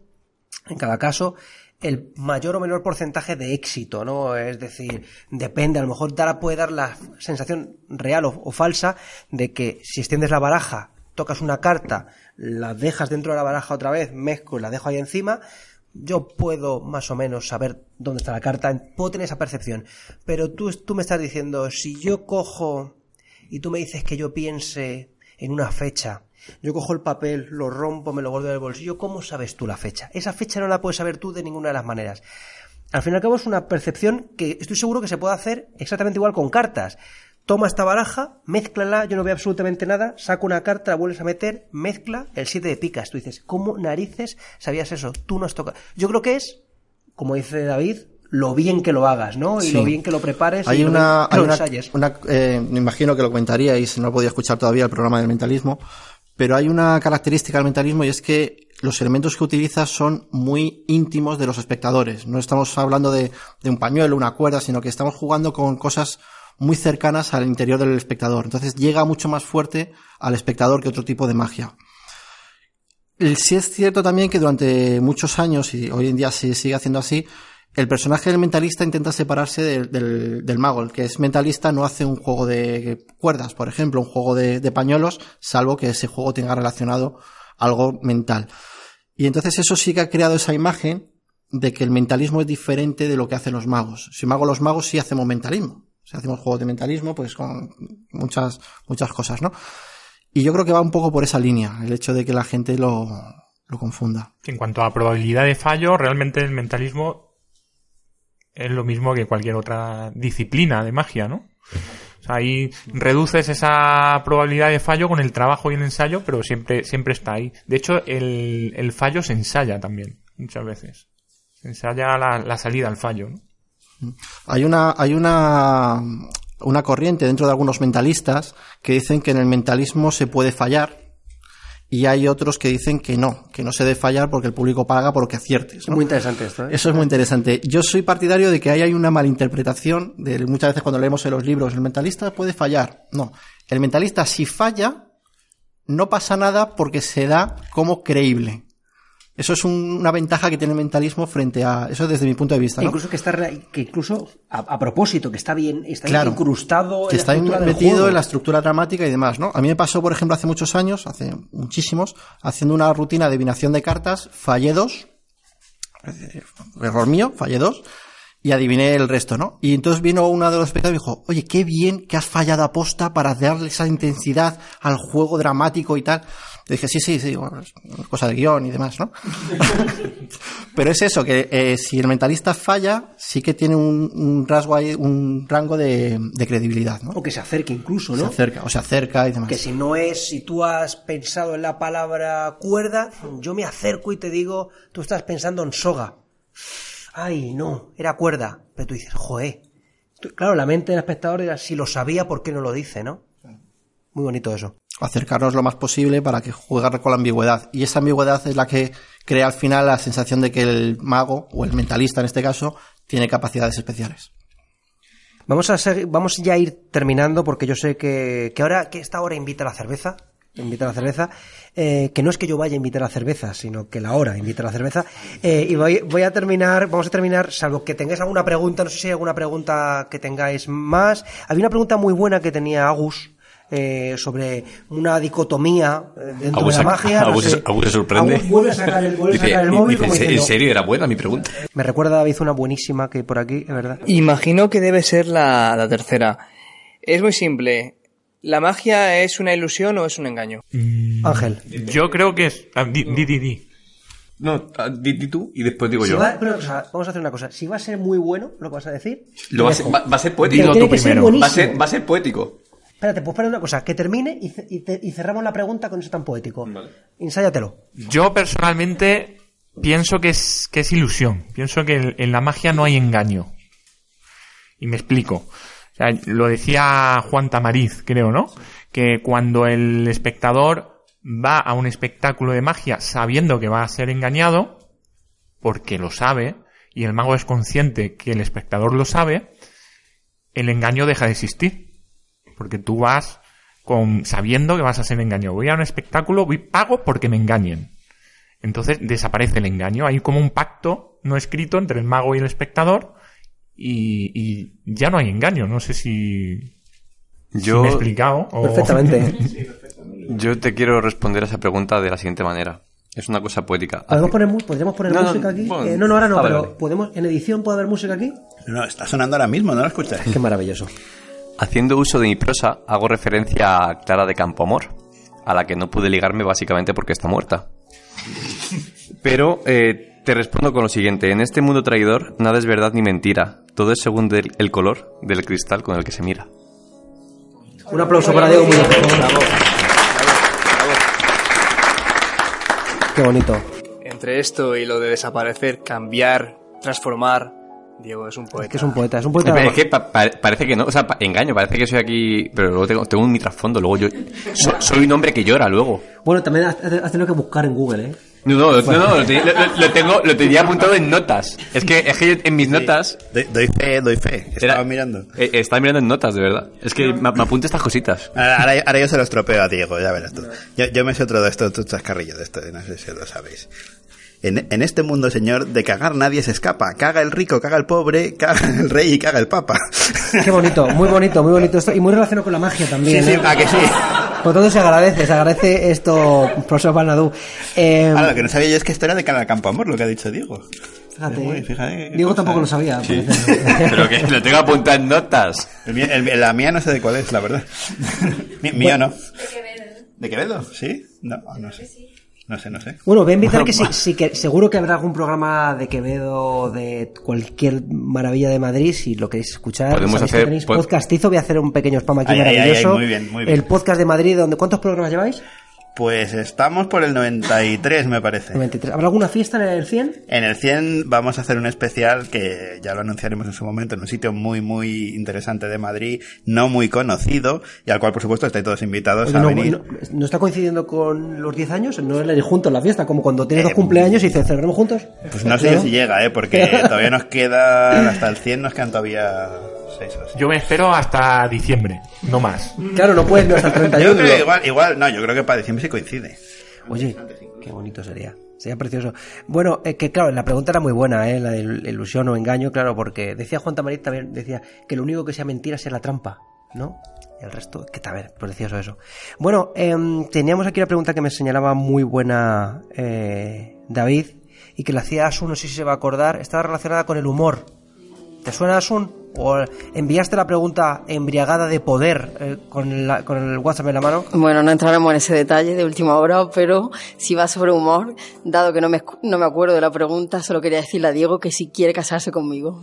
S1: en cada caso el mayor o menor porcentaje de éxito, ¿no? Es decir, depende, a lo mejor Dara puede dar la sensación real o, o, falsa de que si extiendes la baraja, tocas una carta, la dejas dentro de la baraja otra vez, mezclo y la dejo ahí encima, yo puedo más o menos saber dónde está la carta, puedo tener esa percepción. Pero tú, tú me estás diciendo, si yo cojo y tú me dices que yo piense en una fecha, yo cojo el papel, lo rompo, me lo guardo en el bolsillo. ¿Cómo sabes tú la fecha? Esa fecha no la puedes saber tú de ninguna de las maneras. Al fin y al cabo es una percepción que estoy seguro que se puede hacer exactamente igual con cartas. Toma esta baraja, mézclala, yo no veo absolutamente nada, saco una carta, la vuelves a meter, mezcla el 7 de picas. Tú dices, ¿cómo narices sabías eso? Tú no has tocado. Yo creo que es, como dice David, lo bien que lo hagas, ¿no? Y sí. lo bien que lo prepares
S6: hay
S1: y
S6: una,
S1: lo,
S6: hay una, una eh, me imagino que lo comentaríais, no he podido escuchar todavía el programa del mentalismo, pero hay una característica del mentalismo y es que los elementos que utiliza son muy íntimos de los espectadores. No estamos hablando de, de, un pañuelo, una cuerda, sino que estamos jugando con cosas muy cercanas al interior del espectador. Entonces llega mucho más fuerte al espectador que otro tipo de magia. Sí es cierto también que durante muchos años, y hoy en día se sigue haciendo así, el personaje del mentalista intenta separarse del, mago. El que es mentalista no hace un juego de cuerdas, por ejemplo, un juego de, de, pañuelos, salvo que ese juego tenga relacionado algo mental. Y entonces eso sí que ha creado esa imagen de que el mentalismo es diferente de lo que hacen los magos. Si mago los magos sí hacemos mentalismo. Si hacemos juegos de mentalismo, pues con muchas, muchas cosas, ¿no? Y yo creo que va un poco por esa línea, el hecho de que la gente lo, lo confunda.
S5: En cuanto a probabilidad de fallo, realmente el mentalismo es lo mismo que cualquier otra disciplina de magia, ¿no? O sea, ahí reduces esa probabilidad de fallo con el trabajo y el ensayo, pero siempre, siempre está ahí. De hecho, el, el fallo se ensaya también, muchas veces. Se ensaya la, la salida al fallo, ¿no?
S6: Hay una, hay una, una corriente dentro de algunos mentalistas que dicen que en el mentalismo se puede fallar y hay otros que dicen que no, que no se debe fallar porque el público paga por lo que aciertes. ¿no?
S1: Muy interesante esto. ¿eh?
S6: Eso es muy interesante. Yo soy partidario de que ahí hay una malinterpretación de muchas veces cuando leemos en los libros, el mentalista puede fallar. No, el mentalista si falla, no pasa nada porque se da como creíble. Eso es un- una ventaja que tiene el mentalismo frente a eso desde mi punto de vista. ¿no?
S1: Incluso que está que incluso a, a propósito, que está bien, está
S6: Claro.
S1: incrustado
S6: que
S1: en
S6: está
S1: la
S6: metido en la estructura dramática y demás, ¿no? A mí me pasó, por ejemplo, hace muchos años, hace muchísimos, haciendo una rutina de adivinación de cartas, fallé dos, eh, error mío, fallé dos, y adiviné el resto, ¿no? Y entonces vino uno de los espectadores y dijo, oye, qué bien que has fallado aposta para darle esa intensidad al juego dramático y tal. Le dije, sí, sí, sí, bueno, es cosa de guion y demás, ¿no? (laughs) Pero es eso, que eh, si el mentalista falla, sí que tiene un, un rasgo ahí, un rango de, de credibilidad, ¿no?
S1: O que se acerque incluso,
S6: Se
S1: ¿no?
S6: acerca, o se acerca y demás.
S1: Que si no es, si tú has pensado en la palabra cuerda, yo me acerco y te digo, tú estás pensando en soga. Ay, no, era cuerda. Pero tú dices, joe. Claro, la mente del espectador era, si lo sabía, ¿por qué no lo dice, no? Muy bonito eso.
S6: acercarnos lo más posible para que jugar con la ambigüedad. Y esa ambigüedad es la que crea al final la sensación de que el mago, o el mentalista en este caso, tiene capacidades especiales.
S1: Vamos a seguir- vamos ya a ir terminando porque yo sé que, que ahora que esta hora invita a la cerveza, invita a la cerveza, eh, que no es que yo vaya a invitar a la cerveza, sino que la hora invita a la cerveza. Eh, y voy, voy a terminar, vamos a terminar, salvo que tengáis alguna pregunta, no sé si hay alguna pregunta que tengáis más. Había una pregunta muy buena que tenía Agus. eh, sobre una dicotomía eh, dentro
S4: Agus,
S1: de la magia. no
S4: Agus-
S1: sé.
S4: Agus se sorprende.
S1: Agus vuelve a sacar el,
S4: Dice,
S1: sacar el móvil
S4: dice,
S1: como
S4: ¿en
S1: diciendo,
S4: serio era buena mi pregunta?
S1: Me recuerda David una buenísima que hay por aquí, es verdad.
S11: Imagino que debe ser la, la tercera. Es muy simple. ¿La magia es una ilusión o es un engaño?
S1: Ángel.
S5: Yo creo que es. ah, Di, di, di, di.
S4: No, ah, di, di tú y después digo
S1: Si
S4: yo.
S1: va- pero, o sea, vamos a hacer una cosa. Si va a ser muy bueno lo que vas a decir,
S4: Lo va, a ser, va, va a ser poético.
S1: Tiene que ser
S4: va, a
S1: buenísimo.
S4: ser, va a ser poético.
S1: Espérate, pues espera una cosa, que termine y, te- y cerramos la pregunta con eso tan poético. Ensáyatelo.
S5: Yo personalmente pienso que es, que es ilusión. Pienso que en la magia no hay engaño. Y me explico. O sea, lo decía Juan Tamariz, creo, ¿no? Que cuando el espectador va a un espectáculo de magia sabiendo que va a ser engañado, porque lo sabe, y el mago es consciente que el espectador lo sabe, el engaño deja de existir. Porque tú vas con, sabiendo que vas a ser engañado. Voy a un espectáculo, voy, pago porque me engañen. Entonces desaparece el engaño. Hay como un pacto no escrito entre el mago y el espectador y, y ya no hay engaño. No sé si, si
S4: Yo-
S5: me he explicado. o- (laughs)
S4: Yo te quiero responder a esa pregunta de la siguiente manera. Es una cosa poética.
S1: ¿Podemos poner, ¿Podríamos poner
S4: No, no,
S1: música aquí?
S4: bueno,
S1: Eh, no, no, ahora no, pero
S4: vale.
S1: podemos, en edición puede haber música aquí.
S2: No, está sonando ahora mismo, ¿no lo escuchas?
S1: Qué maravilloso.
S4: Haciendo uso de mi prosa, hago referencia a Clara de Campoamor, a la que no pude ligarme básicamente porque está muerta. Pero eh, te respondo con lo siguiente. En este mundo traidor, nada es verdad ni mentira. Todo es según del- el color del cristal con el que se mira.
S1: Un aplauso para Diego Muñoz. Qué bonito.
S11: Entre esto y lo de desaparecer, cambiar, transformar, Diego es un poeta.
S1: Que es un poeta, es un poeta.
S4: Es que pa- pa- parece que no, o sea, pa- engaño, parece que soy aquí, pero luego tengo, tengo mi trasfondo, luego yo so- soy un hombre que llora luego.
S1: Bueno, también has, has tenido que buscar en Google, ¿eh?
S4: No, no, no, no, lo, te- lo- lo tengo, lo tenía apuntado en notas. Es que, es que en mis notas.
S2: Doy, doy fe, doy fe. Estaba mirando.
S4: Eh, estaba mirando en notas, de verdad. Es que me, me apunto estas cositas.
S2: Ahora, ahora- yo se lo estropeo a Diego, ya verás tú. Yo, yo me sé otro de estos, otro chascarrillo de esto, no sé si lo sabéis. En, en este mundo, señor, de cagar nadie se escapa. Caga el rico, caga el pobre, caga el rey y caga el papa.
S1: Qué bonito, muy bonito, muy bonito esto. Y muy relacionado con la magia también.
S2: Sí, sí,
S1: ¿eh?
S2: ¿a que sí?
S1: Por todo se agradece, se agradece esto, profesor Balnadú. Eh,
S2: Ahora, lo que no sabía yo es que esto era de cara al campo amor, lo que ha dicho Diego.
S1: fíjate,
S2: qué
S1: Diego
S2: cosa,
S1: tampoco
S2: ¿eh?
S1: lo sabía.
S4: Sí. (laughs) Pero que lo tengo apuntado en notas.
S2: El mía- el- la mía no sé de cuál es, la verdad. (laughs) Mía no. ¿De Quevedo? ¿Sí? No, no sé. No sé, no sé.
S1: Bueno, voy a invitar que sí, (laughs) sí que seguro que habrá algún programa de Quevedo, de cualquier maravilla de Madrid, si lo queréis escuchar.
S4: Podemos
S1: que
S4: hacer-
S1: tenéis
S4: pod-
S1: podcastizo, voy a hacer un pequeño spam aquí
S2: Ay, ay, ay,
S1: maravilloso.
S2: ay, muy bien, muy bien.
S1: El podcast de Madrid, donde ¿cuántos programas lleváis?
S2: Pues estamos por el 93, me parece.
S1: 93. ¿Habrá alguna fiesta en el 100?
S2: En el 100 vamos a hacer un especial que ya lo anunciaremos en su momento en un sitio muy, muy interesante de Madrid, no muy conocido, y al cual, por supuesto, estáis todos invitados
S1: Oye,
S2: a
S1: no,
S2: venir.
S1: no- ¿no está coincidiendo con los 10 años? ¿No es ir juntos en la fiesta? Como cuando tienes
S2: Eh,
S1: dos cumpleaños y dices, ¿celebramos juntos?
S2: Pues no sé
S1: Claro.
S2: si llega, ¿eh? Porque (laughs) todavía nos queda, hasta el 100 nos quedan todavía 6 o así.
S5: Yo me espero hasta diciembre, no más.
S1: Claro, no puedes no hasta el (laughs) 31.
S2: Yo creo igual, igual, no, yo creo que para diciembre sí coincide.
S1: Oye, qué bonito sería. Sería precioso. Bueno, eh, que claro, la pregunta era muy buena, ¿eh? La de ilusión o engaño, claro, porque decía Juan Tamarit también, decía que lo único que sea mentira sea la trampa, ¿no? El resto, que tal vez, precioso eso. Bueno, em, teníamos aquí una pregunta que me señalaba muy buena eh, David y que le hacía Asun, no sé si se va a acordar, estaba relacionada con el humor. ¿Te suena Asun? ¿O enviaste la pregunta embriagada de poder eh, con, la- con el WhatsApp en la mano?
S15: Bueno, no entraremos en ese detalle de última hora, pero si va sobre humor, dado que no me, no me acuerdo de la pregunta, solo quería decirle a Diego que si quiere casarse conmigo.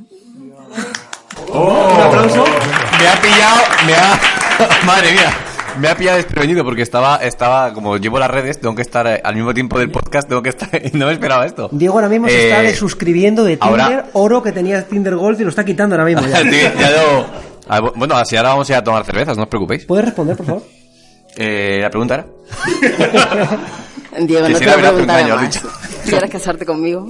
S4: Un aplauso. Me ha pillado, me ha. (laughs) Madre mía. Me ha pillado desprevenido porque estaba, estaba, como llevo las redes, tengo que estar eh, al mismo tiempo del podcast, tengo que estar, y (laughs) no me esperaba esto.
S1: Diego ahora mismo se
S4: Eh,
S1: está desuscribiendo de Tinder,
S4: ahora-
S1: oro que tenía Tinder Gold y lo está quitando ahora mismo. Ya. (laughs)
S4: Sí, ya lo- Ah, bu- bueno, así ahora vamos a ir a tomar cervezas, no os preocupéis.
S1: ¿Puedes responder, por favor? (laughs)
S4: Eh, la pregunta era.
S15: Diego, no te lo preguntaré más. ¿Quieres casarte conmigo?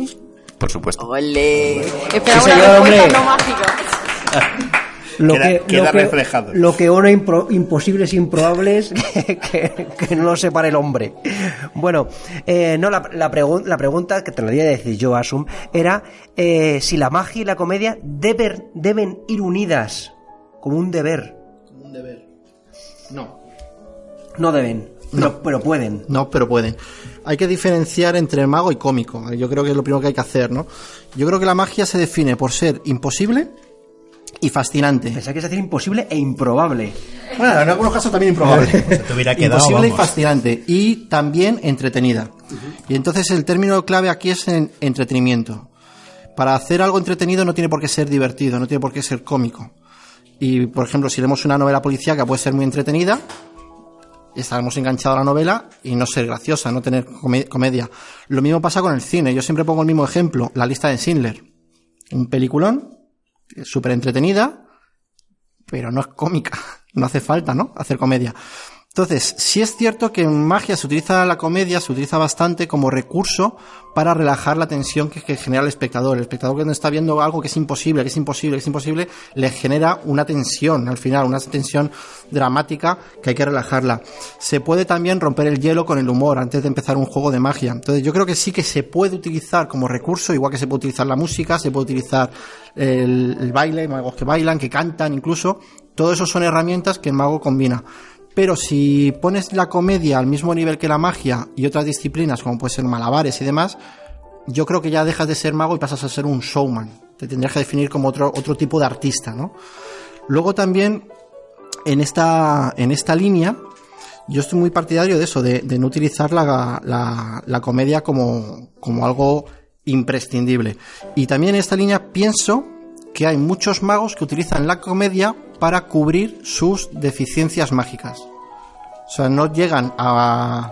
S4: Por supuesto.
S15: ¡Ole! Espera
S1: Sí,
S15: una
S1: señor,
S15: respuesta
S1: hombre.
S15: no mágica.
S1: Lo
S2: Queda-
S1: que,
S2: queda
S1: lo que,
S2: reflejado.
S1: Lo que uno impro- imposibles, improbables, (laughs) que, que, que no separe el hombre. Bueno, eh, no, la, la, pregun- la pregunta, que te lo voy a decir yo, Asum, era eh, si la magia y la comedia deben, deben ir unidas como un deber.
S6: Un deber. No.
S1: No deben, pero, pero pueden.
S6: No, pero pueden. Hay que diferenciar entre mago y cómico. Yo creo que es lo primero que hay que hacer, ¿no? Yo creo que la magia se define por ser imposible y fascinante.
S1: Pensaba que es decir imposible e improbable.
S6: Bueno, en algunos casos también improbable. (laughs)
S2: Se te hubiera quedado,
S6: Imposible y fascinante. Y también entretenida. Y entonces el término clave aquí es en entretenimiento. Para hacer algo entretenido no tiene por qué ser divertido, no tiene por qué ser cómico. Y, por ejemplo, si leemos una novela policíaca puede ser muy entretenida, estaremos enganchados a la novela y no ser graciosa, no tener come- comedia. Lo mismo pasa con el cine. Yo siempre pongo el mismo ejemplo, la lista de Schindler. Un peliculón, súper entretenida, pero no es cómica. (laughs) No hace falta, ¿no? Hacer comedia. Entonces, sí es cierto que en magia se utiliza la comedia, se utiliza bastante como recurso para relajar la tensión que, genera el espectador. El espectador que no está viendo algo que es imposible, que es imposible, que es imposible, le genera una tensión al final, una tensión dramática que hay que relajarla. Se puede también romper el hielo con el humor antes de empezar un juego de magia. Entonces, yo creo que sí que se puede utilizar como recurso, igual que se puede utilizar la música, se puede utilizar el, el baile, magos que bailan, que cantan incluso. Todo eso son herramientas que el mago combina. Pero si pones la comedia al mismo nivel que la magia y otras disciplinas, como puede ser malabares y demás, yo creo que ya dejas de ser mago y pasas a ser un showman. Te tendrías que definir como otro, otro tipo de artista, ¿no? Luego también, en esta, en esta línea, yo estoy muy partidario de eso, de, no utilizar la, la- la comedia como, como algo imprescindible. Y también en esta línea pienso que hay muchos magos que utilizan la comedia para cubrir sus deficiencias mágicas. O sea, no llegan a...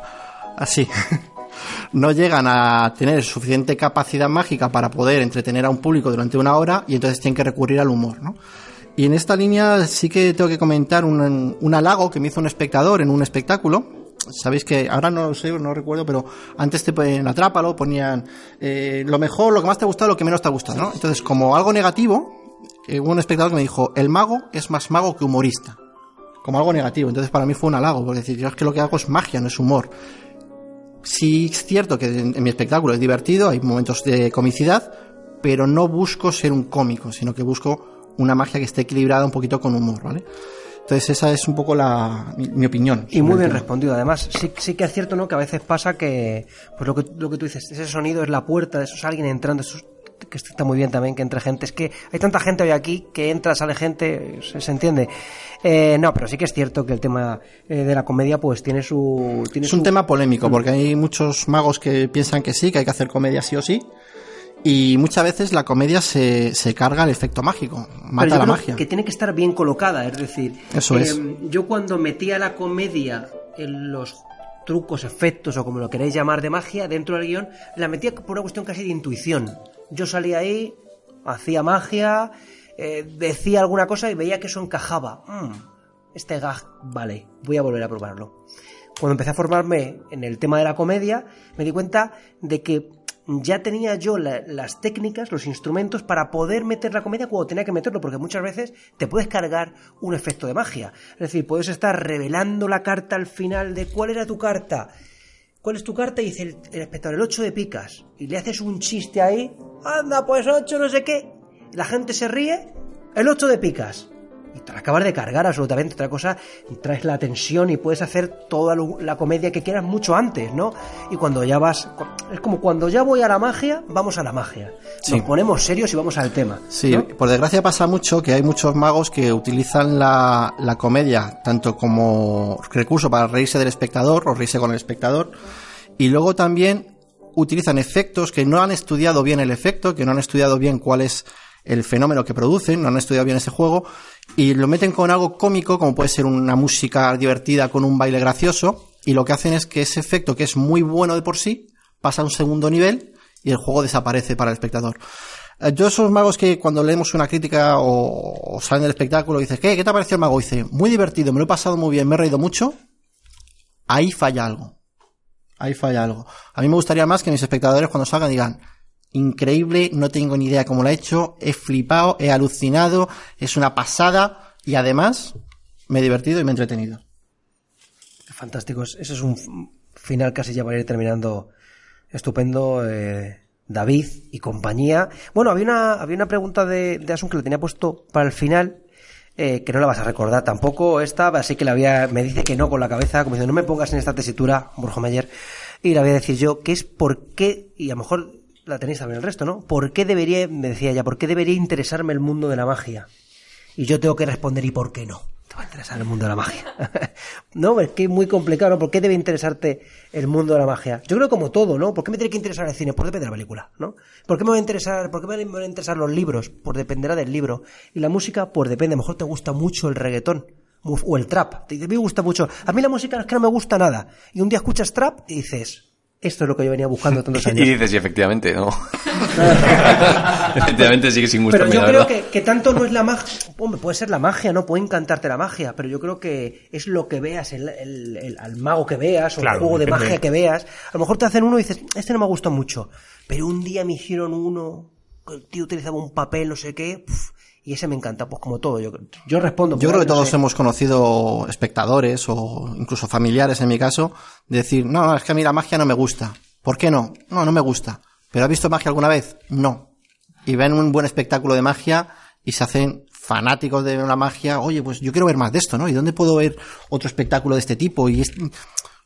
S6: así. (laughs) no llegan a tener suficiente capacidad mágica para poder entretener a un público durante una hora y entonces tienen que recurrir al humor, ¿no? Y en esta línea sí que tengo que comentar un, un halago que me hizo un espectador en un espectáculo. Sabéis que ahora no lo sé, no recuerdo, pero antes te en Atrápalo ponían eh, lo mejor, lo que más te ha gustado, lo que menos te ha gustado, ¿no? Entonces, como algo negativo, eh, hubo un espectador que me dijo, el mago es más mago que humorista. Como algo negativo. Entonces, para mí fue un halago, porque decir, yo es que lo que hago es magia, no es humor. Sí es cierto que en, en mi espectáculo es divertido, hay momentos de comicidad, pero no busco ser un cómico, sino que busco una magia que esté equilibrada un poquito con humor, ¿vale? Entonces esa es un poco la, mi, mi opinión.
S1: Y muy bien respondido. Además, sí, sí que es cierto, ¿no? Que a veces pasa que, pues lo que, lo que tú dices, ese sonido es la puerta, eso es alguien entrando, eso es- que está muy bien también que entre gente. Es que hay tanta gente hoy aquí que entra, sale gente, se, se entiende. Eh, no, pero sí que es cierto que el tema eh, de la comedia, pues tiene su. Tiene
S6: Es un
S1: su-
S6: tema polémico, porque hay muchos magos que piensan que sí, que hay que hacer comedia sí o sí. Y muchas veces la comedia se, se carga el efecto mágico, mata
S1: yo
S6: la
S1: creo
S6: magia.
S1: Que tiene que estar bien colocada, es decir,
S6: Eso es.
S1: Yo cuando metía la comedia en los trucos, efectos o como lo queréis llamar de magia dentro del guion, la metía por una cuestión casi de intuición. Yo salía ahí, hacía magia, eh, decía alguna cosa y veía que eso encajaba. Mm, este gag, vale, voy a volver a probarlo. Cuando empecé a formarme en el tema de la comedia, me di cuenta de que ya tenía yo la- las técnicas, los instrumentos para poder meter la comedia cuando tenía que meterlo, porque muchas veces te puedes cargar un efecto de magia. Es decir, puedes estar revelando la carta al final de cuál era tu carta. ¿Cuál es tu carta? Y dice el, el espectador, el 8 de picas. Y le haces un chiste ahí, anda, pues 8, no sé qué. La gente se ríe, el 8 de picas. Y te la acabas de cargar absolutamente. Otra cosa, traes la tensión y puedes hacer toda la comedia que quieras mucho antes, ¿no? Y cuando ya vas. Es como cuando ya voy a la magia, vamos a la magia. Nos ponemos serios y vamos al tema.
S6: Sí,
S1: ¿no?
S6: por desgracia pasa mucho que hay muchos magos que utilizan la, la comedia tanto como recurso para reírse del espectador o reírse con el espectador y luego también utilizan efectos que no han estudiado bien el efecto, que no han estudiado bien cuál es el fenómeno que producen, no han estudiado bien ese juego y lo meten con algo cómico como puede ser una música divertida con un baile gracioso y lo que hacen es que ese efecto que es muy bueno de por sí pasa a un segundo nivel y el juego desaparece para el espectador. Eh, Yo esos magos que cuando leemos una crítica o, o salen del espectáculo y dices, ¿qué? ¿Qué te ha parecido el mago? Y dice, muy divertido, me lo he pasado muy bien, me he reído mucho. Ahí falla algo. Ahí falla algo. A mí me gustaría más que mis espectadores cuando salgan digan, increíble, no tengo ni idea cómo lo he hecho, he flipado, he alucinado, es una pasada y además me he divertido y me he entretenido.
S1: Fantástico. Ese es un final casi ya para ir terminando estupendo. eh, David y compañía. Bueno, había una, había una pregunta de, Asun que le tenía puesto para el final. eh, que no la vas a recordar tampoco esta, así que la había, me dice que no con la cabeza, como diciendo, no me pongas en esta tesitura, Borja y la voy a decir yo, que es por qué, y a lo mejor la tenéis también el resto, ¿no? ¿Por qué debería, me decía ella, por qué debería interesarme el mundo de la magia? Y yo tengo que responder, ¿y por qué no? Te va a interesar el mundo de la magia. (laughs) no, es que es muy complicado, ¿no? ¿Por qué debe interesarte el mundo de la magia? Yo creo como todo, ¿no? ¿Por qué me tiene que interesar el cine? Pues depende de la película, ¿no? ¿Por qué me va a interesar, por qué me van a interesar los libros? Pues dependerá del libro. Y la música, pues depende. A lo mejor te gusta mucho el reggaetón. O el trap. Te dice, me gusta mucho. A mí la música es que no me gusta nada. Y un día escuchas trap y dices, esto es lo que yo venía buscando tantos (laughs)
S4: Y
S1: años.
S4: dices, y efectivamente, no. (laughs) efectivamente sigue sin
S1: Pero
S4: gustarme,
S1: yo
S4: la
S1: creo que, que tanto no es la magia. Hombre, puede ser la magia, ¿no? Puede encantarte la magia, pero yo creo que es lo que veas, el, el- el- al mago que veas, o
S5: Claro,
S1: el juego de magia que veas. A lo mejor te hacen uno y dices, este no me gustó mucho. Pero un día me hicieron uno, que el tío utilizaba un papel, no sé qué, pf, y ese me encanta, pues como todo. Yo, yo respondo.
S6: Yo creo que
S1: no
S6: todos
S1: sé.
S6: hemos conocido espectadores o incluso familiares en mi caso, de decir, no, no, es que a mí la magia no me gusta. ¿Por qué no? No, no me gusta. ¿Pero has visto magia alguna vez? No. Y ven un buen espectáculo de magia y se hacen fanáticos de la magia. Oye, pues yo quiero ver más de esto, ¿no? ¿Y dónde puedo ver otro espectáculo de este tipo? Y es- o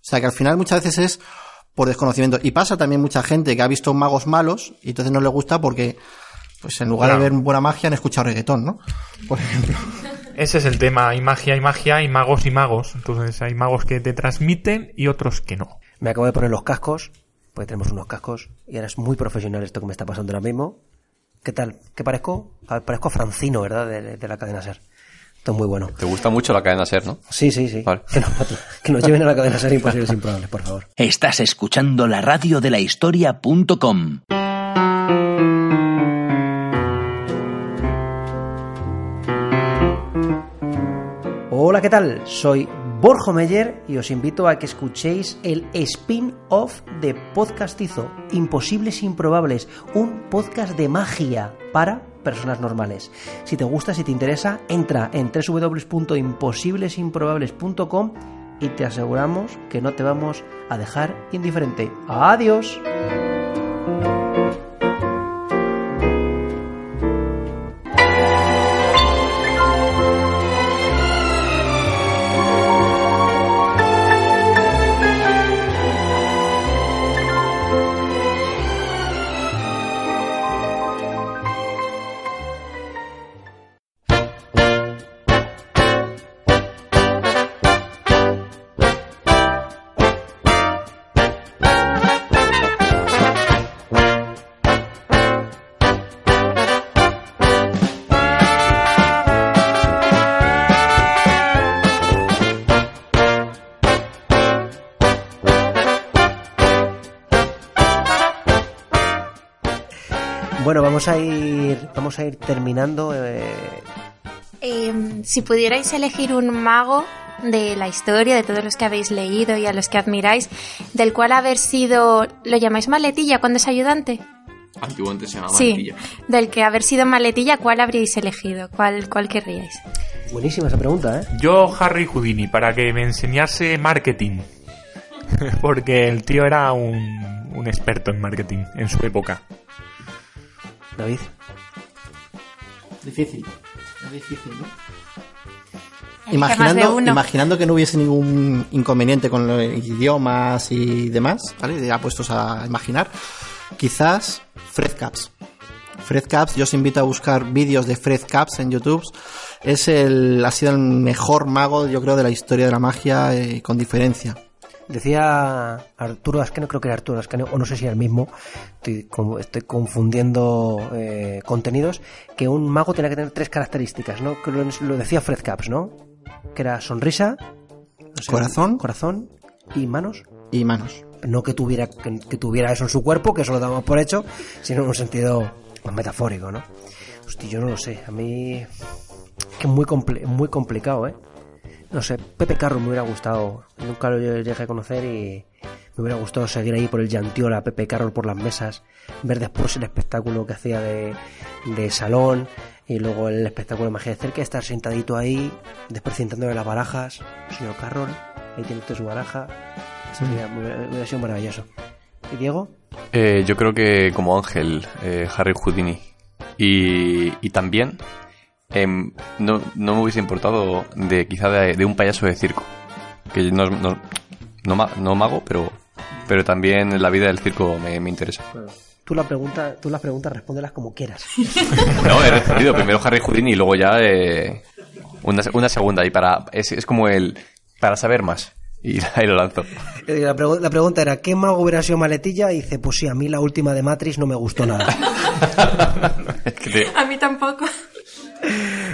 S6: sea, que al final muchas veces es por desconocimiento. Y pasa también mucha gente que ha visto magos malos y entonces no le gusta porque, pues en lugar
S5: Claro.
S6: de ver buena magia han escuchado reggaetón, ¿no? Por ejemplo. (laughs)
S5: Ese es el tema. Hay magia, hay magia, hay magos y magos. Entonces hay magos que te transmiten y otros que no.
S1: Me acabo de poner los cascos, porque tenemos unos cascos, y ahora es muy profesional esto que me está pasando ahora mismo. ¿Qué tal? ¿Qué parezco? A ver, Parezco a Francino, ¿verdad? De, de la cadena Ser. Esto es muy bueno.
S4: Te gusta mucho la cadena Ser, ¿no?
S1: Sí, sí, sí.
S4: Vale.
S1: Que, nos, que nos lleven a la cadena Ser imposibles improbables, por favor.
S21: Estás escuchando la radio de la historia.com.
S1: Hola, ¿qué tal? Soy Borjo Meyer y os invito a que escuchéis el spin-off de Podcastizo, Imposibles Improbables, un podcast de magia para personas normales. Si te gusta, si te interesa, entra en www.imposiblesimprobables.com y te aseguramos que no te vamos a dejar indiferente. Adiós. Vamos a ir, vamos a ir terminando. eh,
S16: Em, si pudierais elegir un mago de la historia, de todos los que habéis leído y a los que admiráis, del cual haber sido, ¿lo llamáis maletilla cuando es ayudante?
S4: Antiguamente se llamaba
S16: Sí,
S4: Maletilla.
S16: del que haber sido maletilla, ¿cuál habríais elegido? ¿Cuál, cuál querríais?
S1: Buenísima esa pregunta, ¿eh?
S5: Yo, Harry Houdini, para que me enseñase marketing. (laughs) Porque el tío era un, un experto en marketing en su época.
S1: David.
S6: Difícil. Es difícil, ¿no? Imaginando,
S16: uno.
S6: imaginando que no hubiese ningún inconveniente con los idiomas y demás, ¿vale? Ya puestos a imaginar, quizás Fred Caps. Fred Caps, yo os invito a buscar vídeos de Fred Caps en YouTube. Es el, ha sido el mejor mago, yo creo, de la historia de la magia, eh, con diferencia.
S1: Decía Arturo Ascanio, creo que era Arturo Ascanio, o no sé si era el mismo, estoy, como- estoy confundiendo eh, contenidos, que un mago tenía que tener tres características, ¿no? Que lo, lo decía Fred Caps, ¿no? Que era sonrisa, no sé,
S6: Corazón.
S1: corazón y manos.
S6: Y manos.
S1: No que tuviera, que, que tuviera eso en su cuerpo, que eso lo damos por hecho, sino en un sentido más metafórico, ¿no? Hostia, yo no lo sé, a mí... Es que es muy, comple- muy complicado, ¿eh? No sé, Pepe Carro me hubiera gustado. Nunca lo llegué a conocer y me hubiera gustado seguir ahí por el Llantiola, Pepe Carroll por las mesas, ver después el espectáculo que hacía de, de salón y luego el espectáculo de magia de cerca, estar sentadito ahí, desprecintándole las barajas, señor Carroll, ahí tiene usted su baraja. Hubiera, hubiera- hubiera sido maravilloso. ¿Y Diego?
S4: Eh, yo creo que como Ángel, eh, Harry Houdini. Y, y también em, no, no me hubiese importado de quizá de, de un payaso de circo. Que no, no, no, no mago, pero, pero también la vida del circo me, me interesa.
S1: Tú, la pregunta, tú las preguntas respóndelas como quieras. (laughs)
S4: No, he respondido primero Harry Houdini y luego ya eh, una, una segunda. Y para es, es como el para saber más. Y (laughs) ahí lo lanzo.
S1: Eh, La, pregu- la pregunta era, ¿qué mago hubiera sido maletilla? Y dice, pues sí, a mí la última de Matrix no me gustó nada. (laughs)
S16: A mí tampoco.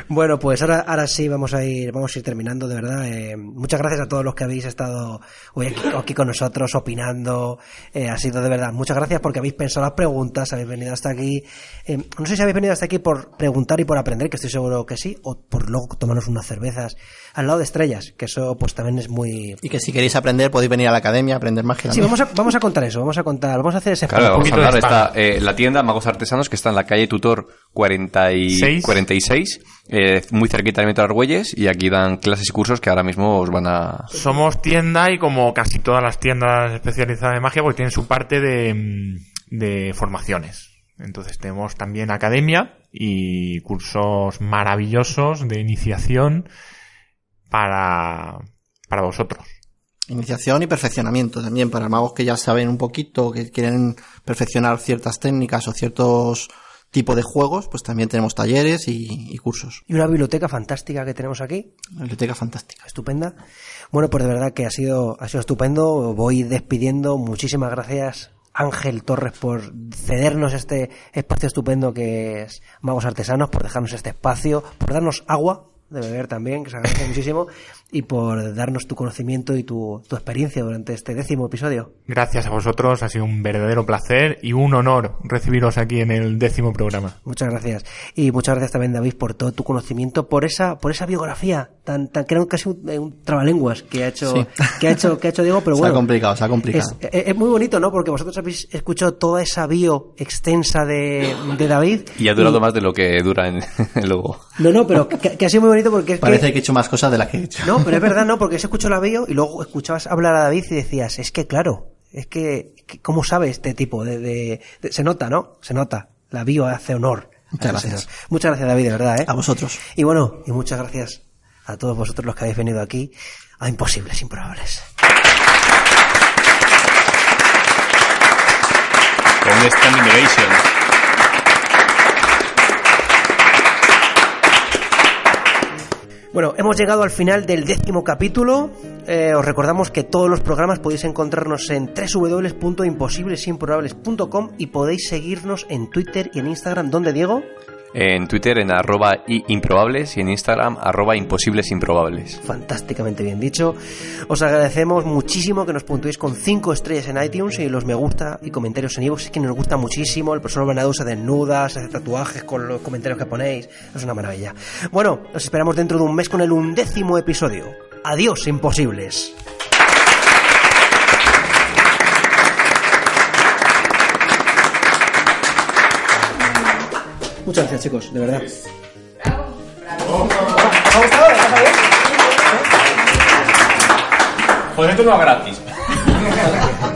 S1: Bueno, pues ahora, ahora sí vamos a ir, vamos a ir terminando, de verdad. Eh, muchas gracias a todos los que habéis estado hoy aquí, aquí con nosotros, opinando. Eh, ha sido de verdad. Muchas gracias porque habéis pensado las preguntas, habéis venido hasta aquí. Eh, no sé si habéis venido hasta aquí por preguntar y por aprender, que estoy seguro que sí, o por luego tomarnos unas cervezas al lado de estrellas, que eso pues también es muy...
S6: Y que si queréis aprender, podéis venir a la academia a aprender magia.
S1: Sí, vamos a, vamos a contar eso, vamos a contar, vamos a hacer ese
S4: Claro, vamos a hablar eh, la tienda Magos Artesanos que está en la calle Tutor 40 y
S5: Seis.
S4: 46, eh, muy cerquita de Metro Argüelles, y aquí dan clases y cursos que ahora mismo os van a...
S5: Somos tienda y como casi todas las tiendas especializadas en magia, pues tienen su parte de, mm, de formaciones. Entonces tenemos también academia y cursos maravillosos de iniciación para, para vosotros.
S6: Iniciación y perfeccionamiento también para magos que ya saben un poquito, que quieren perfeccionar ciertas técnicas o ciertos tipos de juegos, pues también tenemos talleres y, y cursos.
S1: Y una biblioteca fantástica que tenemos aquí.
S6: Una biblioteca fantástica.
S1: Estupenda. Bueno, pues de verdad que ha sido, ha sido estupendo. Voy despidiendo. Muchísimas gracias, Ángel Torres, por cedernos este espacio estupendo que es Magos Artesanos, por dejarnos este espacio, por darnos agua de beber también, que se agradece muchísimo, y por darnos tu conocimiento y tu, tu experiencia durante este décimo episodio.
S5: Gracias a vosotros, ha sido un verdadero placer y un honor recibiros aquí en el décimo programa.
S1: Muchas gracias. Y muchas gracias también, David, por todo tu conocimiento, por esa, por esa biografía tan, tan, creo casi un, un trabalenguas que ha hecho,
S6: Sí.
S1: que ha hecho, que ha hecho Diego, pero (laughs)
S6: Se
S1: bueno.
S6: ha complicado, se ha complicado.
S1: Es, es- es muy bonito, ¿no? Porque vosotros habéis escuchado toda esa bio extensa de, de David.
S4: Y ha durado más de lo que dura en, (laughs) luego.
S1: No, no, pero que, que ha sido muy bonito porque es
S6: Parece
S1: que...
S6: que he hecho más cosas de las que he hecho.
S1: No, pero es verdad, ¿no? Porque se escuchó la bio y luego escuchabas hablar a David y decías, es que claro, es que, ¿cómo sabe este tipo de, de- de- Se nota, ¿no? Se nota. La bio hace honor.
S6: Muchas
S1: ese
S6: gracias.
S1: señor. Muchas gracias, David, de verdad, ¿eh?
S6: A vosotros.
S1: Y bueno, y muchas gracias a todos vosotros los que habéis venido aquí a Imposibles Improbables.
S4: Con
S1: Bueno, hemos llegado al final del décimo capítulo. Eh, os recordamos que todos los programas podéis encontrarnos en www.imposiblesimprobables.com y podéis seguirnos en Twitter y en Instagram. ¿Dónde, Diego?
S4: En Twitter en arroba i- improbables y en Instagram arroba imposibles improbables.
S1: Fantásticamente bien dicho. Os agradecemos muchísimo que nos puntuéis con 5 estrellas en iTunes y los me gusta y comentarios en iVoox. Es que nos gusta muchísimo. El profesor Bernardo se desnuda, se hace tatuajes con los comentarios que ponéis. Es una maravilla. Bueno, nos esperamos dentro de un mes con el undécimo episodio. Adiós, imposibles. Muchas gracias, chicos, de verdad.
S13: Pues esto no es gratis. (laughs)